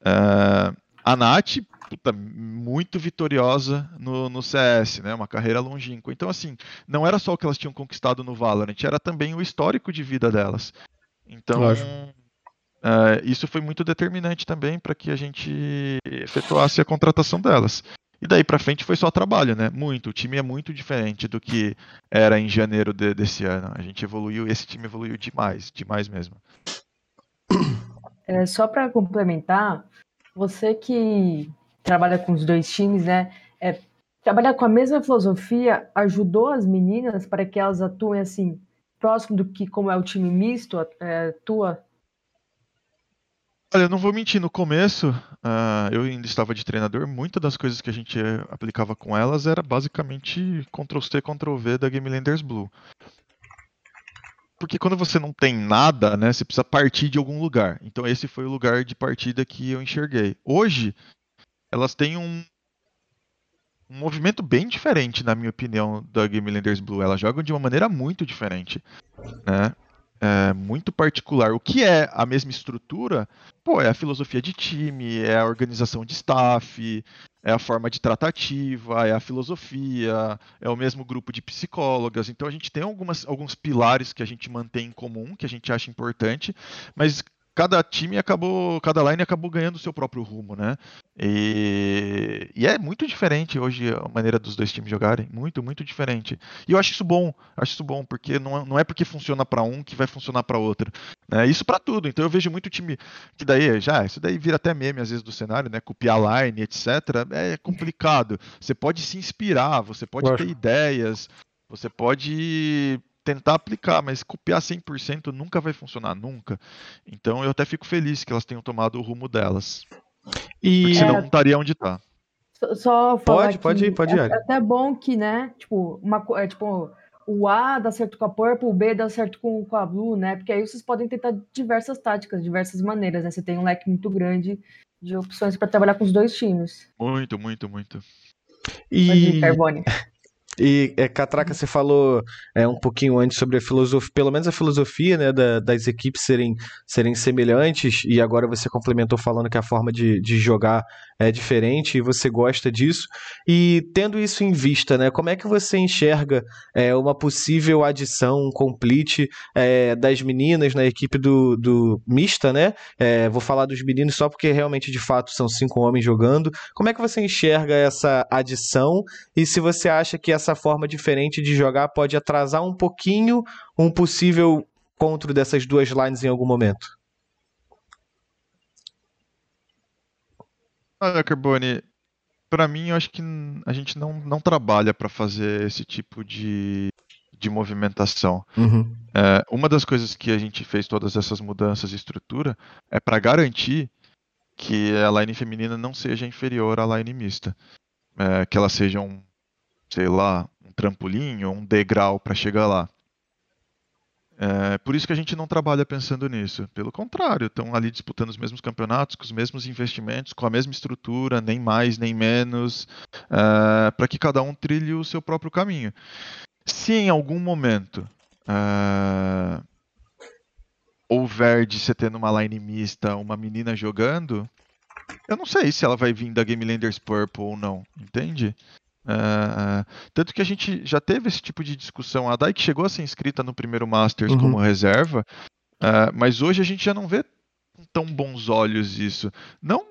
Uh, a Nath, puta, muito vitoriosa no, no, CS, né? Uma carreira longínqua. Então, assim, não era só o que elas tinham conquistado no Valorant, era também o histórico de vida delas. Então, uh, isso foi muito determinante também para que a gente efetuasse a contratação delas. E daí para frente foi só trabalho, né? Muito. O time é muito diferente do que era em janeiro de, desse ano. A gente evoluiu, esse time evoluiu demais, demais mesmo. É, só para complementar, você que trabalha com os dois times, né? É, trabalhar com a mesma filosofia ajudou as meninas para que elas atuem assim próximo do que como é o time misto é, atua Olha, eu não vou mentir, no começo, uh, eu ainda estava de treinador, muitas das coisas que a gente aplicava com elas era basicamente Ctrl-C, Ctrl-V da Game Landers Blue. Porque quando você não tem nada, né, você precisa partir de algum lugar. Então esse foi o lugar de partida que eu enxerguei. Hoje, elas têm um, um movimento bem diferente, na minha opinião, da Game Landers Blue. Elas jogam de uma maneira muito diferente, né? É, muito particular. O que é a mesma estrutura? Pô, é a filosofia de time, é a organização de staff, é a forma de tratativa, é a filosofia, é o mesmo grupo de psicólogas. Então a gente tem algumas, alguns pilares que a gente mantém em comum, que a gente acha importante, mas cada time acabou, cada line acabou ganhando o seu próprio rumo, né? E, e, é muito diferente hoje a maneira dos dois times jogarem, muito, muito diferente. E eu acho isso bom, acho isso bom, porque não, não é porque funciona para um que vai funcionar para outro, né? Isso para tudo. Então eu vejo muito time que daí já, isso daí vira até meme às vezes do cenário, né? Copiar line, etc. É complicado. Você pode se inspirar, você pode ter ideias, você pode tentar aplicar, mas copiar 100% nunca vai funcionar, nunca. Então eu até fico feliz que elas tenham tomado o rumo delas. E Porque senão é... não estaria onde está. Só pode, pode ir, pode ir. É, até bom que, né, tipo, uma, é, tipo, o A dá certo com a Purple, o B dá certo com, com a Blue, né? Porque aí vocês podem tentar diversas táticas, diversas maneiras, né? Você tem um leque muito grande de opções para trabalhar com os dois times. Muito, muito, muito. E... Pode ir, Carbone. E, é, Catraca, você falou é, um pouquinho antes sobre a filosofia, pelo menos a filosofia né, da, das equipes serem, serem semelhantes, e agora você complementou falando que a forma de, de jogar é diferente e você gosta disso. E tendo isso em vista, né, como é que você enxerga é, uma possível adição, um complete é, das meninas na equipe do, do mista, né? É, vou falar dos meninos só porque realmente de fato são cinco homens jogando. Como é que você enxerga essa adição e se você acha que essa forma diferente de jogar pode atrasar um pouquinho um possível encontro dessas duas lines em algum momento? Olha, Carbone, para mim eu acho que a gente não, não trabalha para fazer esse tipo de, de movimentação. Uhum. É, uma das coisas que a gente fez todas essas mudanças de estrutura é para garantir que a line feminina não seja inferior à line mista. É, que ela seja um, sei lá, um trampolim ou um degrau para chegar lá. É, por isso que a gente não trabalha pensando nisso. Pelo contrário, estão ali disputando os mesmos campeonatos, com os mesmos investimentos, com a mesma estrutura, nem mais nem menos, é, para que cada um trilhe o seu próprio caminho. Se em algum momento é, houver de você ter numa line mista uma menina jogando, eu não sei se ela vai vir da Game Landers Purple ou não, entende? Uh, tanto que a gente já teve esse tipo de discussão. A Dyke chegou a ser inscrita no primeiro Masters uhum. como reserva, uh, mas hoje a gente já não vê com tão bons olhos isso. Não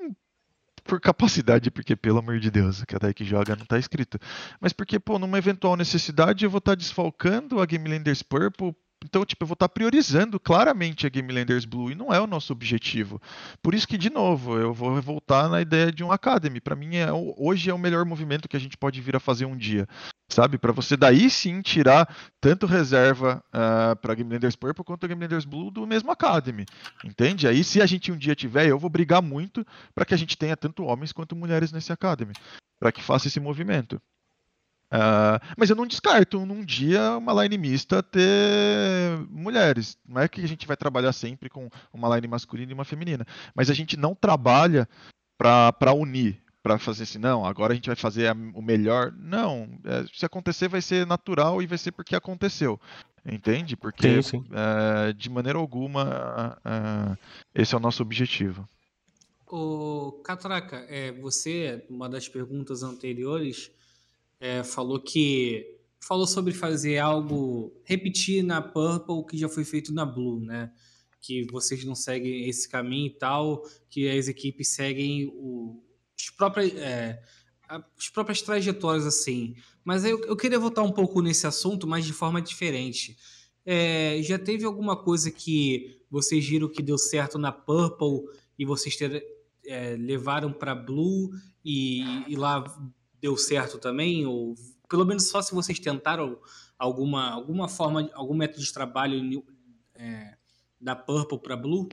por capacidade, porque pelo amor de Deus, que a Dyke joga não está escrito, mas porque, pô, numa eventual necessidade eu vou estar tá desfalcando a Game Landers Purple Então, tipo, eu vou estar priorizando claramente a Game Landers Blue e não é o nosso objetivo. Por isso que, de novo, eu vou voltar na ideia de um Academy. Para mim, é, hoje é o melhor movimento que a gente pode vir a fazer um dia. Sabe? Para você daí sim tirar tanto reserva uh, ah, para Game Landers Purple quanto Game Landers Blue do mesmo Academy. Entende? Aí, se a gente um dia tiver, eu vou brigar muito para que a gente tenha tanto homens quanto mulheres nesse Academy. Para que faça esse movimento. Uh, mas eu não descarto num dia uma line mista ter mulheres. Não é que a gente vai trabalhar sempre com uma line masculina e uma feminina, mas a gente não trabalha para unir, para fazer assim, não, agora a gente vai fazer a, o melhor. Não, é, se acontecer vai ser natural e vai ser porque aconteceu. Entende? Porque sim, sim. É, de maneira alguma é, esse é o nosso objetivo. O Catraca, é, você, uma das perguntas anteriores, é, falou que falou sobre fazer algo repetir na Purple o que já foi feito na Blue, né? Que vocês não seguem esse caminho e tal, que as equipes seguem o, as, próprias, é, as próprias trajetórias assim. Mas eu, eu queria voltar um pouco nesse assunto, mas de forma diferente. É, já teve alguma coisa que vocês viram que deu certo na Purple e vocês ter, é, levaram para Blue e, e lá deu certo também? Ou pelo menos só se vocês tentaram alguma, alguma forma, algum método de trabalho é, da Purple para Blue?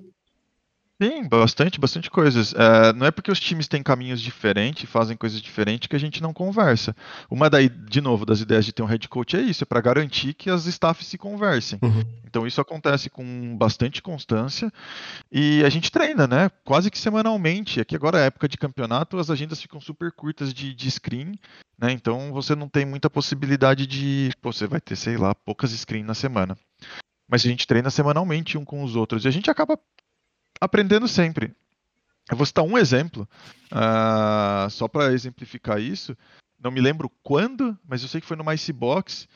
Sim, bastante, bastante coisas. É, não é porque os times têm caminhos diferentes, fazem coisas diferentes, que a gente não conversa. Uma daí, de novo, das ideias de ter um head coach é isso, é para garantir que as staffs se conversem. Uhum. Então isso acontece com bastante constância e a gente treina, né? Quase que semanalmente. Aqui agora é época de campeonato, as agendas ficam super curtas de, de screen, né? Então você não tem muita possibilidade de. Pô, você vai ter, sei lá, poucas screens na semana mas a gente treina semanalmente um com os outros e a gente acaba aprendendo sempre. Eu vou citar um exemplo, uh, só para exemplificar isso. Não me lembro quando, mas eu sei que foi no Icebox,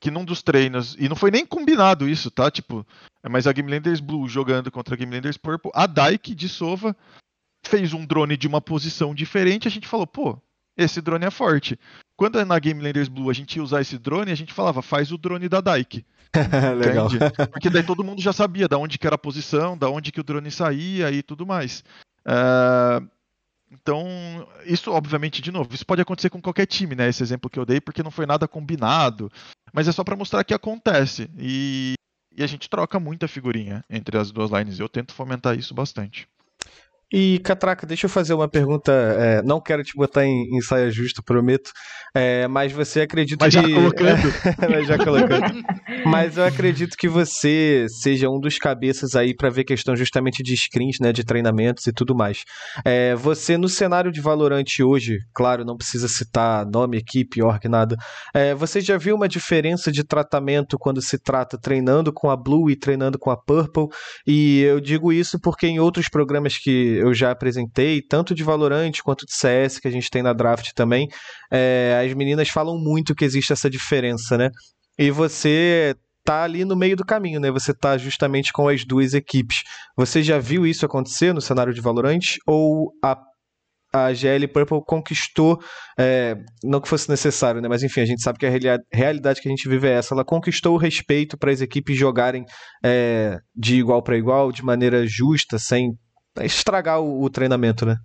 que num dos treinos, e não foi nem combinado isso, tá? Tipo, mas a Game Landers Blue jogando contra a Game Landers Purple, a Daik de Sova fez um drone de uma posição diferente, a gente falou, pô, esse drone é forte. Quando na Game Landers Blue a gente ia usar esse drone, a gente falava, faz o drone da Daik. Legal. Porque daí todo mundo já sabia da onde que era a posição, da onde que o drone saía e tudo mais. Uh, então, isso obviamente, de novo, isso pode acontecer com qualquer time, né? Esse exemplo que eu dei, porque não foi nada combinado, mas é só para mostrar que acontece. E, e a gente troca muita figurinha entre as duas lines. Eu tento fomentar isso bastante. E, Catraca, deixa eu fazer uma pergunta. É, não quero te botar em, em saia justa, prometo. É, mas você acredita mas que. Já colocando. mas já colocando. mas eu acredito que você seja um dos cabeças aí para ver questão justamente de screens, né? De treinamentos e tudo mais. É, você, no cenário de Valorant hoje, claro, não precisa citar nome, equipe, org, nada. É, você já viu uma diferença de tratamento quando se trata treinando com a Blue e treinando com a Purple? E eu digo isso porque em outros programas que eu já apresentei, tanto de Valorant quanto de CS, que a gente tem na draft também, é, as meninas falam muito que existe essa diferença, né? E você tá ali no meio do caminho, né? Você tá justamente com as duas equipes. Você já viu isso acontecer no cenário de Valorant? Ou a, a GL Purple conquistou, é, não que fosse necessário, né? Mas enfim, a gente sabe que a realidade que a gente vive é essa. Ela conquistou o respeito para as equipes jogarem é, de igual para igual, de maneira justa, sem estragar o, o treinamento, né?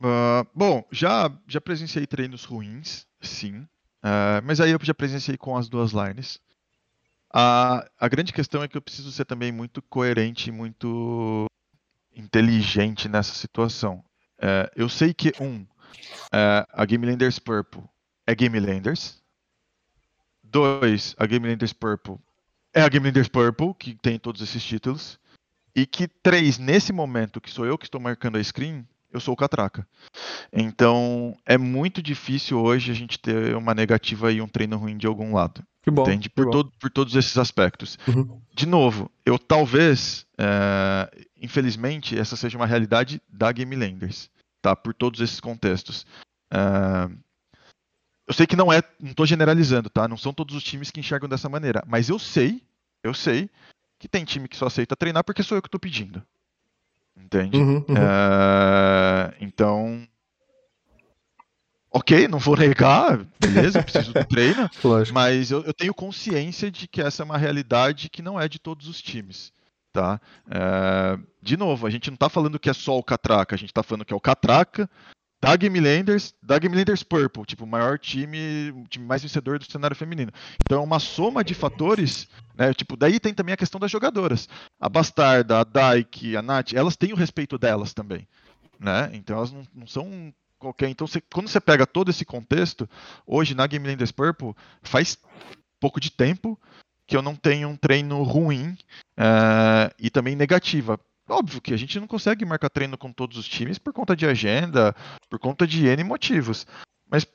Uh, bom, já, já presenciei treinos ruins, sim. Uh, mas aí eu já presenciei com as duas lines. A, a grande questão é que eu preciso ser também muito coerente e muito inteligente nessa situação. Uh, eu sei que, um, a Game Landers Purple é Game Landers. Dois, a Game Landers Purple é a Game Landers Purple, que tem todos esses títulos. E que três, nesse momento que sou eu que estou marcando a screen, eu sou o catraca. Então é muito difícil hoje a gente ter uma negativa e um treino ruim de algum lado. Que bom. Entende? Por, todo, por todos esses aspectos. Uhum. De novo, eu talvez, é, infelizmente, essa seja uma realidade da Game Landers, tá? Por todos esses contextos. É, eu sei que não é, não estou generalizando, tá? Não são todos os times que enxergam dessa maneira, mas eu sei, eu sei que tem time que só aceita treinar porque sou eu que estou pedindo. Entende? Uhum, uhum. Uh, então. ok, não vou negar, beleza, eu preciso do treino, Lógico. mas eu, eu tenho consciência de que essa é uma realidade que não é de todos os times. Tá? É, de novo, a gente não está falando que é só o Catraca, a gente está falando que é o Catraca, da Game Landers, da Game Purple, tipo, o maior time, o time mais vencedor do cenário feminino. Então é uma soma de fatores, né? Tipo, daí tem também a questão das jogadoras. A Bastarda, a Daik, a Nath, elas têm o respeito delas também, né? Então elas não, não são qualquer. Então você, quando você pega todo esse contexto, hoje na Game Landers Purple faz pouco de tempo que eu não tenho um treino ruim uh, e também negativa Óbvio que a gente não consegue marcar treino com todos os times por conta de agenda, por conta de N motivos. Mas,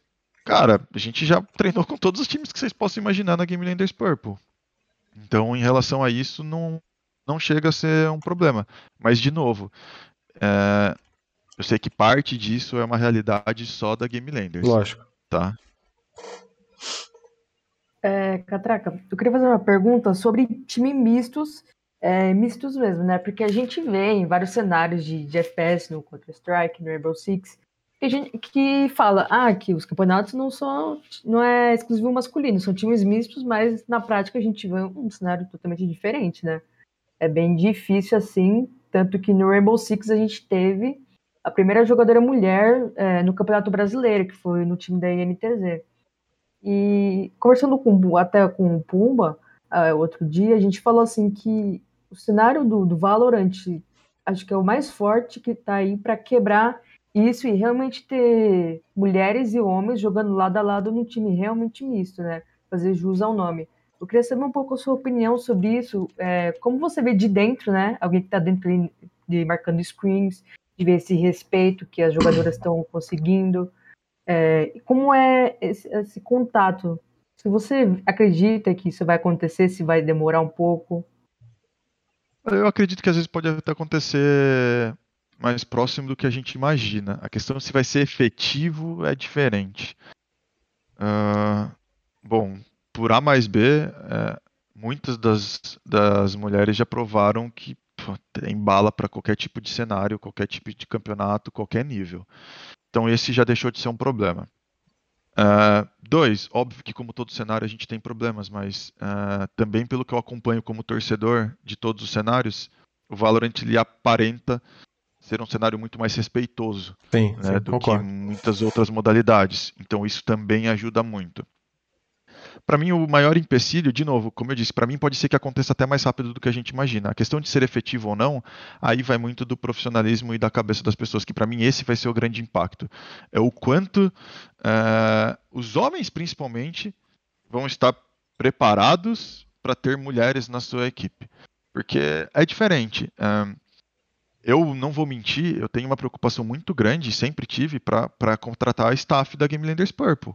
cara, a gente já treinou com todos os times que vocês possam imaginar na Game Landers Purple. Então, em relação a isso, não, não chega a ser um problema. Mas, de novo, é, eu sei que parte disso é uma realidade só da Game Landers. Lógico. Tá? É, Catraca, eu queria fazer uma pergunta sobre time mistos é, mistos mesmo, né? Porque a gente vê em vários cenários de, de FPS no Counter-Strike, no Rainbow Six, que, gente, que fala ah, que os campeonatos não são não é exclusivo masculino, são times mistos, mas na prática a gente vê um cenário totalmente diferente, né? É bem difícil assim, tanto que no Rainbow Six a gente teve a primeira jogadora mulher é, no Campeonato Brasileiro, que foi no time da INTZ. E conversando com, até com o Pumba, uh, outro dia, a gente falou assim que o cenário do, do Valorant acho que é o mais forte que está aí para quebrar isso e realmente ter mulheres e homens jogando lado a lado num time realmente misto, né? Fazer jus ao nome. Eu queria saber um pouco a sua opinião sobre isso. É, como você vê de dentro, né? Alguém que está dentro de marcando screens, de ver esse respeito que as jogadoras estão conseguindo. É, como é esse, esse contato? Se você acredita que isso vai acontecer, se vai demorar um pouco? Eu acredito que às vezes pode até acontecer mais próximo do que a gente imagina. A questão se vai ser efetivo é diferente. Uh, bom, por A mais B, é, muitas das, das mulheres já provaram que pô, tem bala para qualquer tipo de cenário, qualquer tipo de campeonato, qualquer nível. Então esse já deixou de ser um problema. Uh, dois, óbvio que como todo cenário a gente tem problemas, mas uh, também pelo que eu acompanho como torcedor de todos os cenários, o Valorant ele aparenta ser um cenário muito mais respeitoso sim, né, sim, do concordo. que muitas outras modalidades. Então isso também ajuda muito. Para mim, o maior empecilho, de novo, como eu disse, para mim pode ser que aconteça até mais rápido do que a gente imagina. A questão de ser efetivo ou não, aí vai muito do profissionalismo e da cabeça das pessoas, que para mim esse vai ser o grande impacto. É o quanto uh, os homens, principalmente, vão estar preparados para ter mulheres na sua equipe. Porque é diferente. Uh, eu não vou mentir, eu tenho uma preocupação muito grande, sempre tive, para contratar a staff da Game Landers Purple.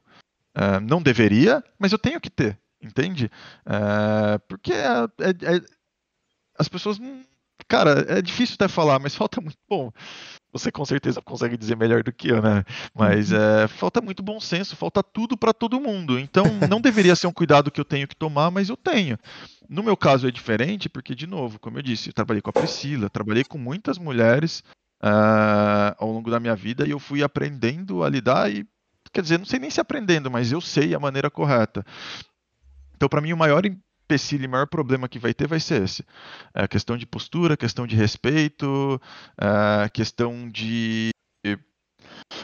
Uh, não deveria, mas eu tenho que ter, entende? Uh, porque é, é, é, as pessoas. Cara, é difícil até falar, mas falta muito. Bom, você com certeza consegue dizer melhor do que eu, né? Mas é, falta muito bom senso, falta tudo para todo mundo. Então, não deveria ser um cuidado que eu tenho que tomar, mas eu tenho. No meu caso é diferente, porque, de novo, como eu disse, eu trabalhei com a Priscila, trabalhei com muitas mulheres uh, ao longo da minha vida e eu fui aprendendo a lidar e quer dizer, não sei nem se aprendendo, mas eu sei a maneira correta. Então, para mim, o maior empecilho e maior problema que vai ter vai ser esse. É questão de postura, questão de respeito, a questão de.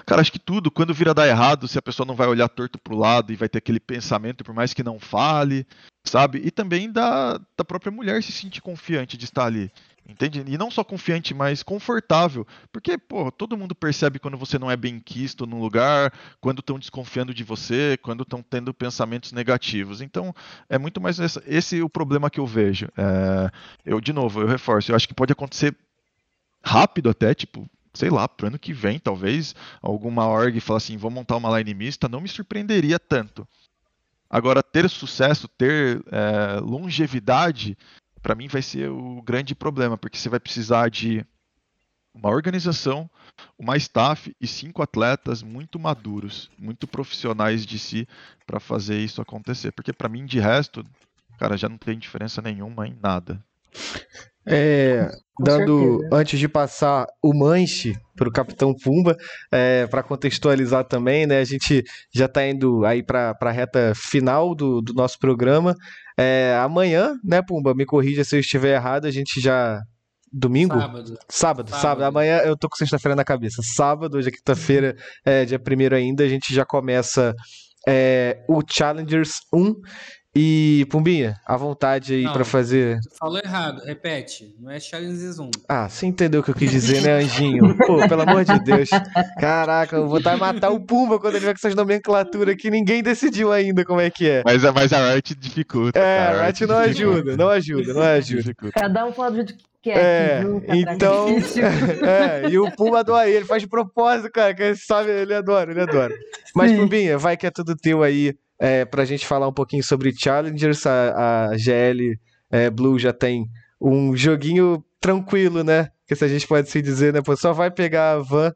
Cara, acho que tudo, quando vira dar errado, se a pessoa não vai olhar torto pro lado e vai ter aquele pensamento, por mais que não fale, sabe? E também da, da própria mulher se sentir confiante de estar ali. Entende? E não só confiante, mas confortável. Porque, pô, todo mundo percebe quando você não é bem quisto num lugar, quando estão desconfiando de você, quando estão tendo pensamentos negativos. Então, é muito mais esse, esse o problema que eu vejo. É, eu, de novo, eu reforço, eu acho que pode acontecer rápido até, tipo, sei lá, pro ano que vem, talvez, alguma org falar assim, vou montar uma line mista, não me surpreenderia tanto. Agora, ter sucesso, ter é, longevidade, para mim vai ser o grande problema, porque você vai precisar de uma organização, uma staff e cinco atletas muito maduros, muito profissionais de si para fazer isso acontecer. Porque para mim, de resto, cara, já não tem diferença nenhuma em nada. É, dando certeza. antes de passar o manche para o Capitão Pumba, é, para contextualizar também, né? A gente já está indo aí para a reta final do, do nosso programa. É, amanhã, né, Pumba? Me corrija se eu estiver errado. A gente já Domingo? Sábado. Sábado, sábado. sábado. Amanhã eu tô com sexta-feira na cabeça. Sábado, hoje é quinta-feira, é, dia primeiro ainda, a gente já começa é, o Challengers 1. E, Pumbinha, à vontade aí para fazer. Falou errado, repete. Não é Challengers 1. Ah, você entendeu o que eu quis dizer, né, Anjinho? Pô, pelo amor de Deus. Caraca, eu vou estar matar o Pumba quando ele vier com essas nomenclaturas que ninguém decidiu ainda como é que é. Mas, mas a arte dificulta. É, a arte não ajuda, não ajuda, não ajuda. Cada um fala do jeito que quer. É, então. é, e o Puma adora ele, faz de propósito, cara, que ele sabe, ele adora, ele adora. Mas, Pumbinha, vai que é tudo teu aí é, para a gente falar um pouquinho sobre Challengers. A, a GL é, Blue já tem um joguinho tranquilo, né? Que se a gente pode se dizer, né? Só vai pegar a van.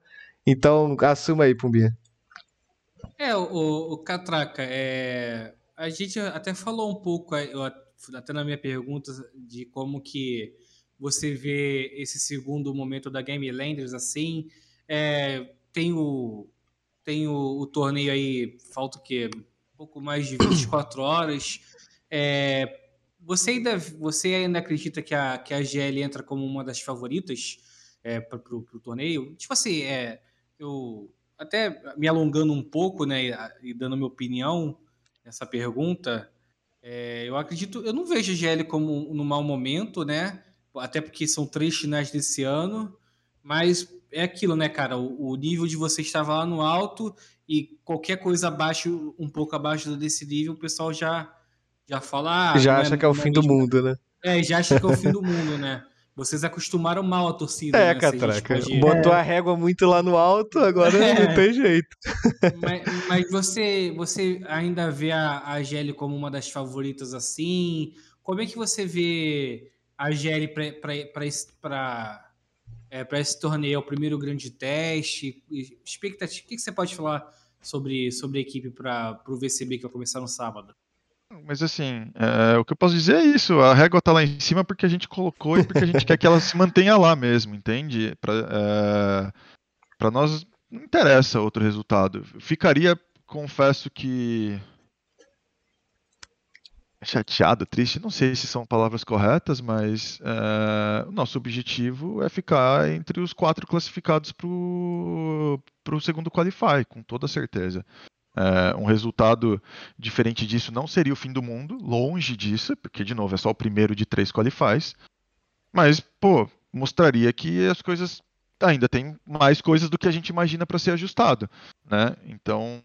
Então, assuma aí, Pumbinha. É, o, o Catraca, é, a gente até falou um pouco, eu, até na minha pergunta, de como que você vê esse segundo momento da Game Landers assim. É, tem o, tem o, o torneio aí, falta o quê? Pouco mais de 24 horas. É, você, ainda, você ainda acredita que a, que a GL entra como uma das favoritas é, para o torneio? Tipo assim, é, eu até me alongando um pouco, né, e dando minha opinião nessa pergunta, é, eu acredito, eu não vejo a GL como no mau momento, né? Até porque são três finais desse ano, mas é aquilo, né, cara? O, o nível de você estava lá no alto e qualquer coisa abaixo, um pouco abaixo desse nível, o pessoal já, já fala. Ah, já acha é, que é o fim do mundo, né? É, já acha que é o fim do mundo, né? Vocês acostumaram mal a torcida. É, né? Catraca. Pode... Botou é. a régua muito lá no alto, agora é. não tem jeito. Mas, mas, você, você ainda vê a, a GL como uma das favoritas assim? Como é que você vê a GL para é, para esse torneio, é o primeiro grande teste. Expectativa, o que, que você pode falar sobre, sobre a equipe para o VCB que vai começar no sábado? Mas assim, é, o que eu posso dizer é isso. A régua tá lá em cima porque a gente colocou e porque a gente quer que ela se mantenha lá mesmo, entende? Para é, nós não interessa outro resultado. Ficaria, confesso que chateado, triste, não sei se são palavras corretas, mas é, o nosso objetivo é ficar entre os quatro classificados para o segundo Qualify, com toda certeza. É, um resultado diferente disso não seria o fim do mundo, longe disso, porque, de novo, é só o primeiro de três Qualifies, mas, pô, mostraria que as coisas ainda tem mais coisas do que a gente imagina para ser ajustado, né? Então,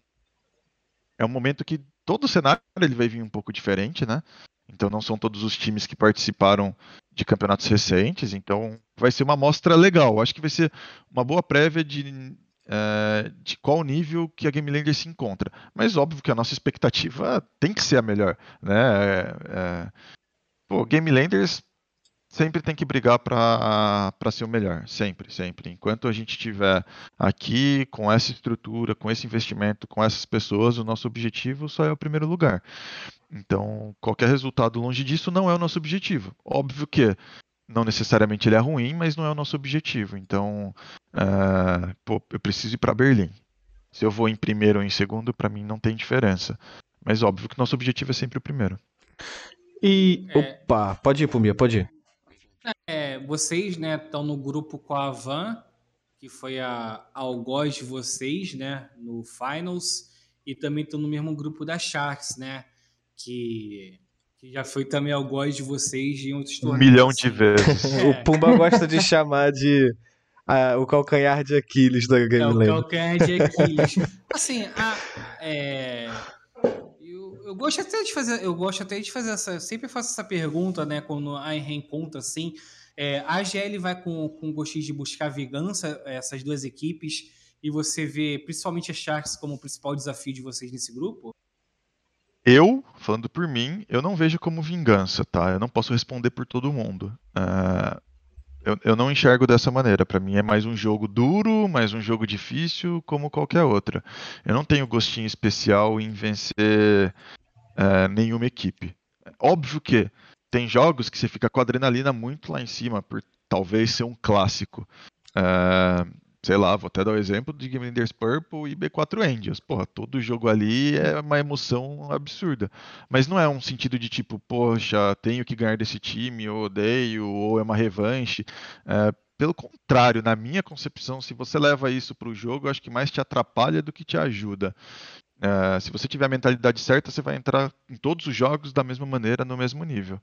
é um momento que todo o cenário ele vai vir um pouco diferente, né? Então não são todos os times que participaram de campeonatos recentes, então vai ser uma amostra legal. Acho que vai ser uma boa prévia de, é, de qual nível que a Game Lander se encontra. Mas óbvio que a nossa expectativa tem que ser a melhor, né? É, é, pô, Game Landers sempre tem que brigar para ser o melhor, sempre, sempre. Enquanto a gente estiver aqui com essa estrutura, com esse investimento, com essas pessoas, o nosso objetivo só é o primeiro lugar. Então, qualquer resultado longe disso não é o nosso objetivo. Óbvio que não necessariamente ele é ruim, mas não é o nosso objetivo. Então, uh, pô, eu preciso ir para Berlim. Se eu vou em primeiro ou em segundo, para mim não tem diferença. Mas óbvio que nosso objetivo é sempre o primeiro. E. É... Opa, pode ir, Pumia, pode ir. É, vocês, né, estão no grupo com a Van, que foi a algoz de vocês, né, no Finals, e também estão no mesmo grupo da Sharks, né, que, que já foi também algoz de vocês em outros torneios. Um milhão de assim. vezes. É. O Pumba gosta de chamar de o calcanhar de Aquiles da Game É, o calcanhar de Aquiles. assim, a, é, gosto até de fazer, eu gosto até de fazer essa, sempre faço essa pergunta, né, quando a reencontra assim, é, a GL vai com, com gostinho de buscar vingança, essas duas equipes, e você vê principalmente a Sharks como o principal desafio de vocês nesse grupo? Eu, falando por mim, eu não vejo como vingança, tá? Eu não posso responder por todo mundo. Uh, eu, eu, não enxergo dessa maneira. Para mim é mais um jogo duro, mais um jogo difícil, como qualquer outro. Eu não tenho gostinho especial em vencer uh, nenhuma equipe. Óbvio que tem jogos que você fica com a adrenalina muito lá em cima, por talvez ser um clássico. É, sei lá, vou até dar o um exemplo de Game Leaders Purple e B4 Angels. Porra, todo jogo ali é uma emoção absurda. Mas não é um sentido de tipo, poxa, tenho que ganhar desse time, ou odeio, ou é uma revanche. É, pelo contrário, na minha concepção, se você leva isso para o jogo, acho que mais te atrapalha do que te ajuda. É, se você tiver a mentalidade certa, você vai entrar em todos os jogos da mesma maneira, no mesmo nível.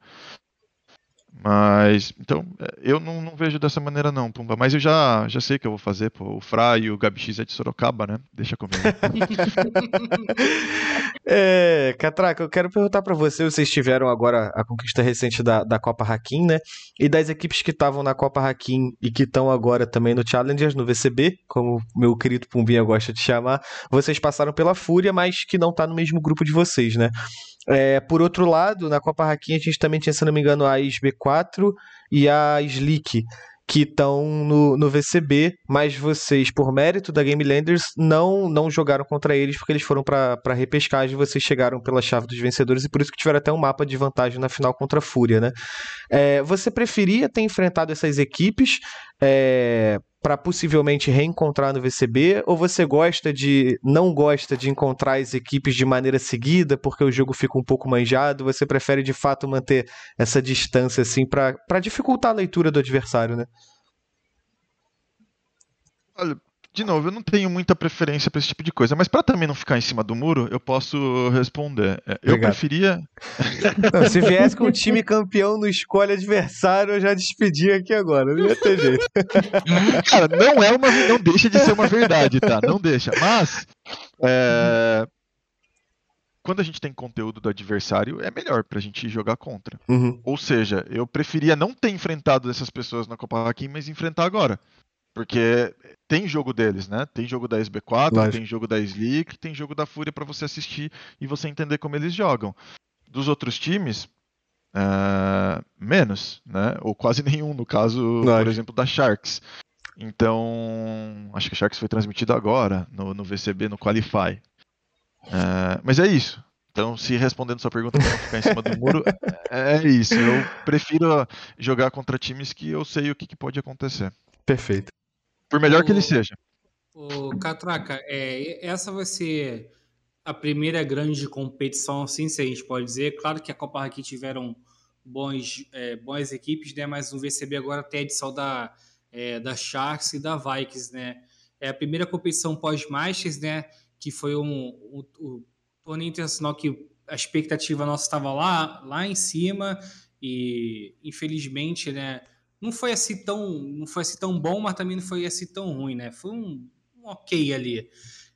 Mas, então, é, eu não, não, vejo dessa maneira não, Pumba. Mas eu já, já sei que eu vou fazer, pô. O Fra e o Gabi X é de Sorocaba, né? Deixa comigo. é, Catraca, eu quero perguntar para você, vocês tiveram agora a conquista recente da, da Copa Hakim, né? E das equipes que estavam na Copa Hakim e que estão agora também no Challengers, no VCB, como meu querido Pumbinha gosta de chamar, vocês passaram pela Fúria, mas que não tá no mesmo grupo de vocês, né? É, por outro lado, na Copa Raquinha a gente também tinha, se não me engano, a SB4 e a Slick, que estão no, no VCB, mas vocês, por mérito da Game Landers, não, não jogaram contra eles porque eles foram para repescagem vocês chegaram pela chave dos vencedores e por isso que tiveram até um mapa de vantagem na final contra a Fúria, né? É, você preferia ter enfrentado essas equipes é, para possivelmente reencontrar no VCB? Ou você gosta de. não gosta de encontrar as equipes de maneira seguida, porque o jogo fica um pouco manjado? Você prefere de fato manter essa distância assim para dificultar a leitura do adversário, né? Olha, de novo, eu não tenho muita preferência para esse tipo de coisa, mas para também não ficar em cima do muro, eu posso responder. É, eu Obrigado. preferia. Não, se viesse com o time campeão no escolhe adversário, eu já despedi aqui agora. Não ia ter jeito. Cara, não é uma. Não deixa de ser uma verdade, tá? Não deixa. Mas. É... Quando a gente tem conteúdo do adversário, é melhor pra gente jogar contra. Uhum. Ou seja, eu preferia não ter enfrentado essas pessoas na Copa Hacking, mas enfrentar agora. Porque tem jogo deles, né? Tem jogo da SB4, Lógico. tem jogo da Slick, tem jogo da Fúria para você assistir e você entender como eles jogam. Dos outros times, uh, menos, né? Ou quase nenhum, no caso, por exemplo, da Sharks. Então, acho que a Sharks foi transmitido agora no, no VCB, no Qualify. Uh, mas é isso. Então, se respondendo sua pergunta para não ficar em cima do muro, é, é isso. Eu prefiro jogar contra times que eu sei o que, que pode acontecer. Perfeito. Por melhor o, que ele seja. O Catraca, é, essa vai ser a primeira grande competição, assim, se a gente pode dizer. Claro que a Copa aqui tiveram bons, é, boas equipes, né? Mas no VCB agora tem a edição da, é, da Sharks e da Vikings, né? É a primeira competição pós-Masters, né? Que foi um, um, um torneio internacional que a expectativa nossa estava lá, lá em cima e infelizmente, né? Não foi assim tão, não foi assim tão bom, mas também não foi assim tão ruim, né? Foi um, um ok ali.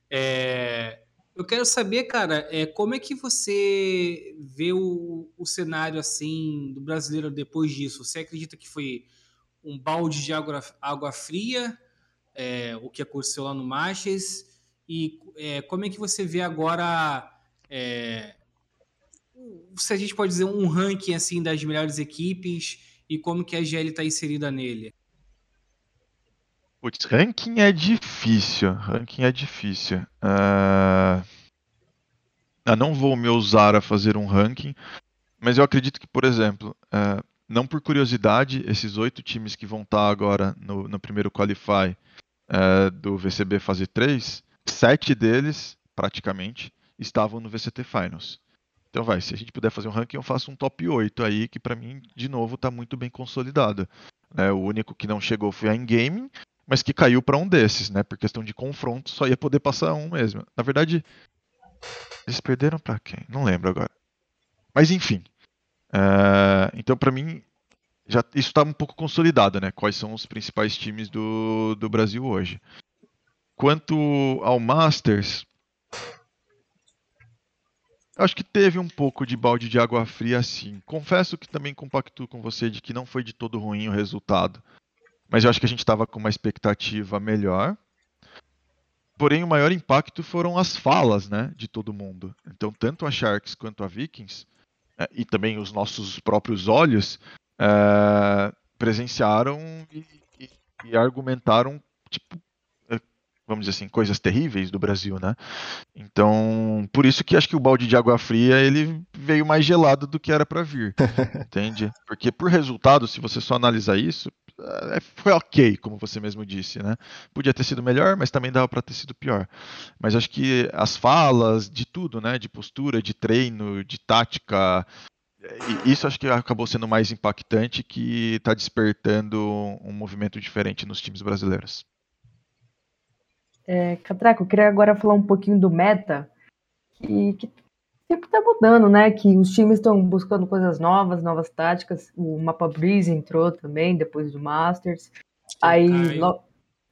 É, eu quero saber, cara, é, como é que você vê o, o cenário assim do brasileiro depois disso? Você acredita que foi um balde de água, água fria, é, o que aconteceu lá no Masters? E é, como é que você vê agora, é, se a gente pode dizer um ranking assim das melhores equipes? E como que a GL está inserida nele? Putz, ranking é difícil. Ranking é difícil. Uh... Eu não vou me ousar a fazer um ranking, mas eu acredito que, por exemplo, uh, não por curiosidade, esses oito times que vão estar agora no, no primeiro Qualify uh, do VCB Fase 3, sete deles, praticamente, estavam no VCT Finals. Então vai, se a gente puder fazer um ranking, eu faço um top 8 aí, que para mim, de novo, tá muito bem consolidado. Né? O único que não chegou foi a Endgame, mas que caiu para um desses, né? Por questão de confronto, só ia poder passar um mesmo. Na verdade, eles perderam para quem? Não lembro agora. Mas enfim. Uh, então, para mim, já isso está um pouco consolidado, né? Quais são os principais times do, do Brasil hoje. Quanto ao Masters, Acho que teve um pouco de balde de água fria, sim. Confesso que também compacto com você de que não foi de todo ruim o resultado. Mas eu acho que a gente estava com uma expectativa melhor. Porém, o maior impacto foram as falas né, de todo mundo. Então, tanto a Sharks quanto a Vikings, é, e também os nossos próprios olhos, é, presenciaram e, e, e argumentaram tipo, vamos dizer assim, coisas terríveis do Brasil, né? Então, por isso que acho que o balde de água fria ele veio mais gelado do que era para vir, entende? Porque por resultado, se você só analisar isso, é, foi ok, como você mesmo disse, né? Podia ter sido melhor, mas também dava para ter sido pior. Mas acho que as falas, de tudo, né? De postura, de treino, de tática, isso acho que acabou sendo mais impactante que está despertando um movimento diferente nos times brasileiros. É, Catraco, eu queria agora falar um pouquinho do meta, que, que sempre está mudando, né? Que os times estão buscando coisas novas, novas táticas. O Mapa Breeze entrou também depois do Masters. Aí lo,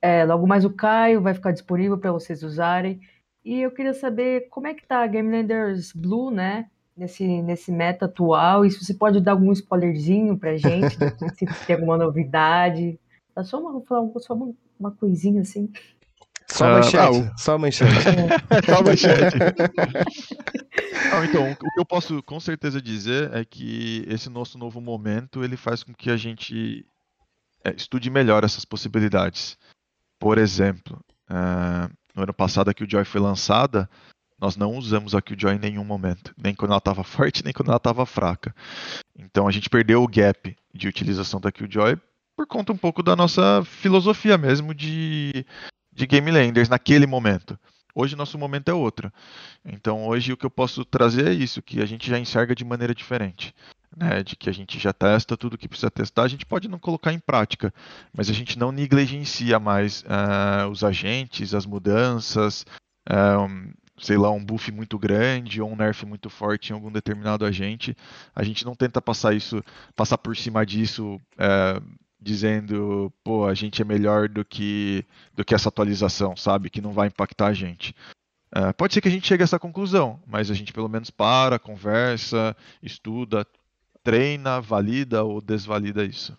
é, logo mais o Caio vai ficar disponível para vocês usarem. E eu queria saber como é que tá a Game Landers Blue, né? Nesse, nesse meta atual, e se você pode dar algum spoilerzinho pra gente, se tem alguma novidade. Só uma, só uma, uma coisinha assim. Só a manchete. Ah, o... Só a manchete. só a manchete. Não, então, o que eu posso com certeza dizer é que esse nosso novo momento ele faz com que a gente é, estude melhor essas possibilidades. Por exemplo, uh, no ano passado a Killjoy foi lançada, nós não usamos a Killjoy em nenhum momento, nem quando ela estava forte, nem quando ela estava fraca. Então a gente perdeu o gap de utilização da Killjoy por conta um pouco da nossa filosofia mesmo de de Game Landers naquele momento. Hoje nosso momento é outro. Então hoje o que eu posso trazer é isso, que a gente já enxerga de maneira diferente. Né, de que a gente já testa tudo que precisa testar, a gente pode não colocar em prática, mas a gente não negligencia mais uh, os agentes, as mudanças, um, sei lá, um buff muito grande ou um nerf muito forte em algum determinado agente. A gente não tenta passar isso, passar por cima disso uh, dizendo, pô, a gente é melhor do que, do que essa atualização, sabe? Que não vai impactar a gente. Uh, pode ser que a gente chegue a essa conclusão, mas a gente pelo menos para, conversa, estuda, treina, valida ou desvalida isso.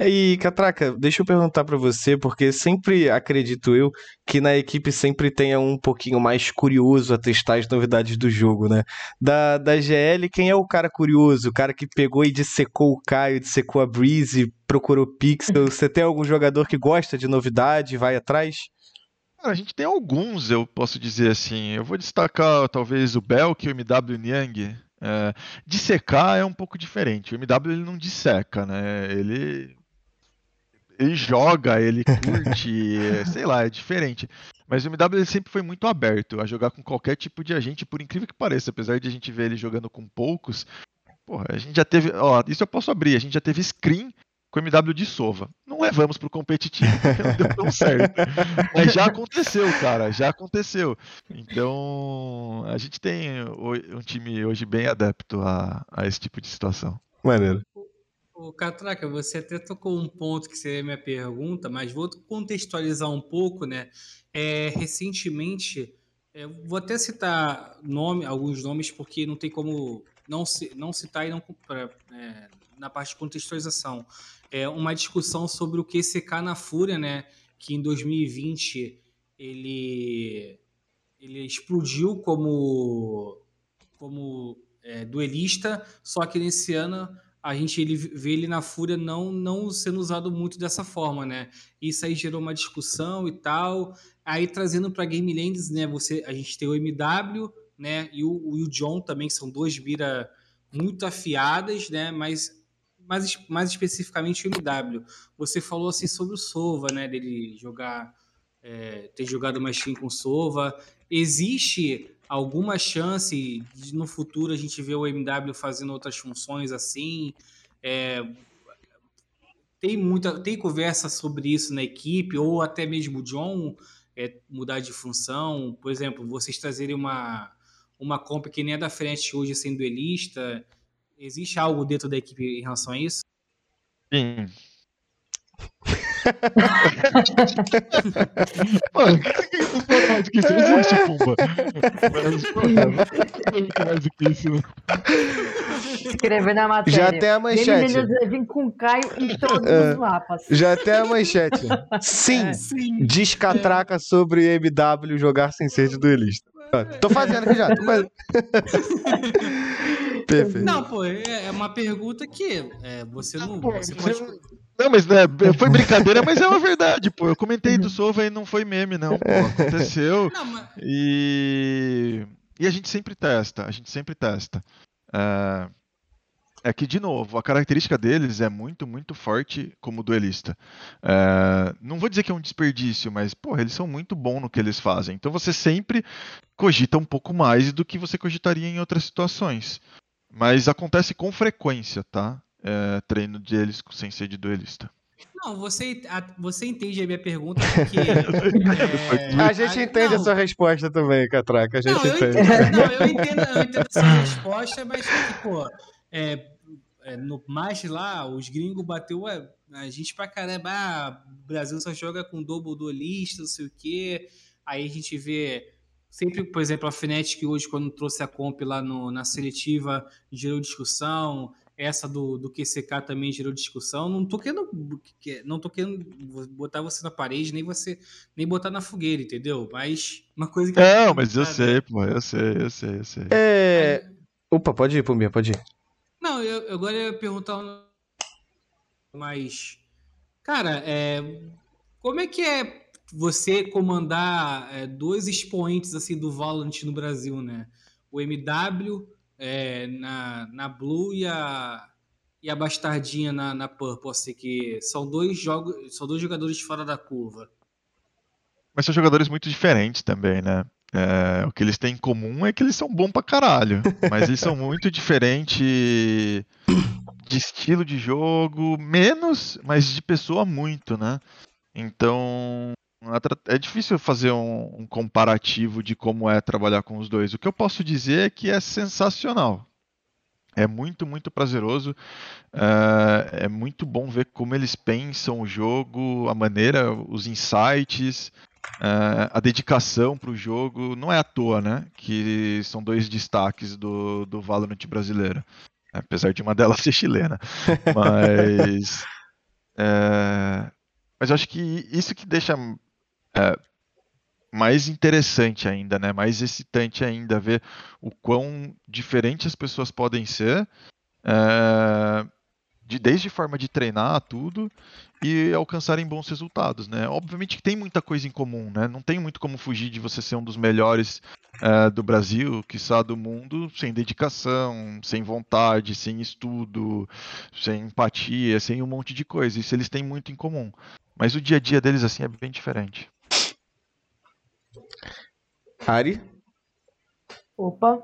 E, Catraca, deixa eu perguntar para você, porque sempre acredito eu que na equipe sempre tenha um pouquinho mais curioso a testar as novidades do jogo, né? Da, da GL, quem é o cara curioso? O cara que pegou e dissecou o Caio, dissecou a Breeze, procurou Pixel. Você tem algum jogador que gosta de novidade, vai atrás? a gente tem alguns, eu posso dizer assim. Eu vou destacar talvez o Belk e o MW Niang. É, dissecar é um pouco diferente. O MW ele não disseca, né? Ele ele joga, ele curte, sei lá, é diferente. Mas o MW ele sempre foi muito aberto a jogar com qualquer tipo de agente, por incrível que pareça, apesar de a gente ver ele jogando com poucos. Porra, a gente já teve, ó, isso eu posso abrir, a gente já teve screen com o MW de Sova. Não levamos pro competitivo, porque não deu tão certo. Mas já aconteceu, cara, já aconteceu. Então, a gente tem um time hoje bem adepto a, a esse tipo de situação. Maneiro. O Catraca, você até tocou um ponto que seria minha pergunta, mas vou contextualizar um pouco, né? É, recentemente, é, vou até citar nome, alguns nomes, porque não tem como não, não citar e não é, na parte de contextualização é, uma discussão sobre o QCK na Fúria, né? Que em 2020 ele, ele explodiu como, como é, duelista, só que nesse ano a gente ele vê ele na Fúria não, não sendo usado muito dessa forma, né? Isso aí gerou uma discussão e tal. Aí trazendo para Game Lands, né? Você, a gente tem o MW, né? E o, o John também, que são duas mira muito afiadas, né? Mas mais, mais especificamente o MW. Você falou assim sobre o Sova, né? Dele jogar, é, ter jogado mais time com o Sova. Existe alguma chance de no futuro a gente ver o MW fazendo outras funções assim? É, tem muita tem conversa sobre isso na equipe ou até mesmo o John é, mudar de função por exemplo vocês trazerem uma uma comp que nem é da frente hoje sendo duelista Existe algo dentro da equipe em relação a isso? Sim. Mano, o que você mais do que isso? Existe, Pumba. Mas, muito mais do que isso. Escrever na matéria. Já tem a manchete. Vem com Caio em todos é, os mapas. Já tem a manchete. Sim, é. Sim. descatraca sobre MW jogar sem ser de duelista. Tô fazendo aqui já. Tô fazendo. Perfeito. Não, pô, é, é uma pergunta que é, você não. Você pode, Não, mas né, foi brincadeira, mas é uma verdade, pô. Eu comentei do Sova e não foi meme, não. Pô. Aconteceu. Não, mas... E... e a gente sempre testa, a gente sempre testa. É... é que, de novo, a característica deles é muito, muito forte como duelista. É... Não vou dizer que é um desperdício, mas, porra, eles são muito bons no que eles fazem. Então você sempre cogita um pouco mais do que você cogitaria em outras situações. Mas acontece com frequência, tá? É, treino deles sem ser de duelista. Não, você, a, você entende a minha pergunta porque. é, a gente entende não. a sua resposta também, Catraca. A gente não, entende. Eu entendo, não, eu entendo, eu entendo a sua resposta, mas, tipo, é, é, no mais lá, os gringos bateu a, a gente pra caramba. Ah, o Brasil só joga com double duelista, não sei o quê. Aí a gente vê sempre, por exemplo, a Fnatic hoje, quando trouxe a comp lá no, na seletiva, gerou discussão. Essa do, do QCK também gerou discussão. Não tô querendo, não tô querendo botar você na parede, nem você nem botar na fogueira, entendeu? Mas uma coisa que. Não, mas eu sei, pô, eu sei, eu sei, eu sei. É. Opa, pode ir, Pumbinha, pode ir. Não, eu, eu agora ia perguntar. Mas. Cara, é, como é que é você comandar é, dois expoentes assim do Valorant no Brasil, né? O MW é, na, na Blue e a, e a Bastardinha na, na Purple, assim, que são dois jogos, são dois jogadores fora da curva. Mas são jogadores muito diferentes também, né? É, o que eles têm em comum é que eles são bons pra caralho, mas eles são muito diferentes de estilo de jogo, menos, mas de pessoa muito, né? Então, é difícil fazer um, um, comparativo de como é trabalhar com os dois. O que eu posso dizer é que é sensacional. É muito, muito prazeroso. É, é muito bom ver como eles pensam o jogo, a maneira, os insights, é, a dedicação para o jogo. Não é à toa, né? Que são dois destaques do, do Valorant brasileiro. Apesar de uma delas ser chilena. Mas. É, mas eu acho que isso que deixa é, mais interessante ainda, né? Mais excitante ainda ver o quão diferente as pessoas podem ser, é, de, desde forma de treinar tudo e alcançarem bons resultados, né? Obviamente que tem muita coisa em comum, né? Não tem muito como fugir de você ser um dos melhores é, do Brasil, quiçá do mundo, sem dedicação, sem vontade, sem estudo, sem empatia, sem um monte de coisa. Isso eles têm muito em comum. Mas o dia a dia deles assim é bem diferente. Ari? Opa.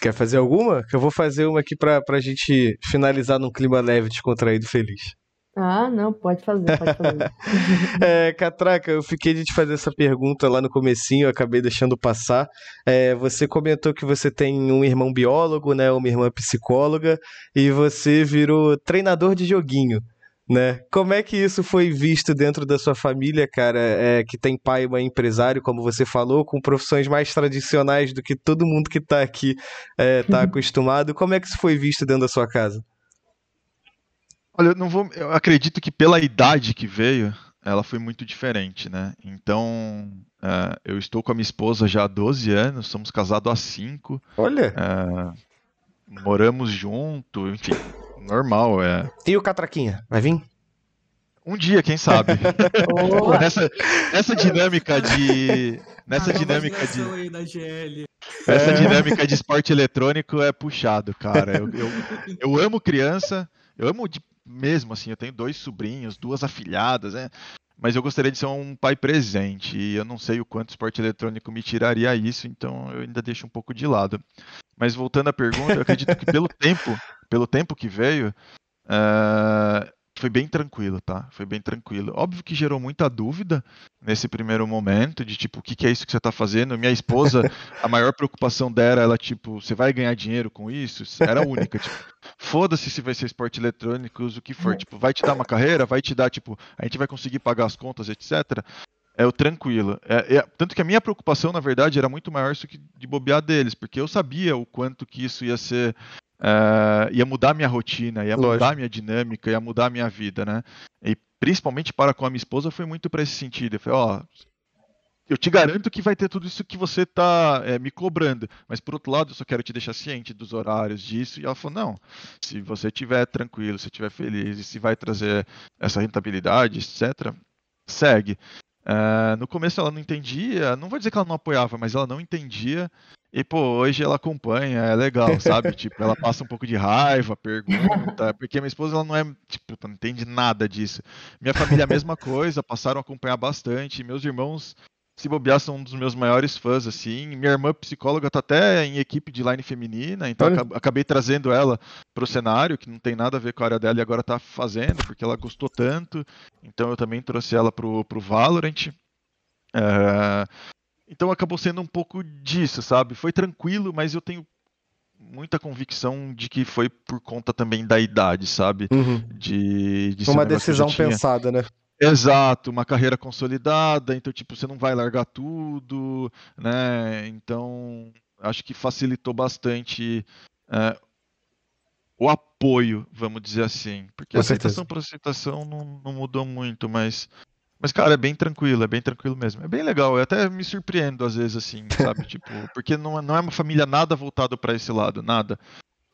Quer fazer alguma? Que eu vou fazer uma aqui pra, pra gente finalizar num clima leve, descontraído, feliz. Ah, não, pode fazer, pode fazer. é, Catraca, eu fiquei de te fazer essa pergunta lá no comecinho, eu acabei deixando passar. É, você comentou que você tem um irmão biólogo, né, uma irmã psicóloga, e você virou treinador de joguinho né? Como é que isso foi visto dentro da sua família, cara, é, que tem pai e mãe empresário, como você falou, com profissões mais tradicionais do que todo mundo que está aqui está é, acostumado. Como é que isso foi visto dentro da sua casa? Olha, eu não vou. Eu acredito que pela idade que veio, ela foi muito diferente, né? Então, uh, eu estou com a minha esposa já há 12 anos, somos casados há 5. Olha! Uh, moramos junto, enfim, normal, é. E o Catraquinha, vai vir? Um dia, quem sabe. nessa, nessa dinâmica de. Nessa ah, dinâmica de. Essa é. dinâmica de esporte eletrônico é puxado, cara. Eu, eu, eu amo criança, eu amo de, mesmo assim, eu tenho dois sobrinhos, duas afilhadas, né? Mas eu gostaria de ser um pai presente. E eu não sei o quanto o esporte eletrônico me tiraria isso, então eu ainda deixo um pouco de lado. Mas voltando à pergunta, eu acredito que pelo tempo, pelo tempo que veio, uh, foi bem tranquilo, tá? Foi bem tranquilo. Óbvio que gerou muita dúvida nesse primeiro momento, de tipo, o que, que é isso que você está fazendo? Minha esposa, a maior preocupação dela, ela, tipo, você vai ganhar dinheiro com isso? Era a única, tipo, foda-se se vai ser esporte eletrônico, o que for, tipo, vai te dar uma carreira, vai te dar, tipo, a gente vai conseguir pagar as contas, etc. É o tranquilo. É, é, tanto que a minha preocupação, na verdade, era muito maior isso que de bobear deles, porque eu sabia o quanto que isso ia ser uh, ia mudar minha rotina, ia Lógico. mudar minha dinâmica, ia mudar minha vida, né? E principalmente para com a minha esposa foi muito para esse sentido. Eu falei, ó, eu te garanto que vai ter tudo isso que você está é, me cobrando. Mas por outro lado, eu só quero te deixar ciente dos horários disso. E ela falou: não, se você estiver tranquilo, se estiver feliz e se vai trazer essa rentabilidade, etc., segue. Uh, no começo ela não entendia, não vou dizer que ela não apoiava, mas ela não entendia. E, pô, hoje ela acompanha, é legal, sabe? tipo, ela passa um pouco de raiva, pergunta, porque minha esposa ela não é, tipo, não entende nada disso. Minha família é a mesma coisa, passaram a acompanhar bastante. Meus irmãos se bobear, são um dos meus maiores fãs, assim. Minha irmã psicóloga tá até em equipe de line feminina, então acabei trazendo ela pro cenário, que não tem nada a ver com a área dela e agora tá fazendo, porque ela gostou tanto. Então eu também trouxe ela pro, pro Valorant. Uh, então acabou sendo um pouco disso, sabe? Foi tranquilo, mas eu tenho muita convicção de que foi por conta também da idade, sabe? Uhum. De, de uma decisão pensada, né? Exato, uma carreira consolidada, então tipo, você não vai largar tudo, né? Então, acho que facilitou bastante é, o apoio, vamos dizer assim. Porque Com a aceitação por aceitação não, não mudou muito, mas mas, cara, é bem tranquilo, é bem tranquilo mesmo. É bem legal, eu até me surpreendo às vezes, assim, sabe? tipo, porque não, é, não é uma família nada voltado para esse lado, nada.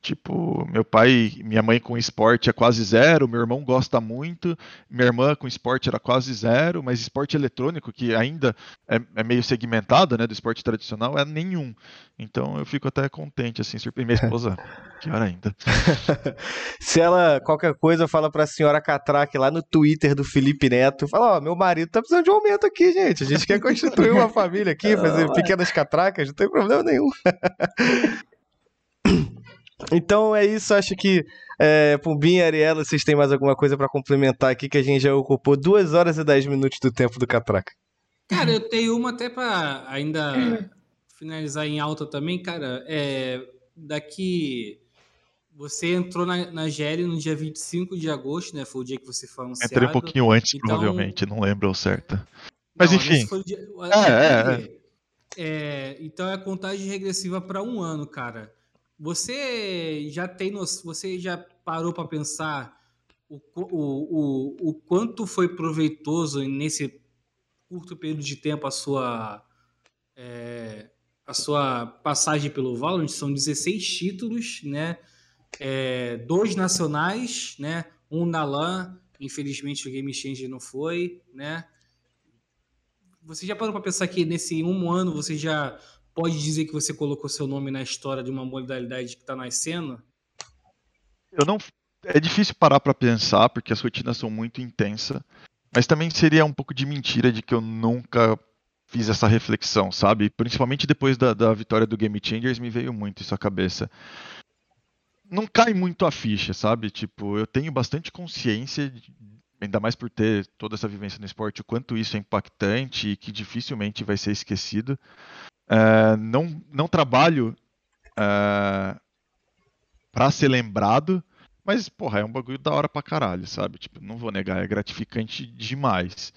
Tipo, meu pai, minha mãe com esporte é quase zero, meu irmão gosta muito, minha irmã com esporte era quase zero, mas esporte eletrônico, que ainda é, é meio segmentado, né, do esporte tradicional, é nenhum. Então eu fico até contente, assim, surpreender minha esposa, pior ainda. Se ela, qualquer coisa, fala pra senhora Catraque lá no Twitter do Felipe Neto, fala, ó, oh, meu marido tá precisando de um aumento aqui, gente, a gente quer constituir uma família aqui, fazer pequenas catracas, não tem problema nenhum. Então é isso, acho que é, Pumbinha e Ariela, vocês têm mais alguma coisa para complementar aqui que a gente já ocupou 2 horas e 10 minutos do tempo do Catraca. Cara, eu tenho uma até para ainda finalizar em alta também, cara. É, daqui. Você entrou na, na GL no dia 25 de agosto, né? Foi o dia que você foi anunciado. Entrei um pouquinho antes, então... provavelmente, não lembro ao certo. Mas não, enfim. Dia... É, é, é. é, então é a contagem regressiva para um ano, cara. Você já tem você já parou para pensar o, o, o, o quanto foi proveitoso nesse curto período de tempo a sua é, a sua passagem pelo Valorant? São 16 títulos, né? É, dois nacionais, né? Um na LAN, infelizmente o Game Changer não foi, né? Você já parou para pensar que nesse um ano você já pode dizer que você colocou seu nome na história de uma modalidade que está nascendo? Eu não. É difícil parar para pensar, porque as rotinas são muito intensas. Mas também seria um pouco de mentira de que eu nunca fiz essa reflexão, sabe? Principalmente depois da, da vitória do Game Changers, me veio muito isso à cabeça. Não cai muito a ficha, sabe? Tipo, eu tenho bastante consciência, ainda mais por ter toda essa vivência no esporte, o quanto isso é impactante e que dificilmente vai ser esquecido. Uh, não, não trabalho uh, é, para ser lembrado, mas, porra, é um bagulho da hora pra caralho, sabe? Tipo, não vou negar, é gratificante demais.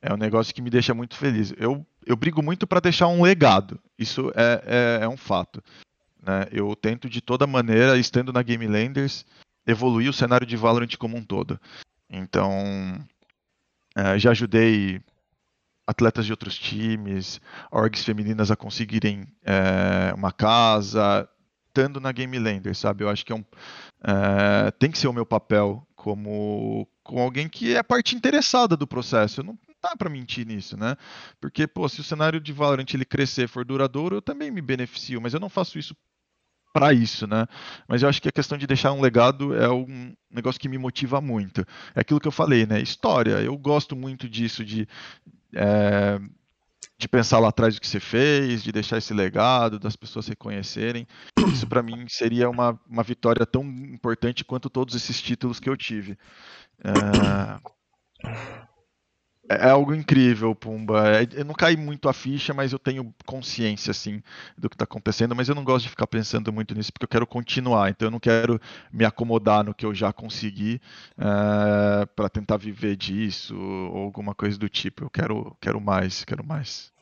É um negócio que me deixa muito feliz. Eu, eu brigo muito para deixar um legado, isso é, é, é um fato. Né? Eu tento de toda maneira, estando na Game Landers, evoluir o cenário de Valorant como um todo. Então, uh, já ajudei atletas de outros times, orgs femininas a conseguirem é, uma casa, estando na Game Lander, sabe? Eu acho que é um, é, tem que ser o meu papel como, como alguém que é parte interessada do processo. Não dá para mentir nisso, né? Porque, pô, se o cenário de Valorant ele crescer, for duradouro, eu também me beneficio, mas eu não faço isso para isso, né? Mas eu acho que a questão de deixar um legado é um negócio que me motiva muito. É aquilo que eu falei, né? História. Eu gosto muito disso, de, é, de pensar lá atrás o que você fez, de deixar esse legado, das pessoas reconhecerem. Isso para mim seria uma, uma vitória tão importante quanto todos esses títulos que eu tive. É, é, é algo incrível, Pumba. É, eu não caí muito a ficha, mas eu tenho consciência, assim, do que está acontecendo. Mas eu não gosto de ficar pensando muito nisso, porque eu quero continuar. Então eu não quero me acomodar no que eu já consegui uh, é, para tentar viver disso ou alguma coisa do tipo. Eu quero, quero mais, quero mais.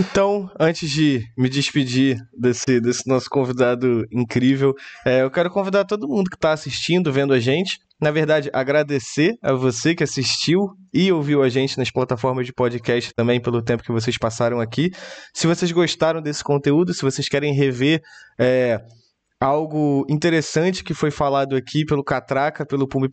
Então, antes de me despedir desse, desse nosso convidado incrível, é, eu quero convidar todo mundo que está assistindo, vendo a gente. Na verdade, agradecer a você que assistiu e ouviu a gente nas plataformas de podcast também pelo tempo que vocês passaram aqui. Se vocês gostaram desse conteúdo, se vocês querem rever. É, algo interessante que foi falado aqui pelo Catraca, pelo Puma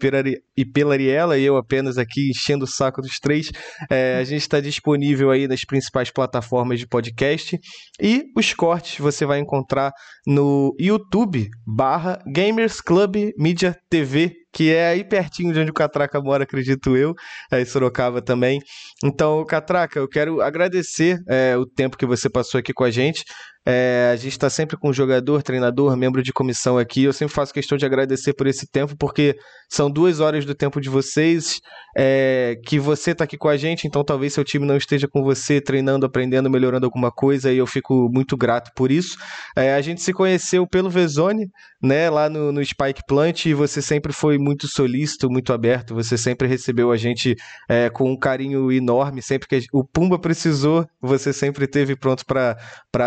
e pela Ariela, e eu apenas aqui enchendo o saco dos três. É, a gente está disponível aí nas principais plataformas de podcast. E os cortes você vai encontrar no YouTube barra Gamers Club Media TV, que é aí pertinho de onde o Catraca mora, acredito eu, aí Sorocaba também. Então, Catraca, eu quero agradecer é, o tempo que você passou aqui com a gente. É, a gente está sempre com jogador, treinador, membro de comissão aqui. Eu sempre faço questão de agradecer por esse tempo, porque são duas horas do tempo de vocês é, que você está aqui com a gente. Então, talvez seu time não esteja com você treinando, aprendendo, melhorando alguma coisa, e eu fico muito grato por isso. É, a gente se conheceu pelo Vezone, né, lá no, no Spike Plant, e você sempre foi muito solícito, muito aberto. Você sempre recebeu a gente é, com um carinho enorme. Sempre que o Pumba precisou, você sempre esteve pronto para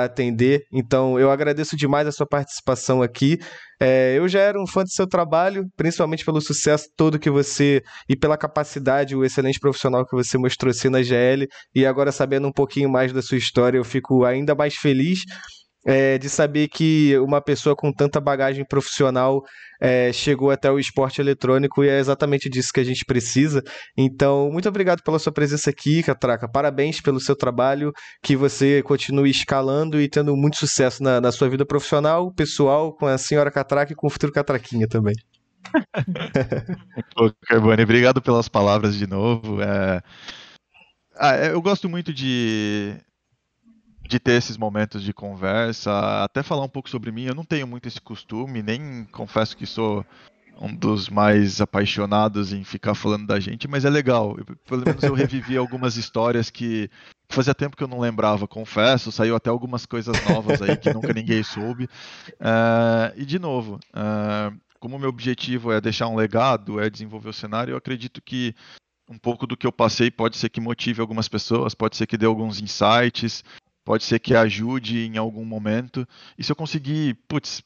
atender então, eu agradeço demais a sua participação aqui. É, eu já era um fã do seu trabalho, principalmente pelo sucesso todo que você e pela capacidade, o excelente profissional que você mostrou assim na GL. E agora, sabendo um pouquinho mais da sua história, eu fico ainda mais feliz é, de saber que uma pessoa com tanta bagagem profissional é, chegou até o esporte eletrônico e é exatamente disso que a gente precisa. Então, muito obrigado pela sua presença aqui, Catraca. Parabéns pelo seu trabalho, que você continue escalando e tendo muito sucesso na, na sua vida profissional, pessoal, com a senhora Catraca e com o futuro Catraquinha também. Pô, Carbone, obrigado pelas palavras de novo. É... Ah, eu gosto muito de, de ter esses momentos de conversa, até falar um pouco sobre mim. Eu não tenho muito esse costume, nem confesso que sou um dos mais apaixonados em ficar falando da gente, mas é legal. Pelo menos eu revivi algumas histórias que fazia tempo que eu não lembrava, confesso. Saiu até algumas coisas novas aí que nunca ninguém soube. Uh, e de novo, uh, como meu objetivo é deixar um legado, é desenvolver o cenário, eu acredito que um pouco do que eu passei pode ser que motive algumas pessoas, pode ser que dê alguns insights, pode ser que ajude em algum momento. E se eu conseguir, putz,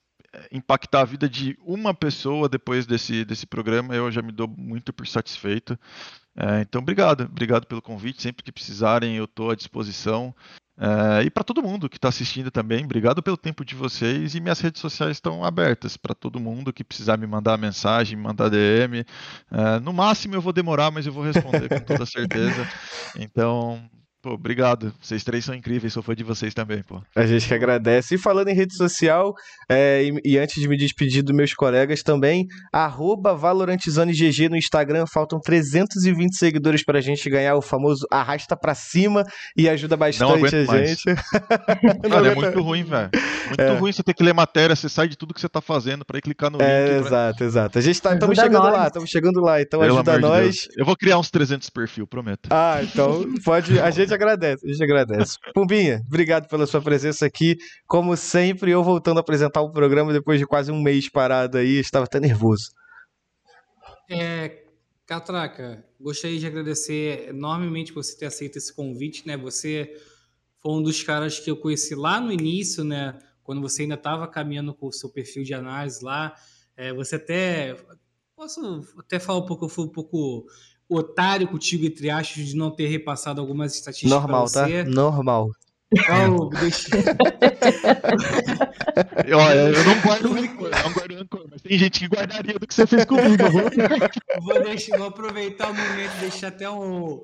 impactar a vida de uma pessoa depois desse, desse programa, eu já me dou muito por satisfeito. É, então, obrigado, obrigado pelo convite. Sempre que precisarem, eu estou à disposição. É, e para todo mundo que está assistindo também, obrigado pelo tempo de vocês. E minhas redes sociais estão abertas para todo mundo que precisar me mandar mensagem, me mandar DM. É, no máximo eu vou demorar, mas eu vou responder com toda certeza. Então, Pô, obrigado. Vocês três são incríveis, sou fã de vocês também, pô. A gente que agradece. E falando em rede social, é, e, e, antes de me despedir dos meus colegas também, arroba ValoranteZoneGG no Instagram. Faltam 320 seguidores pra gente ganhar o famoso arrasta pra cima e ajuda bastante a gente. Cara, é muito ruim, velho. Muito é. ruim você ter que ler matéria, você sai de tudo que você tá fazendo pra ir clicar no é, link. Exato, pra... exato. A gente tá, estamos chegando nós. lá, estamos chegando lá, então Pelo ajuda nós. De Eu vou criar uns 300 perfil, prometo. Ah, então pode. A gente agradece, a gente agradece. Pumbinha, obrigado pela sua presença aqui. Como sempre, eu voltando a apresentar o programa depois de quase um mês parado aí, estava até nervoso. É, Catraca, gostaria de agradecer enormemente por você ter aceito esse convite, né? Você foi um dos caras que eu conheci lá no início, né? Quando você ainda estava caminhando com o seu perfil de análise lá. É, você até. Posso até falar um pouco, eu fui um pouco otário contigo, entre aspas, de não ter repassado algumas estatísticas. Normal, tá? Normal. Oh, deixa... eu, eu não guardo rancor, não guardo rancor, mas tem gente que guardaria do que você fez comigo. vou, deixar, vou aproveitar o momento e deixar até um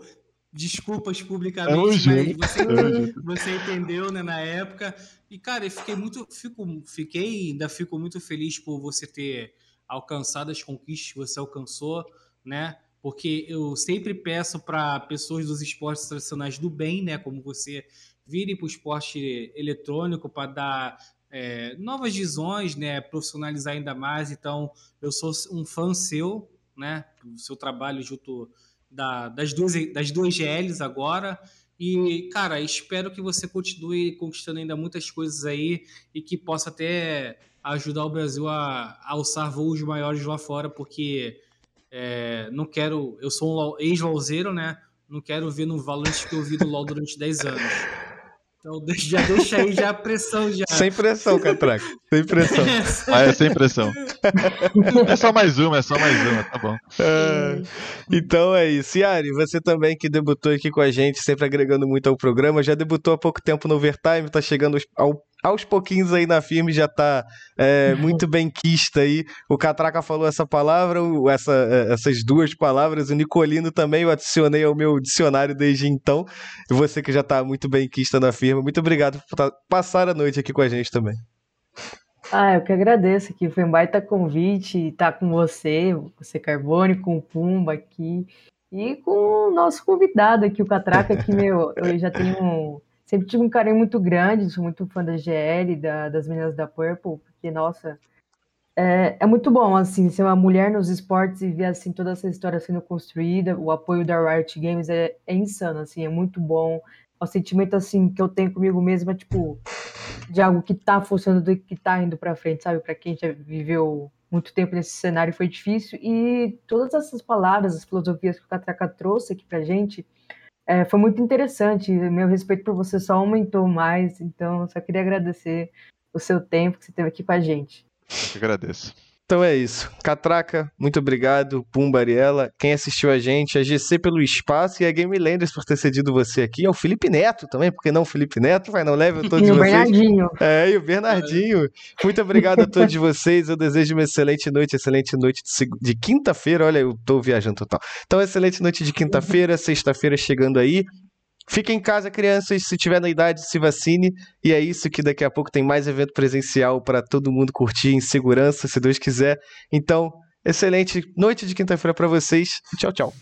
desculpas publicamente, é mas você, é você entendeu, né, na época. E, cara, eu fiquei muito, fico, fiquei, ainda fico muito feliz por você ter alcançado as conquistas que você alcançou, né? Porque eu sempre peço para pessoas dos esportes tradicionais do bem, né, como você, virem para o esporte eletrônico para dar é, novas visões, né, profissionalizar ainda mais. Então, eu sou um fã seu, né, do seu trabalho junto da, das, duas, das duas GLs agora. E, cara, espero que você continue conquistando ainda muitas coisas aí e que possa até ajudar o Brasil a, a alçar voos maiores lá fora, porque é, não quero. Eu sou um ex-lauzeiro, né? Não quero ver no Valorant que eu vi do LoL durante 10 anos. Então já deixa aí já a pressão já. Sem pressão, Catraca. Sem pressão. ah, é sem pressão. é só mais uma, é só mais uma, tá bom. É, então é isso. Yari, você também que debutou aqui com a gente, sempre agregando muito ao programa, já debutou há pouco tempo no Overtime, tá chegando ao aos pouquinhos aí na firme já tá é, muito bem quista aí. O Catraca falou essa palavra, essa, é, essas duas palavras, o Nicolino também eu adicionei ao meu dicionário desde então. E você que já tá muito bem quista na firma, muito obrigado por passar a noite aqui com a gente também. Ah, eu que agradeço aqui, foi um baita convite estar com você, você Carbone, com o Pumba aqui, e com o nosso convidado aqui, o Catraca, que, meu, eu já tenho sempre tive um carinho muito grande, sou muito fã da GL, da, das meninas da Purple, porque, nossa, é, é, muito bom, assim, ser uma mulher nos esportes e ver, assim, toda essa história sendo construída, o apoio da Riot Games é, é insano, assim, é muito bom, o sentimento, assim, que eu tenho comigo mesma, tipo, de algo que tá funcionando e que tá indo pra frente, sabe, pra quem já viveu muito tempo nesse cenário foi difícil, e todas essas palavras, as filosofias que o Catraca trouxe aqui pra gente, é, foi muito interessante. Meu respeito por você só aumentou mais. Então, só queria agradecer o seu tempo que você teve aqui com a gente. Eu que agradeço. Então é isso. Catraca, muito obrigado. Pumba, Ariela. Quem assistiu a gente, a GC pelo espaço e a Game Landers por ter cedido você aqui. É o Felipe Neto também, porque não o Felipe Neto, vai não leve todos e o vocês. Bernardinho. É, e o Bernardinho. Muito obrigado a todos vocês. Eu desejo uma excelente noite, excelente noite de, de quinta-feira. Olha, eu tô viajando total. Então, excelente noite de quinta-feira, sexta-feira chegando aí. Fique em casa, crianças. Se tiver na idade, se vacine. E é isso que daqui a pouco tem mais evento presencial para todo mundo curtir em segurança, se Deus quiser. Então, excelente noite de quinta-feira para vocês. Tchau, tchau.